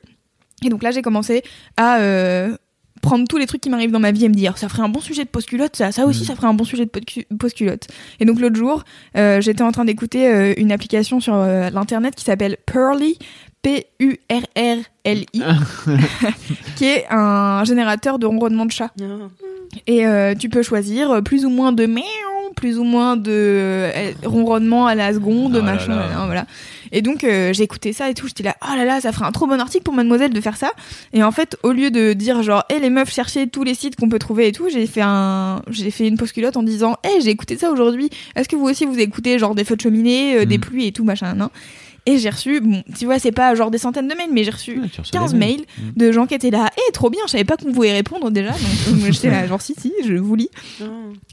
Et donc là j'ai commencé à euh, prendre tous les trucs qui m'arrivent dans ma vie et me dire ça ferait un bon sujet de post-culotte, ça, ça aussi ça ferait un bon sujet de post-culotte. Et donc l'autre jour, euh, j'étais en train d'écouter euh, une application sur euh, l'internet qui s'appelle Pearly, P-U-R-R-L-I, *laughs* qui est un générateur de ronronnement de chat. Et euh, tu peux choisir euh, plus ou moins de miaou, plus ou moins de euh, ronronnement à la seconde, Oh machin, là. hein, voilà. Et donc euh, j'ai écouté ça et tout, j'étais là, oh là là, ça ferait un trop bon article pour Mademoiselle de faire ça. Et en fait, au lieu de dire genre, hé les meufs, cherchez tous les sites qu'on peut trouver et tout, j'ai fait un, j'ai fait une pause culotte en disant, hé j'ai écouté ça aujourd'hui. Est-ce que vous aussi vous écoutez genre des feux de cheminée, euh, des Mm. pluies et tout machin, non Et j'ai reçu, bon, tu vois, c'est pas genre des centaines de mails, mais j'ai reçu Ouais, tu reçois 15 des mails Mm. de gens qui étaient là, eh trop bien, je savais pas qu'on pouvait répondre déjà, donc euh, j'étais là *laughs* genre si si, je vous lis.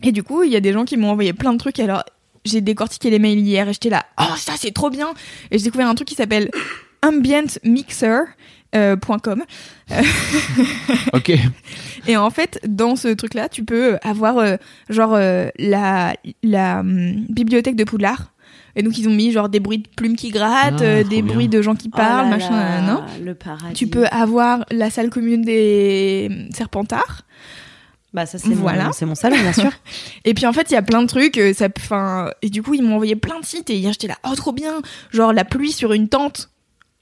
Et du coup, il y a des gens qui m'ont envoyé plein de trucs. Alors, j'ai décortiqué les mails hier et j'étais là, oh ça c'est trop bien. Et j'ai découvert un truc qui s'appelle *coughs* ambientmixer.com. *laughs* Ok. *laughs* Et en fait, dans ce truc-là, tu peux avoir euh, genre euh, la, la hum, bibliothèque de Poudlard. Et donc ils ont mis genre des bruits de plumes qui grattent, Ah, euh, des bien. bruits de gens qui parlent, Oh là machin, là, nan. Le paradis. Tu peux avoir la salle commune des Serpentards. Bah ça c'est Voilà. mon, c'est mon salon bien sûr. *laughs* Et puis en fait, il y a plein de trucs. euh, Ça, enfin, et du coup, ils m'ont envoyé plein de sites. Et hier, j'étais là, oh trop bien, genre la pluie sur une tente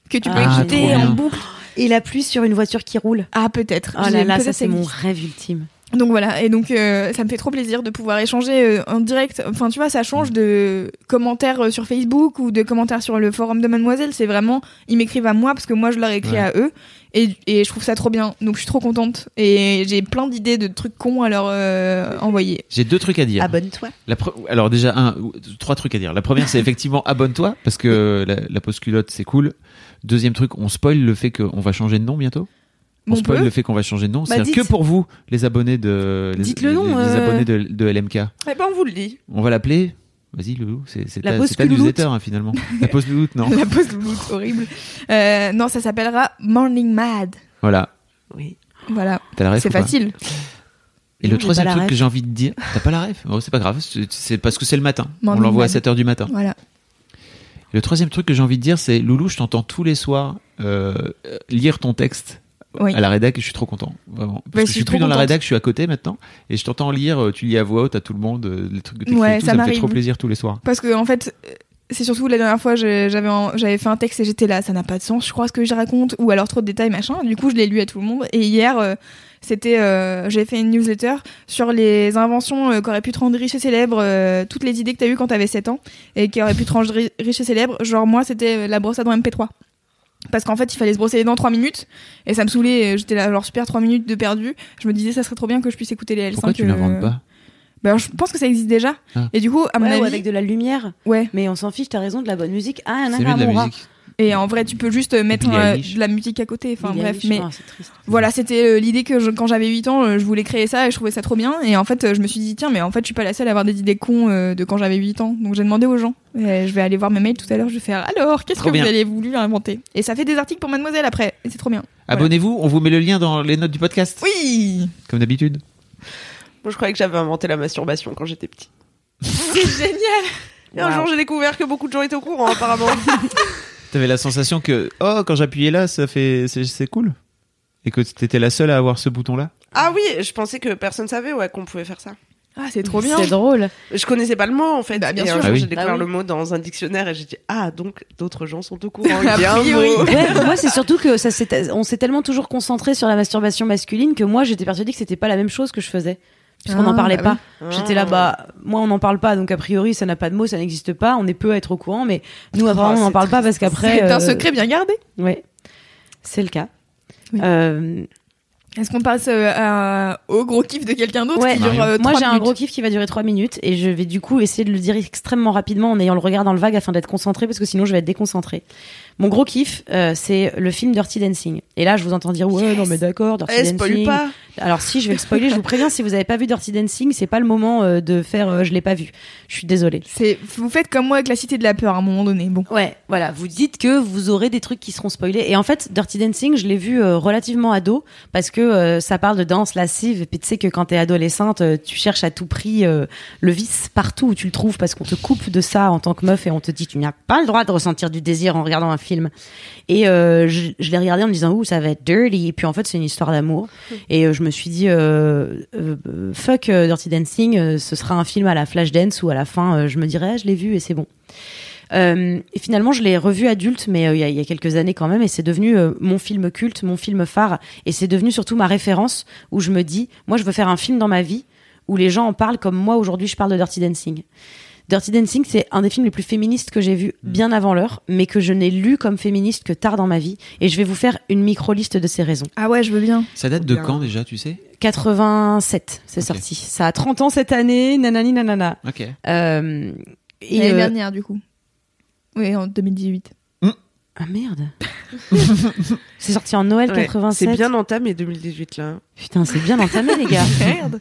que tu peux Ah, écouter en boucle. Et la pluie sur une voiture qui roule. Ah peut-être. Oh là là, ça c'est mon rêve ultime. Donc voilà. Et donc euh, ça me fait trop plaisir de pouvoir échanger euh, en direct. Enfin, tu vois, ça change de commentaires euh, sur Facebook ou de commentaires sur le forum de Mademoiselle. C'est vraiment, ils m'écrivent à moi parce que moi je leur écris Ouais. à eux. Et, et je trouve ça trop bien. Donc je suis trop contente. Et j'ai plein d'idées de trucs cons à leur euh, envoyer. J'ai deux trucs à dire. Abonne-toi. Alors déjà, un, trois trucs à dire. La première, c'est effectivement abonne-toi parce que la, la pause culotte, c'est cool. Deuxième truc, on spoil le fait qu'on va changer de nom bientôt. On Mon spoil peu. le fait qu'on va changer de nom. Bah, C'est-à-dire que pour vous, les abonnés de les, Dites le nom, les, les euh. abonnés de, de LMK, Eh ben, on vous le dit. on va l'appeler. Vas-y, Loulou, c'est ta, ta newsletter hein, finalement. La pause louloute, non *laughs* La pause louloute, horrible. Euh, non, ça s'appellera Morning Mad. Voilà. Oui. Voilà. T'as la ref C'est facile. Et Non, le troisième truc que j'ai envie de dire, t'as pas la ref oh, C'est pas grave, c'est parce que c'est le matin. On l'envoie à Mad. 7h du matin. Voilà. Et le troisième truc que j'ai envie de dire, c'est Loulou, je t'entends tous les soirs euh, lire ton texte Oui. à la rédac et je suis trop content. Vraiment. Parce Bah, que je suis plus dans la rédac, je suis à côté maintenant et je t'entends lire, euh, tu lis à voix haute à tout le monde, euh, les trucs que tu Ouais, tout, ça ça me fait trop plaisir tous les soirs. Parce que en fait, euh, c'est surtout la dernière fois, j'avais j'avais fait un texte et j'étais là, ça n'a pas de sens, je crois ce que je raconte, ou alors trop de détails, machin. Du coup, je l'ai lu à tout le monde. Et hier, euh, c'était, euh, j'ai fait une newsletter sur les inventions euh, qui auraient pu te rendre riche et célèbre, toutes les idées que t'as eues quand t'avais 7 ans et qui auraient pu te rendre ri- riche et célèbre. Genre moi, c'était la brosse à dents MP3. Parce qu'en fait, il fallait se brosser les dents 3 minutes et ça me saoulait. J'étais là, genre super 3 minutes de perdu. Je me disais, ça serait trop bien que je puisse écouter les L5. Pourquoi tu euh, l'inventes pas? Ben, je pense que ça existe déjà. Ah. Et du coup, à mon ou avis, avec de la lumière. ouais. Mais on s'en fiche, t'as raison, de la bonne musique. Ah, C'est mieux de la musique. Et en vrai, tu peux juste mettre euh, de la musique à côté. Enfin bref, Eilish, mais oh, c'est triste. voilà, c'était euh, l'idée que je- quand j'avais 8 ans, euh, je voulais créer ça et je trouvais ça trop bien. Et en fait, euh, je me suis dit tiens, mais en fait, je suis pas la seule à avoir des idées cons euh, de quand j'avais 8 ans. Donc j'ai demandé aux gens. Et je vais aller voir mes mails tout à l'heure. Je vais faire alors, qu'est-ce que bien. vous avez voulu inventer? Et ça fait des articles pour Mademoiselle après. Et c'est trop bien. Voilà. Abonnez-vous, on vous met le lien dans les notes du podcast, Oui, comme d'habitude. Moi, je croyais que j'avais inventé la masturbation quand j'étais petit. *laughs* c'est génial. Et un jour, j'ai découvert que beaucoup de gens étaient au courant, apparemment. *laughs* T'avais la sensation que, oh, quand j'appuyais là, ça fait, c'est cool. Et que t'étais la seule à avoir ce bouton-là. ah oui, je pensais que personne savait ouais, qu'on pouvait faire ça. Ah, c'est trop bien. C'est drôle. Je connaissais pas le mot en fait. Bah, bien et sûr. Ah oui. j'ai découvert Bah oui. le mot dans un dictionnaire et j'ai dit ah donc d'autres gens sont au courant. *laughs* Mot. *laughs* Ouais, moi c'est surtout que ça s'est- on s'est tellement toujours concentré sur la masturbation masculine que moi j'étais persuadée que c'était pas la même chose que je faisais. Puisqu'on n'en Ah, parlait bah pas. J'étais là, bah, moi on n'en parle pas, donc a priori ça n'a pas de mots, ça n'existe pas, on est peu à être au courant, mais nous apparemment on n'en parle pas parce qu'après. C'est un euh, secret bien gardé. Ouais, c'est le cas. Oui. Euh, Est-ce qu'on passe euh, à- au gros kiff de quelqu'un d'autre Ouais. qui dure euh, Moi, j'ai un gros kiff qui va durer 3 minutes et je vais du coup essayer de le dire extrêmement rapidement en ayant le regard dans le vague afin d'être concentré parce que sinon je vais être déconcentré. Mon gros kiff, euh, c'est le film Dirty Dancing. Et là, je vous entends dire ouais, non mais d'accord, Dirty Eh, Dancing. spoil pas. Alors si, je vais le spoiler. je vous préviens, si vous avez pas vu Dirty Dancing, c'est pas le moment euh, de faire euh, je l'ai pas vu. Je suis désolée. C'est, vous faites comme moi avec la Cité de la peur à un moment donné. Bon. Ouais, voilà. Vous dites que vous aurez des trucs qui seront spoilés. Et en fait, Dirty Dancing, je l'ai vu euh, relativement ado parce que euh, ça parle de danse lascive. Et puis tu sais que quand t'es adolescente, tu cherches à tout prix le vice partout où tu le trouves parce qu'on te coupe de ça en tant que meuf et on te dit tu n'as pas le droit de ressentir du désir en regardant un film. Et euh, je, je l'ai regardé en me disant ouh ça va être dirty. Et puis en fait, c'est une histoire d'amour. Et euh, je me suis dit euh, fuck Dirty Dancing, ce sera un film à la Flashdance où à la fin je me dirais je l'ai vu et c'est bon. Euh, et finalement, je l'ai revu adulte, mais euh, il y, a- il y a quelques années quand même, et c'est devenu euh, mon film culte, mon film phare, et c'est devenu surtout ma référence où je me dis, moi, je veux faire un film dans ma vie où les gens en parlent comme moi aujourd'hui, je parle de Dirty Dancing. Dirty Dancing, c'est un des films les plus féministes que j'ai vu bien avant l'heure, mais que je n'ai lu comme féministe que tard dans ma vie, et je vais vous faire une micro-liste de ces raisons. Ah ouais, je veux bien. Ça date de Bien. quand déjà, tu sais? 87, c'est sorti. Ça a 30 ans cette année, nanani nanana. Ok. Euh, et, L'année euh, dernière, du coup. Oui, en 2018. Ah merde. *laughs* c'est sorti en Noël Ouais, 87. C'est bien entamé 2018 là. Putain, c'est bien entamé, les gars. *laughs* Merde.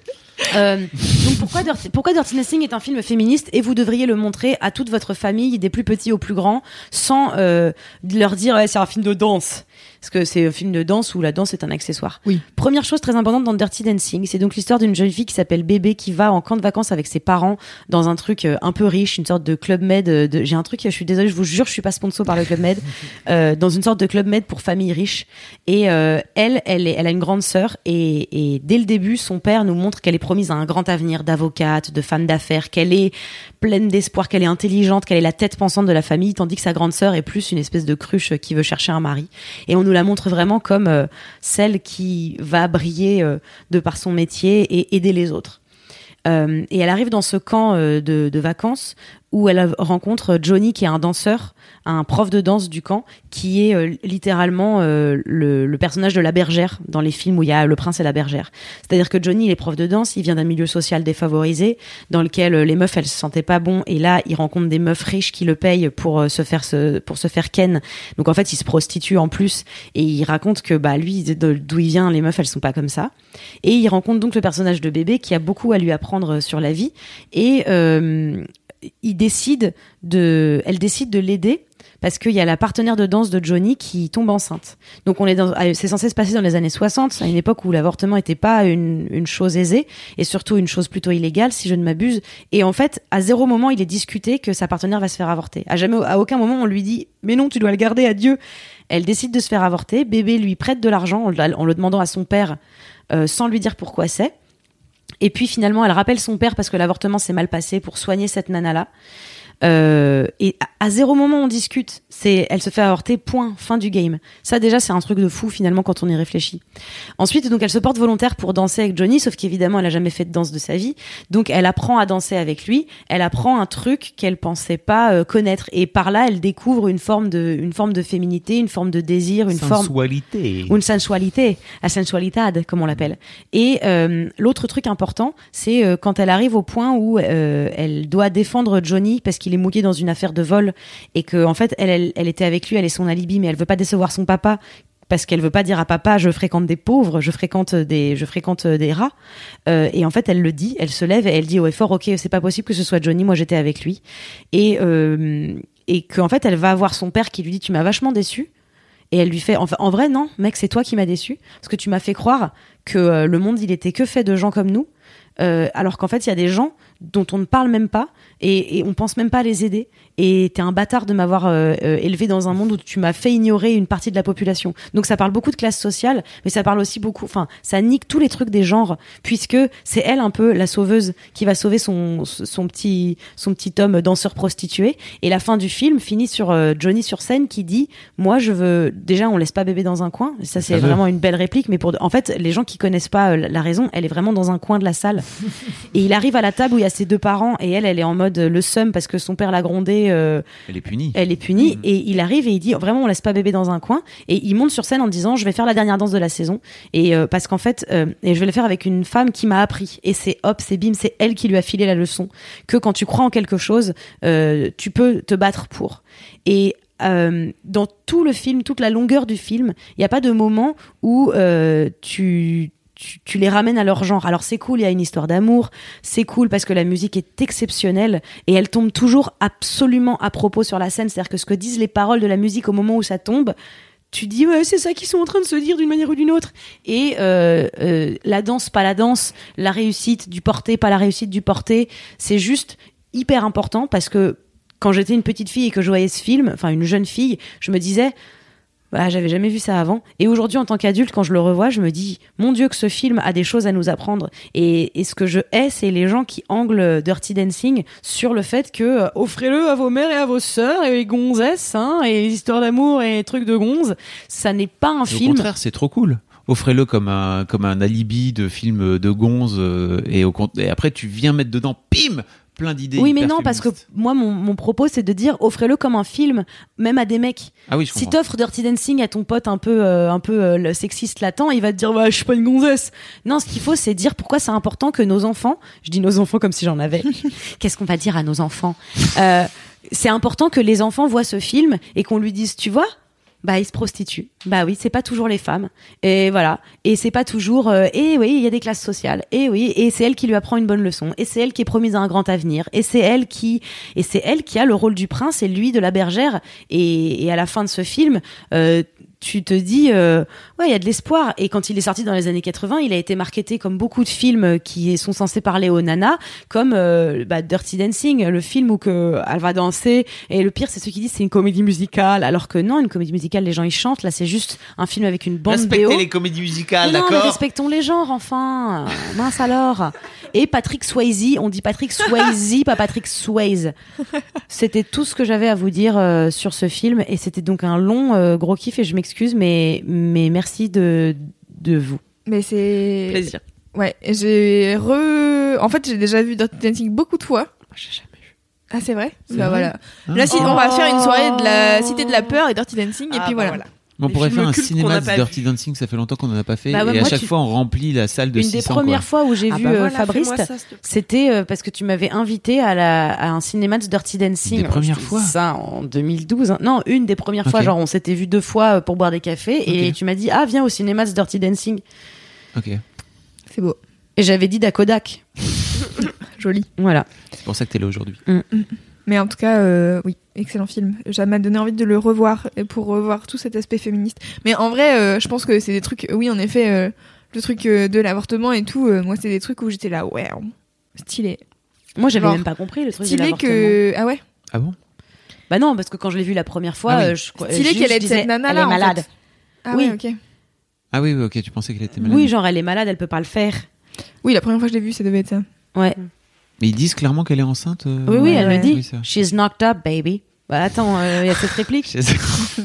Euh, donc pourquoi Dirty, pourquoi Dirty Dancing est un film féministe et vous devriez le montrer à toute votre famille, des plus petits aux plus grands, sans euh, leur dire ouais, c'est un film de danse. Parce que c'est un film de danse où la danse est un accessoire. Oui. Première chose très importante dans Dirty Dancing, c'est donc l'histoire d'une jeune fille qui s'appelle Bébé qui va en camp de vacances avec ses parents dans un truc euh, un peu riche, une sorte de club med. De, J'ai un truc, je suis désolée, je vous jure, je suis pas sponsor par le club med, *laughs* euh, dans une sorte de club med pour familles Et euh, elle, elle, est, a une grande sœur et, dès le début, son père nous montre qu'elle est promise à un grand avenir d'avocate, de femme d'affaires, qu'elle est pleine d'espoir, qu'elle est intelligente, qu'elle est la tête pensante de la famille, tandis que sa grande sœur est plus une espèce de cruche qui veut chercher un mari. Et on nous la montre vraiment comme euh, celle qui va briller euh, de par son métier et aider les autres. Et elle arrive dans ce camp de vacances où elle rencontre Johnny qui est un danseur, un prof de danse du camp, qui est euh, littéralement euh, le, personnage de la bergère dans les films où il y a le prince et la bergère. C'est-à-dire que Johnny il est prof de danse, il vient d'un milieu social défavorisé dans lequel euh, les meufs elles se sentaient pas bon et là il rencontre des meufs riches qui le payent pour se faire se, pour se faire ken. Donc en fait il se prostitue en plus et il raconte que bah lui d'où il vient les meufs elles sont pas comme ça. Et il rencontre donc le personnage de bébé qui a beaucoup à lui apprendre sur la vie et il décide de, elle décide de l'aider parce qu'il y a la partenaire de danse de Johnny qui tombe enceinte. Donc on est ah, c'est censé se passer dans les années 60, à une époque où l'avortement n'était pas une, une chose aisée et surtout une chose plutôt illégale si je ne m'abuse. Et en fait, à zéro moment il est discuté que sa partenaire va se faire avorter. À jamais, à aucun moment on lui dit mais non tu dois le garder à Dieu. Elle décide de se faire avorter. Bébé lui prête de l'argent en, en le demandant à son père euh, sans lui dire pourquoi c'est. Et puis finalement, elle rappelle son père parce que l'avortement s'est mal passé pour soigner cette nana-là. Euh, et à, à zéro moment on discute. C'est, elle se fait avorter. Point. Fin du game. Ça déjà c'est un truc de fou finalement quand on y réfléchit. Ensuite donc elle se porte volontaire pour danser avec Johnny, sauf qu'évidemment elle a jamais fait de danse de sa vie. Donc elle apprend à danser avec lui. Elle apprend un truc qu'elle pensait pas euh, connaître. Et par là elle découvre une forme de, une forme de féminité, une forme de désir, une forme Sensualité. une sensualité, la sensualitad, comme on l'appelle. Et euh, l'autre truc important, c'est euh, quand elle arrive au point où euh, elle doit défendre Johnny parce qu'il est mouillé dans une affaire de vol et que en fait elle, elle, était avec lui, elle est son alibi, mais elle veut pas décevoir son papa parce qu'elle veut pas dire à papa je fréquente des pauvres, je fréquente des, je fréquente des rats. Euh, et en fait, elle le dit, elle se lève et elle dit au effort, ok, c'est pas possible que ce soit Johnny, moi j'étais avec lui. Et euh, et qu'en fait, elle va voir son père qui lui dit, tu m'as vachement déçu. Et elle lui fait, en vrai, non, mec, c'est toi qui m'as déçu. Parce que tu m'as fait croire que euh, le monde, il était que fait de gens comme nous. Euh, alors qu'en fait, il y a des gens dont on ne parle même pas et, et on pense même pas à les aider. Et t'es un bâtard de m'avoir euh, euh, élevé dans un monde où tu m'as fait ignorer une partie de la population. Donc ça parle beaucoup de classe sociale, mais ça parle aussi beaucoup, enfin, ça nique tous les trucs des genres, puisque c'est elle un peu la sauveuse qui va sauver son, son petit, son petit homme danseur prostitué. Et la fin du film finit sur euh, Johnny sur scène qui dit, moi je veux, déjà on laisse pas bébé dans un coin. Ça c'est *laughs* vraiment une belle réplique, mais pour, en fait, les gens qui connaissent pas la raison, elle est vraiment dans un coin de la salle. *laughs* Et il arrive à la table où il y a a ses deux parents et elle, elle est en mode euh, le seum parce que son père l'a grondé. euh, Elle est punie. elle est punie Mhm. et il arrive et il dit vraiment on laisse pas bébé dans un coin et il monte sur scène en disant je vais faire la dernière danse de la saison et euh, parce qu'en fait euh, et je vais le faire avec une femme qui m'a appris et c'est hop c'est bim c'est elle qui lui a filé la leçon que quand tu crois en quelque chose euh, tu peux te battre pour et euh, dans tout le film, toute la longueur du film, il n'y a pas de moment où euh, tu, tu, tu les ramènes à leur genre. Alors c'est cool, il y a une histoire d'amour, c'est cool parce que la musique est exceptionnelle et elle tombe toujours absolument à propos sur la scène. C'est-à-dire que ce que disent les paroles de la musique au moment où ça tombe, tu dis ouais c'est ça qu'ils sont en train de se dire d'une manière ou d'une autre et euh, euh, la danse pas la danse la réussite du porté pas la réussite du porté c'est juste hyper important parce que quand j'étais une petite fille et que je voyais ce film enfin une jeune fille je me disais bah, j'avais jamais vu ça avant. Et aujourd'hui, en tant qu'adulte, quand je le revois, je me dis, mon Dieu, que ce film a des choses à nous apprendre. Et, et ce que je hais, c'est les gens qui anglent Dirty Dancing sur le fait que euh, offrez-le à vos mères et à vos sœurs et les gonzesses, hein, et les histoires d'amour et les trucs de gonzes. Ça n'est pas un Au film. contraire, c'est trop cool. Offrez-le comme un, comme un alibi de film de gonze euh, et, au, et après tu viens mettre dedans, pim, plein d'idées. Oui, mais non, parce que moi, mon, mon propos, c'est de dire offrez-le comme un film, même à des mecs. Ah oui, je Si t'offres Dirty Dancing à ton pote un peu, euh, un peu euh, sexiste latent, il va te dire ouais, je suis pas une gonzesse. Non, ce qu'il faut, c'est dire pourquoi c'est important que nos enfants, je dis nos enfants comme si j'en avais. *laughs* Qu'est-ce qu'on va dire à nos enfants? Euh, C'est important que les enfants voient ce film et qu'on lui dise, tu vois. Bah, ils se prostituent. Bah oui, c'est pas toujours les femmes. Et voilà. Et c'est pas toujours. euh, et oui, il y a des classes sociales. Et oui, et c'est elle qui lui apprend une bonne leçon. Et c'est elle qui est promise à un grand avenir. Et c'est elle qui, et c'est elle qui a le rôle du prince et lui de la bergère. Et, et à la fin de ce film, euh, tu te dis, euh, ouais, il y a de l'espoir. Et quand il est sorti dans les années 80, il a été marketé comme beaucoup de films qui sont censés parler aux nanas, comme euh, bah, Dirty Dancing, le film où que elle va danser. Et le pire, c'est ceux qui disent c'est une comédie musicale, alors que non, une comédie musicale, les gens ils chantent. Là, c'est juste un film avec une bande Respectez BO. les comédies musicales, Mais non, mais d'accord respectons les genres, enfin. Mince alors. Et Patrick Swayze, on dit Patrick Swayze, pas Patrick Swayze. C'était tout ce que j'avais à vous dire euh, sur ce film, et c'était donc un long euh, gros kiff. Et je m'excuse, mais mais merci de de vous. Mais c'est. Plaisir. Ouais, j'ai re. En fait, j'ai déjà vu Dirty Dancing beaucoup de fois. J'ai jamais vu. Ah, c'est vrai Bah vrai voilà. Ah. Là, si, on va faire une soirée de la Oh. Cité de la Peur et Dirty Dancing, et Ah, puis bah voilà. On pourrait faire un cinéma de Dirty Dancing, ça fait longtemps qu'on en a pas fait. Bah ouais, et à chaque tu- fois, on remplit la salle de Une des 600. premières quoi. fois où j'ai Ah vu bah euh, voilà, Fabrice, c'était euh, parce que tu m'avais invité à, la, à un cinéma de Dirty Dancing. Des premières fois Ça en 2012. hein. Non, une des premières fois. Genre, on s'était vu deux fois euh, pour boire des cafés et tu m'as dit ah viens au cinéma de Dirty Dancing. Ok. C'est beau. Et j'avais dit Dakodak. *laughs* Joli. Voilà. C'est pour ça que t'es là aujourd'hui. Mais en tout cas, euh, oui, excellent film. Ça m'a donné envie de le revoir pour revoir tout cet aspect féministe. Mais en vrai, euh, je pense que c'est des trucs. Oui, en effet, euh, le truc euh, de l'avortement et tout. euh, moi, c'est des trucs où j'étais là, ouais, stylé. Moi, j'avais même pas compris le truc de Stylé l'avortement. que. Ah ouais. Ah bon? Bah non, parce que quand je l'ai vu la première fois, Ah oui. je Stylé qu'elle je ait disais, cette nana elle là. est en malade. fait. Ah Oui. ouais, ok. Ah oui, oui, ok, tu pensais qu'elle était malade. Oui, genre elle est malade, elle peut pas le faire. Oui, la première fois que je l'ai vu, ça devait être ça. Ouais. Mais ils disent clairement qu'elle est enceinte. euh, Oui, oui, elle ouais. le dit. Oui. She's knocked up, baby. Bah attends, euh, il y a cette réplique. *laughs*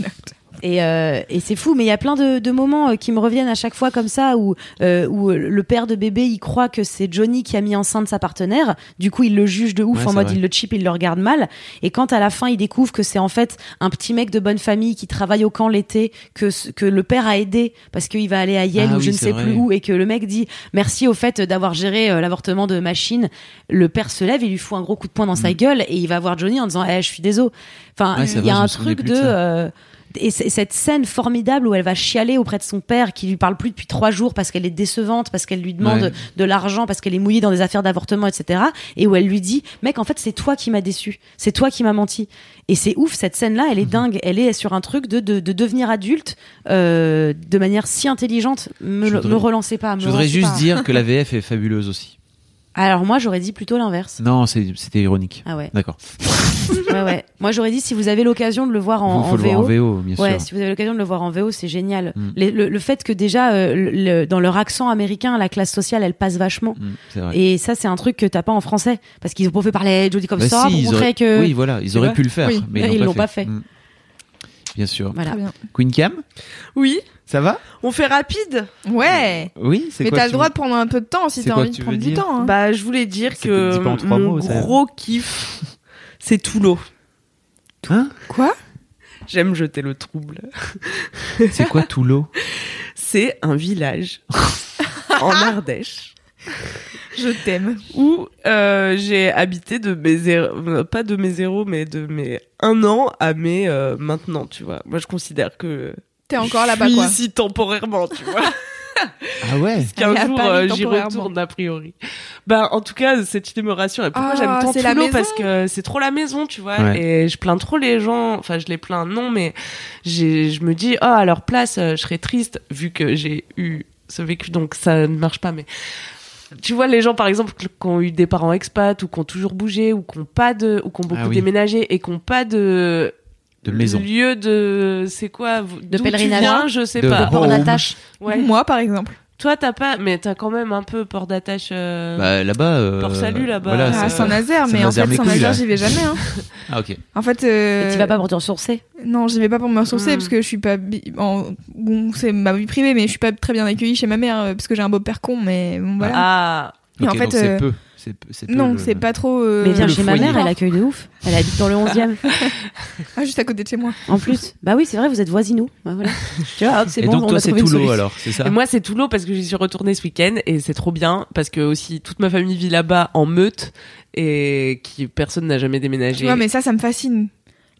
Not. Et, euh, et c'est fou, mais il y a plein de, de moments euh, qui me reviennent à chaque fois comme ça où, euh, où le père de bébé il croit que c'est Johnny qui a mis enceinte sa partenaire. Du coup, il le juge de ouf Ouais, en mode vrai. il le chip, il le regarde mal. Et quand à la fin il découvre que c'est en fait un petit mec de bonne famille qui travaille au camp l'été, que, que le père a aidé parce qu'il va aller à Yale Ah ou oui, je ne sais vrai. plus où et que le mec dit merci au fait d'avoir géré euh, l'avortement de machine. Le père se lève, il lui fout un gros coup de poing dans sa gueule et il va voir Johnny en disant eh, je suis désolé. Enfin, Mm. Ouais, il y a un truc de euh, et cette scène formidable où elle va chialer auprès de son père qui lui parle plus depuis trois jours parce qu'elle est décevante, parce qu'elle lui demande Ouais. de l'argent, parce qu'elle est mouillée dans des affaires d'avortement, etc. Et où elle lui dit, mec, en fait, c'est toi qui m'as déçu, c'est toi qui m'as menti. Et c'est ouf, cette scène-là, elle est Mhm. dingue. Elle est sur un truc de, de, de devenir adulte euh, de manière si intelligente. Me, voudrais- me relancez pas. me Je voudrais juste pas. dire que la *laughs* VF est fabuleuse aussi. Alors moi, j'aurais dit plutôt l'inverse. Non, c'était ironique. Ah ouais. D'accord. ouais, ouais. Moi, j'aurais dit si vous avez l'occasion de le voir en, Il faut en le voir en VO. Bien Ouais, sûr. si vous avez l'occasion de le voir en VO, c'est génial. Mm. Les- le, le fait que déjà, euh, le- dans leur accent américain, la classe sociale, elle passe vachement. Mm, c'est vrai. Et ça, c'est un truc que t'as pas en français. Parce qu'ils ont pas fait parler Jodie comme Bah ça si, pour ils montrer auraient... que. Oui, voilà, ils auraient pu le faire, Oui, mais ils l'ont pas fait. Mm. Bien sûr. Voilà. Très bien. Queen Cam, Oui, ça va? On fait rapide. Ouais. Oui, c'est Mais t'as le droit veux- de prendre un peu de temps si t'as envie de prendre du dire? temps. hein. Bah, je voulais dire C'est que dit pas en trois mon mots, gros kiff, c'est Toulot. Hein? Quoi? J'aime jeter le trouble. C'est quoi Toulot *laughs* C'est un village en *laughs* Ardèche Je t'aime. où euh, j'ai habité de mes zéro- pas de mes zéros, mais de mes un an à mes euh, maintenant, tu vois. Moi, je considère que T'es encore là-bas, quoi. ici temporairement, tu vois. *laughs* Ah ouais Qu'un est à jour, euh, j'y retourne a priori. Ben, en tout cas, cette idée me rassure. Et pourquoi Ah, j'aime tant maison. Parce que c'est trop la maison, tu vois. Ouais. Et je plains trop les gens. Enfin, je les plains, non, mais j'ai, je me dis, oh, à leur place, euh, je serais triste vu que j'ai eu ce vécu, donc ça ne marche pas. Mais tu vois, les gens, par exemple, qui ont eu des parents expats ou qui ont toujours bougé ou qui ont pas de, ou qui ont beaucoup Ah oui. déménagé et qui ont pas de De maison. lieu de, c'est quoi, tu pèlerinage. je sais De pas. home. Port d'attache. Ouais. Moi, par exemple. Toi, t'as pas, mais t'as quand même un peu port d'attache. euh, Bah là-bas. euh, Port Salut, là-bas. Voilà, Ah, Saint-Nazaire, mais en fait, Saint-Nazaire, j'y vais jamais. Hein. *laughs* Ah ok. En fait. euh, Et tu vas pas pour te ressourcer? Non, j'y vais pas pour me ressourcer Hmm. parce que je suis pas. bi- En... Bon, c'est ma vie privée, mais je suis pas très bien accueillie chez ma mère euh, parce que j'ai un beau-père con, mais bon, voilà. Ah, Et en fait, donc c'est euh, peu. Non, le- c'est pas trop. euh, Mais viens chez ma mère, elle accueille de ouf. Elle habite dans le 11e. *laughs* Ah, juste à côté de chez moi. En plus. Bah oui, c'est vrai, vous êtes voisinous. Bah voilà. tu vois, c'est Et bon, donc on toi c'est solution. alors, c'est ça et moi c'est Toulot parce que j'y suis retournée ce week-end et c'est trop bien parce que aussi toute ma famille vit là-bas en meute et qui personne n'a jamais déménagé. Tu vois, mais ça, ça me fascine.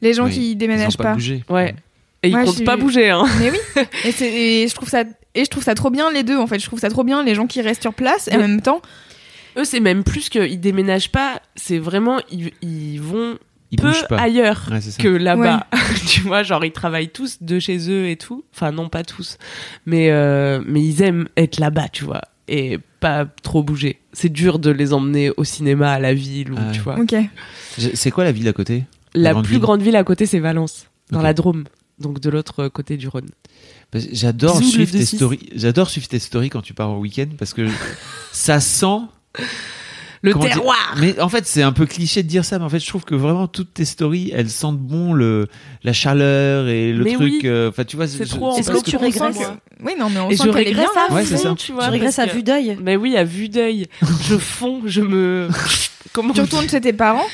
Les gens Oui, qui Ils ont déménagent pas pas. bougé. Ouais. Et ils Moi, comptent pas bouger hein. Mais oui. *laughs* Et, c'est- et je trouve ça. Et je trouve ça trop bien les deux en fait. Je trouve ça trop bien les gens qui restent sur place et en Ouais. même temps. Eux c'est même plus qu'ils déménagent pas, c'est vraiment ils, ils vont Ils peu pas. ailleurs Ouais, que là-bas. *laughs* tu vois, genre ils travaillent tous de chez eux et tout. Enfin non pas tous, mais euh, mais ils aiment être là-bas, tu vois, et pas trop bouger. C'est dur de les emmener au cinéma, à la ville ou Ah tu vois. C'est quoi la ville à côté? La grande plus ville? grande ville à côté, c'est Valence, dans la Drôme, donc de l'autre côté du Rhône. J'adore suivre tes 2-6. stories. J'adore suivre tes stories quand tu pars en week-end parce que *laughs* ça sent. Le comment dire terroir Mais en fait, c'est un peu cliché de dire ça, mais en fait, je trouve que vraiment toutes tes stories, elles sentent bon le la chaleur et le Mais truc. oui. euh, Enfin, tu vois, C'est je- trop je- Est-ce que tu régresses que- Oui, non, mais on Et sent je régresse à Ouais, c'est fond, ça. tu vois. Tu régresses à vue d'œil. Mais oui, à vue d'œil. je fonds, je me. *laughs* Comment Tu retournes chez tes parents?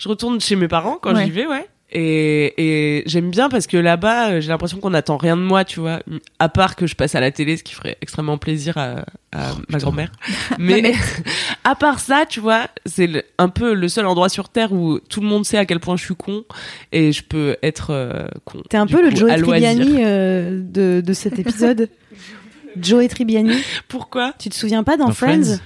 Je retourne chez mes parents quand Ouais. j'y vais, ouais. Et, et j'aime bien parce que là-bas, euh, j'ai l'impression qu'on n'attend rien de moi, tu vois. À part que je passe à la télé, ce qui ferait extrêmement plaisir à, à ma grand-mère. *laughs* Mais *laughs* à part ça, tu vois, c'est un peu le seul endroit sur Terre où tout le monde sait à quel point je suis con et je peux être euh, con. T'es un peu le coup, loisir. Tribbiani euh, de, de cet *laughs* épisode? Joey Tribbiani? Pourquoi? Tu te souviens pas dans, Dans Friends, Friends?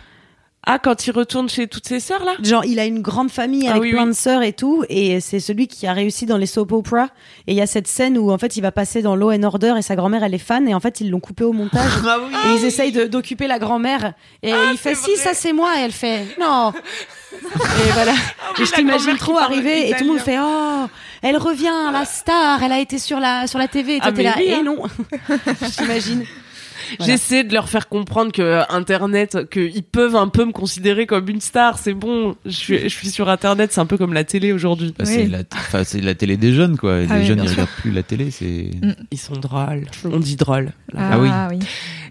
Ah, quand il retourne chez toutes ses sœurs, là? Genre, il a une grande famille Ah avec oui, plein oui. de sœurs et tout, et c'est celui qui a réussi dans les soap opera. Et il y a cette scène où en fait il va passer dans Law and Order et sa grand-mère elle est fan, et en fait ils l'ont coupé au montage. *laughs* Et ils essayent d'occuper la grand-mère. Et il fait si, ça c'est moi, et elle fait non. et voilà. oui, et je t'imagine trop arriver et tout le monde fait oh, elle revient, la star, elle a été sur la sur la TV. Et toi Ah, t'es mais là, oui, et hein. non. *laughs* J'imagine. Voilà. J'essaie de leur faire comprendre que euh, Internet, qu'ils peuvent un peu me considérer comme une star. C'est bon, je suis, je suis sur Internet, c'est un peu comme la télé aujourd'hui. Bah, c'est Oui. la, enfin, c'est la télé des jeunes, quoi. Les Ah oui, jeunes, ils regardent plus la télé. C'est. Mm. Ils sont drôles. On dit drôle. Ah oui. oui.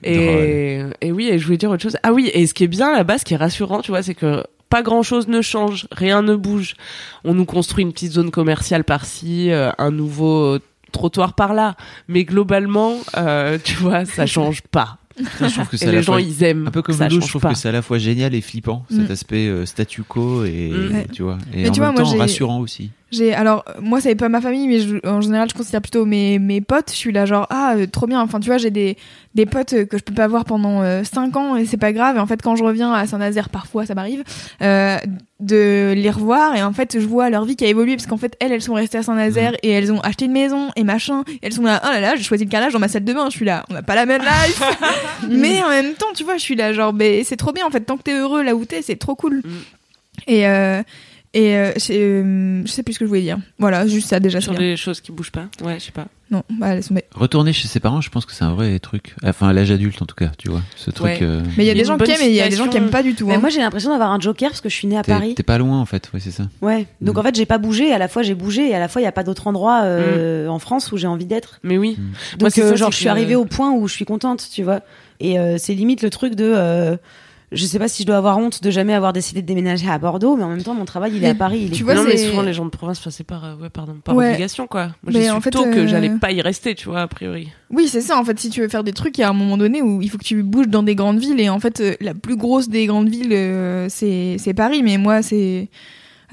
Et, et oui, et je voulais dire autre chose. Ah oui, et ce qui est bien là-bas, ce qui est rassurant, tu vois, c'est que pas grand chose ne change, rien ne bouge. On nous construit une petite zone commerciale par-ci, euh, un nouveau trottoir par-là. Mais globalement, euh, tu vois, ça *laughs* change pas. Putain, je trouve que c'est Et à la les gens, fois- ils aiment. Un peu comme Lolo, je change trouve pas. que c'est à la fois génial et flippant, cet Mm. aspect euh, statu quo et Mm. tu vois, et Mais en tu même vois, temps rassurant aussi. J'ai alors moi c'est pas ma famille mais je- en général je considère plutôt mes mes potes. Je suis là genre ah euh, trop bien. Enfin tu vois j'ai des des potes euh, que je peux pas voir pendant 5 ans et c'est pas grave. Et en fait quand je reviens à Saint-Nazaire parfois ça m'arrive euh, de les revoir et en fait je vois leur vie qui a évolué parce qu'en fait elles elles sont restées à Saint-Nazaire et elles ont acheté une maison et machin. Et elles sont là oh là là j'ai choisi le carrelage dans ma salle de bain. Je suis là on n'a pas la même life. *laughs* mais en même temps tu vois je suis là genre ben c'est trop bien en fait tant que t'es heureux là où t'es c'est trop cool. Mm. Et, euh, Et euh, c'est, euh, je sais plus ce que je voulais dire. Voilà, juste ça déjà. Sur bien. les choses qui bougent pas. Ouais, je sais pas. Non, bah laisse tomber. Retourner chez ses parents, je pense que c'est un vrai truc. Enfin, à l'âge adulte, en tout cas, tu vois. Ce truc. Ouais. euh, Mais il y a des gens qui aiment et il y a des gens qui aiment pas du tout. Mais hein. moi, j'ai l'impression d'avoir un joker parce que je suis née à Paris. T'es pas loin, en fait. Ouais, c'est ça. Ouais. Donc Mm. en fait, j'ai pas bougé. À la fois, j'ai bougé et à la fois, il y a pas d'autre endroit euh, en France où j'ai envie d'être. Mais oui. Mm. Moi, Donc c'est euh, ça, genre, je suis arrivée au point où je suis contente, tu vois. Et euh, c'est limite le truc de. Euh, je sais pas si je dois avoir honte de jamais avoir décidé de déménager à Bordeaux, mais en même temps, mon travail, il est à Paris. Il est tu vois, non, mais souvent les gens de province, enfin, c'est par, euh, ouais, pardon, par Ouais. obligation, quoi. Moi, Mais j'ai su en fait, tôt que euh, j'allais pas y rester, tu vois, a priori. Oui, c'est ça. En fait, si tu veux faire des trucs, il y a un moment donné où il faut que tu bouges dans des grandes villes. Et en fait, euh, la plus grosse des grandes villes, euh, c'est c'est Paris. Mais moi, c'est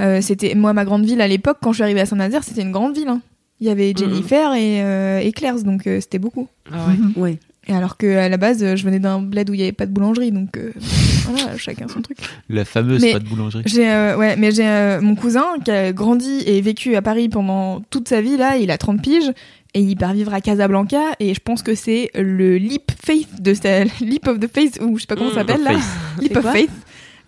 euh, c'était moi ma grande ville à l'époque quand je suis arrivée à Saint-Nazaire, c'était une grande ville. hein. Il y avait. Jennifer et, euh, et Claire's, donc euh, c'était beaucoup. Ah ouais. *laughs* Ouais. Et alors que à la base, euh, je venais d'un bled où il y avait pas de boulangerie, donc euh, *laughs* voilà, chacun son truc. La fameuse Mais- pas de boulangerie. J'ai euh, ouais, mais j'ai euh, mon cousin qui a grandi et vécu à Paris pendant toute sa vie là, il a 30 piges et il part vivre à Casablanca et je pense que c'est le leap faith de sa *laughs* leap of the faith ou je sais pas comment ça s'appelle là, *laughs* leap of faith.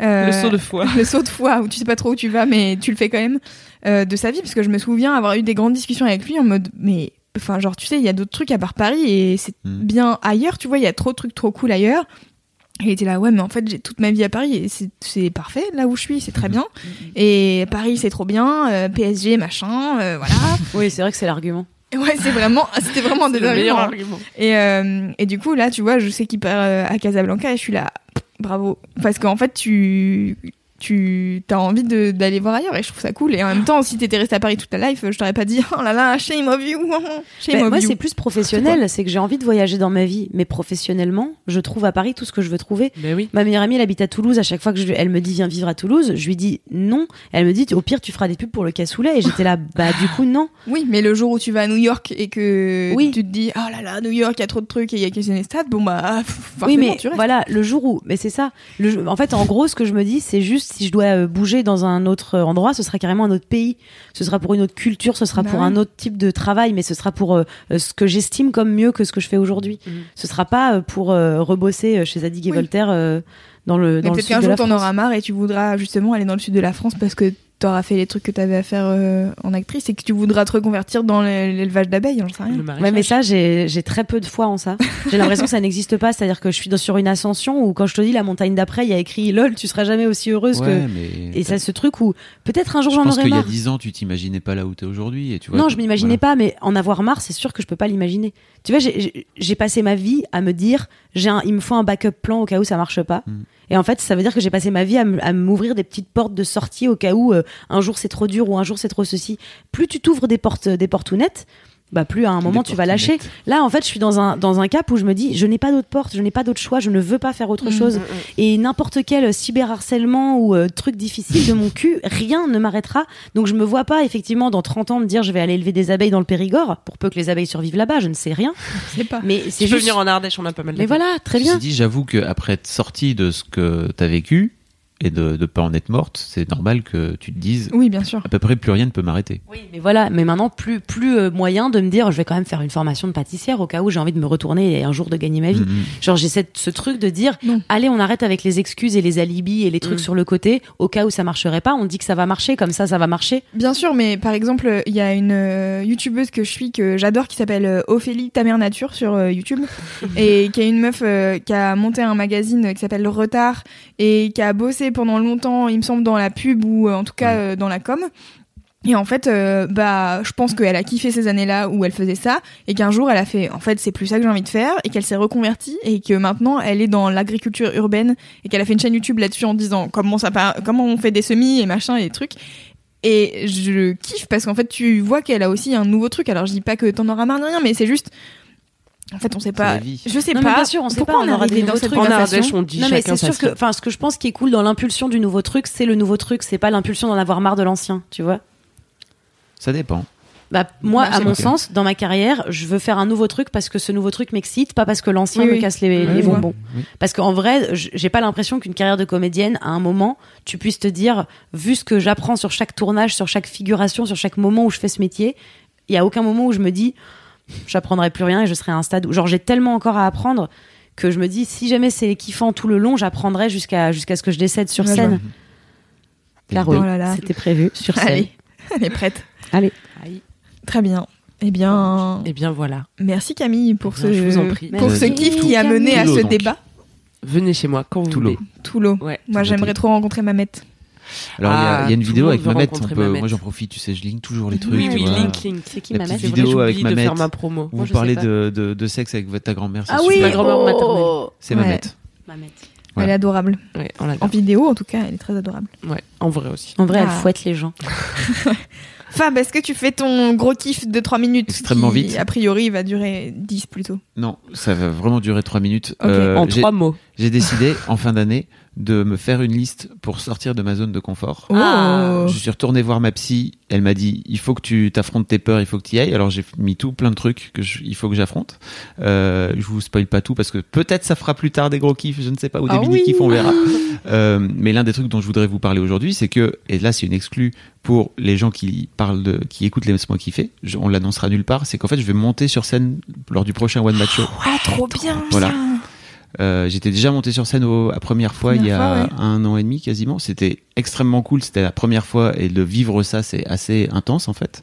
Euh, Le saut de foi. le saut de foi où tu sais pas trop où tu vas mais tu le fais quand même euh, de sa vie parce que je me souviens avoir eu des grandes discussions avec lui en mode mais enfin genre tu sais il y a d'autres trucs à part Paris et c'est Mm. bien ailleurs tu vois il y a trop de trucs trop cool ailleurs et il était là ouais mais en fait j'ai toute ma vie à Paris et c'est c'est parfait là où je suis c'est très bien et Paris c'est trop bien euh, PSG machin euh, voilà *laughs* Oui, c'est vrai que c'est l'argument. Ouais c'est vraiment c'était vraiment *laughs* des le meilleur arguments. argument. Et, euh, et du coup, là, tu vois, je sais qu'il part à Casablanca et je suis là, bravo. Parce qu'en fait, tu, tu as envie d'aller voir ailleurs et je trouve ça cool. Et en même temps, si t'étais resté à Paris toute ta life, je t'aurais pas dit, oh là là, shame of you. Shame Bah, of moi, c'est plus professionnel. C'est que j'ai envie de voyager dans ma vie. Mais professionnellement, je trouve à Paris tout ce que je veux trouver. Mais oui. Ma meilleure amie, elle habite à Toulouse. À chaque fois que je, elle me dit viens vivre à Toulouse, je lui dis non. Elle me dit au pire tu feras des pubs pour le cassoulet. Et j'étais là bah du coup non. Oui, mais le jour où tu vas à New York et que Oui. tu te dis, oh là là, New York, il y a trop de trucs et il y a que des stades, bon bah, *laughs* oui mais tu restes. voilà le jour où mais c'est ça. Le, en fait en gros ce que je me dis c'est juste si je dois euh, bouger dans un autre endroit, ce sera carrément un autre pays. Ce sera pour une autre culture, ce sera Bah pour un autre type de travail, mais ce sera pour euh, euh, ce que j'estime comme mieux que ce que je fais aujourd'hui. Mhm. Ce sera pas pour euh, rebosser chez Zadig et Oui. Voltaire dans le Mais dans le peut-être qu'un jour t'en auras marre et tu voudras justement aller dans le sud de la France parce que t'auras fait les trucs que t'avais à faire euh, en actrice et que tu voudras te reconvertir dans l'é- l'élevage d'abeilles, j'en sais rien. Ouais, mais ça, j'ai très peu de foi en ça. J'ai l'impression que ça n'existe pas. C'est-à-dire que je suis dans- sur une ascension où, quand je te dis la montagne d'après, il y a écrit lol, tu seras jamais aussi heureuse Ouais, que. mais. Et ça, ce truc où peut-être un jour je j'en pense aurai qu'il y a marre. 10 ans, tu t'imaginais pas là où t'es aujourd'hui. Et tu vois, Non, tu- je m'imaginais voilà. pas, mais en avoir marre, c'est sûr que je peux pas l'imaginer. Tu vois, j'ai- passé ma vie à me dire, j'ai un, il me faut un backup plan au cas où ça marche pas. Mm. Et en fait, ça veut dire que j'ai passé ma vie à m'ouvrir des petites portes de sortie au cas où euh, un jour c'est trop dur ou un jour c'est trop ceci. Plus tu t'ouvres des portes, des portes ounettes, bah plus à un moment Des tu vas lâcher. Là, en fait, je suis dans un dans un cap où je me dis, je n'ai pas d'autre porte, je n'ai pas d'autre choix, je ne veux pas faire autre Mm. chose. Mm, mm. Et n'importe quel cyberharcèlement ou euh, truc difficile de mon cul, rien ne m'arrêtera. Donc je me vois pas effectivement dans 30 ans me dire je vais aller élever des abeilles dans le Périgord pour peu que les abeilles survivent là-bas, je ne sais rien. *laughs* Je sais pas. Mais c'est Tu juste venir en Ardèche, on a pas mal de Mais voilà, très bien. Ceci dit, j'avoue qu'après être sorti de ce que t'as vécu et de ne pas en être morte, c'est normal que tu te dises Oui, bien sûr. à peu près plus rien ne peut m'arrêter. Oui, mais voilà, mais maintenant plus plus euh, moyen de me dire je vais quand même faire une formation de pâtissière au cas où j'ai envie de me retourner et un jour de gagner ma vie. Mhm. Genre j'ai cette- ce truc de dire Non. allez on arrête avec les excuses et les alibis et les trucs Mm. sur le côté au cas où ça marcherait pas, on dit que ça va marcher comme ça ça va marcher. Bien sûr, mais par exemple, il y a une euh, youtubeuse que je suis que j'adore qui s'appelle euh, Ophélie Ta Mère Nature sur euh, YouTube *laughs* et qui est une meuf euh, qui a monté un magazine qui s'appelle Le Retard et qui a bossé pendant longtemps, il me semble, dans la pub ou euh, en tout cas euh, dans la com. Et en fait, euh, bah, je pense qu'elle a kiffé ces années-là où elle faisait ça, et qu'un jour elle a fait, en fait, c'est plus ça que j'ai envie de faire, et qu'elle s'est reconvertie, et que maintenant elle est dans l'agriculture urbaine, et qu'elle a fait une chaîne YouTube là-dessus en disant comment ça, comment on fait des semis et machin et des trucs. Et je kiffe parce qu'en fait, tu vois qu'elle a aussi un nouveau truc. Alors, je dis pas que t'en auras marre de rien, mais c'est juste. En fait, on sait pas. Je sais Non, pas. bien sûr, on sait pourquoi pas, on on aura des nouveaux cette trucs. En. Ardèche, on dit Non mais c'est sûr que enfin ce que je pense qui est cool dans l'impulsion du nouveau truc, c'est le nouveau truc, c'est pas l'impulsion d'en avoir marre de l'ancien, tu vois. Ça dépend. Bah, moi, Bah, à mon sens, dans ma carrière, je veux faire un nouveau truc parce que ce nouveau truc m'excite, pas parce que l'ancien Oui, me oui. casse les, les bonbons. Oui. Parce qu'en vrai, j'ai pas l'impression qu'une carrière de comédienne, à un moment, tu puisses te dire, vu ce que j'apprends sur chaque tournage, sur chaque figuration, sur chaque moment où je fais ce métier, il y a aucun moment où je me dis, j'apprendrai plus rien et je serai à un stade où, genre, j'ai tellement encore à apprendre que je me dis, si jamais c'est kiffant tout le long, j'apprendrai jusqu'à jusqu'à ce que je décède sur Ouais, je scène. vois. Caro, Oh là là. c'était prévu sur scène. Allez, *laughs* elle est prête. Allez. Aïe. Très bien. Eh bien, Et bien voilà. merci Camille pour Eh bien, ce, je vous en prie. pour ce kiff qui a mené à ce donc. débat. Venez chez moi quand vous Toulon. voulez. Toulon. Ouais. Moi, j'aimerais trop rencontrer Mamette. Alors, il y a- Ah, il y, a une vidéo avec Mamette. On peut, moi, j'en profite, tu sais, je ligne toujours les trucs. Oui, oui, vois. link, link. C'est qui La ma petite mère C'est vrai, vidéo avec j'oublie de faire ma promo. Moi, vous je parlez de, de, de sexe avec votre- ta grand-mère. c'est Ah oui. Ma grand-mère maternelle. C'est. Mamette. Ouais. Elle est adorable. Ouais, on En vidéo, en tout cas, elle est très adorable. Ouais, en vrai aussi. En vrai, Ah. elle fouette les gens. *laughs* Fab, est-ce que tu fais ton gros kiff de 3 minutes Extrêmement qui, vite. A priori, va durer 10 plutôt? Non, ça va vraiment durer trois minutes. Ok. Euh, en j'ai- trois mots. J'ai décidé en fin d'année de me faire une liste pour sortir de ma zone de confort. Oh. Je suis retourné voir ma psy. Elle m'a dit il faut que tu t'affrontes tes peurs, il faut que tu y ailles. Alors j'ai mis tout plein de trucs que je- il faut que j'affronte. Euh, je vous spoil pas tout parce que peut-être ça fera plus tard des gros kiffs, je ne sais pas, ou des Ah mini oui. kiffs, on verra. *laughs* Euh, mais l'un des trucs dont je voudrais vous parler aujourd'hui, c'est que et là c'est une exclue pour les gens qui parlent de, qui écoutent les Laisse-moi kiffer. Je- on l'annoncera nulle part. C'est qu'en fait je vais monter sur scène lors du prochain One Match Show. Ah, trop bien. Voilà. putain. Euh, J'étais déjà monté sur scène au, la première fois il y a un an et demi quasiment. C'était extrêmement cool. C'était la première fois et de vivre ça, c'est assez intense en fait.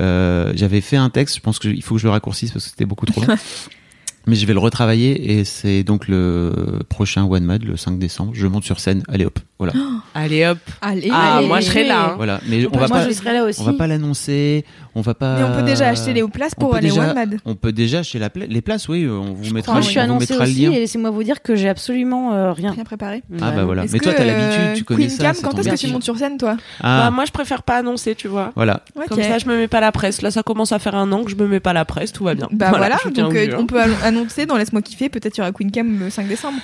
Euh, J'avais fait un texte. Je pense qu'il faut que je le raccourcisse parce que c'était beaucoup trop long. *laughs* Mais je vais le retravailler et c'est donc le prochain One Mad le 5 décembre. Je monte sur scène. Allez hop, voilà, *gasps* Allez hop. Allez, Ah, allez. moi je serai là. hein. voilà. Mais on va Moi, pas, je serai là aussi. on va pas l'annoncer. On va pas. Mais on peut déjà acheter les places pour aller déjà- One Mad. On peut déjà acheter la pla- les places. Oui, on vous mettra. crois, Moi, je suis on vous annoncée mettra le aussi lien. et laissez-moi vous dire que j'ai absolument euh, rien. Bien préparé. Ah bah voilà. Mais toi t'as l'habitude, euh, tu connais Queen ça. Cam, quand est-ce que tu montes sur scène, toi Ah, Bah, moi je préfère pas annoncer, tu vois. voilà. Comme ça, je me mets pas la presse. Là, ça commence à faire un an que je me mets pas la presse, tout va bien. Bah voilà, je donc au euh, hein. on peut *laughs* annon- annoncer dans Laisse-moi kiffer, peut-être il y aura Queen Cam le 5 décembre.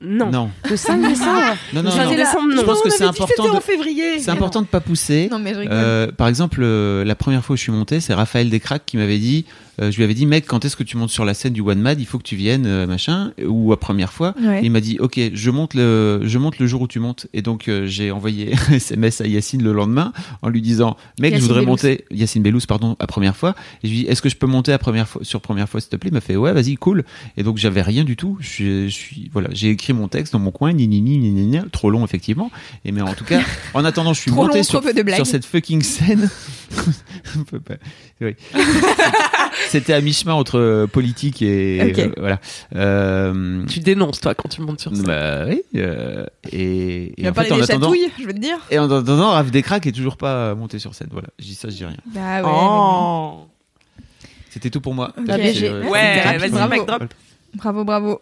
Non. Non. Le 5 décembre. *laughs* Non, non, Le 5 non. décembre, non. Je pense que c'est important de, février. c'est important de pas pousser. Non mais je rigole. Euh, par exemple, euh, la première fois où je suis monté, c'est Raphaël Descraques qui m'avait dit, euh, je lui avais dit, mec, quand est-ce que tu montes sur la scène du One Mad? Il faut que tu viennes, euh, machin. Ou à première fois. Ouais. Et il m'a dit, ok, je monte le, je monte le jour où tu montes. Et donc euh, j'ai envoyé *laughs* SMS à Yacine le lendemain en lui disant, mec, Yacine je voudrais Bellous. monter, Yacine Bellous, pardon, à première fois. Et je lui dis, est-ce que je peux monter à première fois, sur première fois, s'il te plaît? Il m'a fait, ouais, vas-y, cool. Et donc j'avais rien du tout. Je suis, je suis, voilà, j'ai écrit mon texte dans mon coin, ni ni ni ni ni, ni, trop long effectivement. Et mais en tout cas, en attendant, je suis *laughs* Trop monté long, sur, sur cette fucking scène. *laughs* On peut pas- oui. C'était à mi-chemin entre euh, politique et Ok. euh, voilà. Euh, Tu dénonces, toi, quand tu montes sur scène. bah oui. euh, et, Il et en fait, en attendant, je veux te dire. et en attendant, Raph Descraques est toujours pas monté sur scène. Voilà, je dis ça, je dis rien. Bah ouais. oh. C'était tout pour moi. Ok. T'as vu, c'est, j'ai- euh, Ouais, vas-y. Mac drop. Bravo, bravo.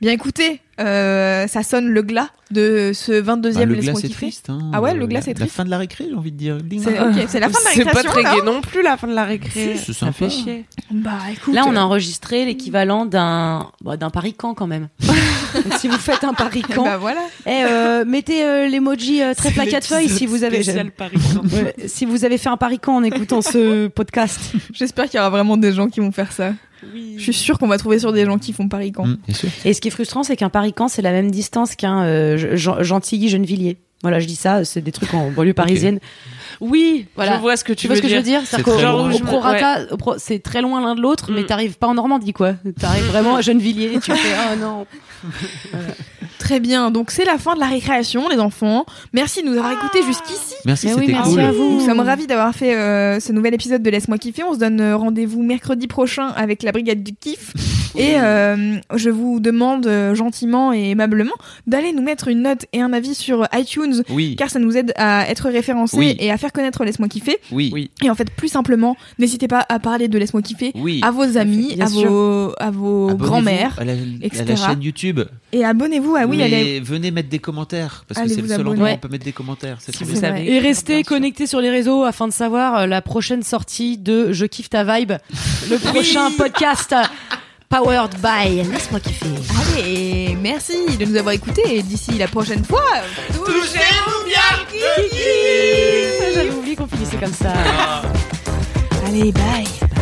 Bien écoutez, euh, ça sonne le glas de ce 22e Bah, le Laisse-moi glas c'est triste. Hein. Ah ouais, le Euh, glas, la- c'est La triste. fin de la récré, j'ai envie de dire. C'est c'est la fin de la *laughs* C'est pas très gai non plus, la fin de la récré. Si, c'est ça sympa. fait chier. Bah écoute. Là, on a enregistré l'équivalent d'un bah, d'un parican quand même. *laughs* Donc, si vous faites un parican, Bah voilà. eh, euh, mettez euh, l'emoji euh, très plat quatre feuilles si vous avez Spécial Paris. *laughs* Ouais, si vous avez fait un parican en écoutant ce podcast. J'espère qu'il y aura vraiment des gens qui vont faire ça. Oui. Je suis sûre qu'on va trouver sur des gens qui font Paris quand. Bien sûr. Et ce qui est frustrant, c'est qu'un parican, c'est la même distance qu'un euh, Gen- Gentilly Gennevilliers. Voilà, je dis ça, c'est des trucs en banlieue parisienne. Oui, Voilà. je vois ce que tu Tu vois veux ce que je dire. veux dire C'est au. Je prorata, pro- c'est très loin l'un de l'autre, mais Mm. t'arrives pas en Normandie, quoi. T'arrives vraiment à Gennevilliers et tu fais, oh non. *laughs* Très bien, donc c'est la fin de la récréation, les enfants. Merci de nous avoir écoutés jusqu'ici. Merci, Mais oui, c'était merci cool. à vous. Nous sommes ravis d'avoir fait euh, ce nouvel épisode de Laisse-moi kiffer. On se donne euh, rendez-vous mercredi prochain avec la brigade du kiff. Et euh, je vous demande gentiment et aimablement d'aller nous mettre une note et un avis sur iTunes. Oui, Car ça nous aide à être référencés Oui. et à faire connaître Laisse-moi kiffer. oui, Oui. Et en fait, plus simplement, n'hésitez pas à parler de Laisse-moi kiffer oui. à vos amis, à vos, à vos grands-mères. à la, à etc. la chaîne YouTube. Et abonnez-vous à oui, Mais allez. venez mettre des commentaires parce Allez que c'est le seul endroit où on peut mettre des commentaires. C'est Si vous savez. vrai. Et restez connectés sur les réseaux afin de savoir euh, la prochaine sortie de Je kiffe ta vibe, le prochain podcast *laughs* powered by Laisse-moi kiffer. Allez, merci de nous avoir écoutés et d'ici la prochaine fois. Touchez-vous bien J'avais oublié qu'on finissait comme ça. Allez, bye.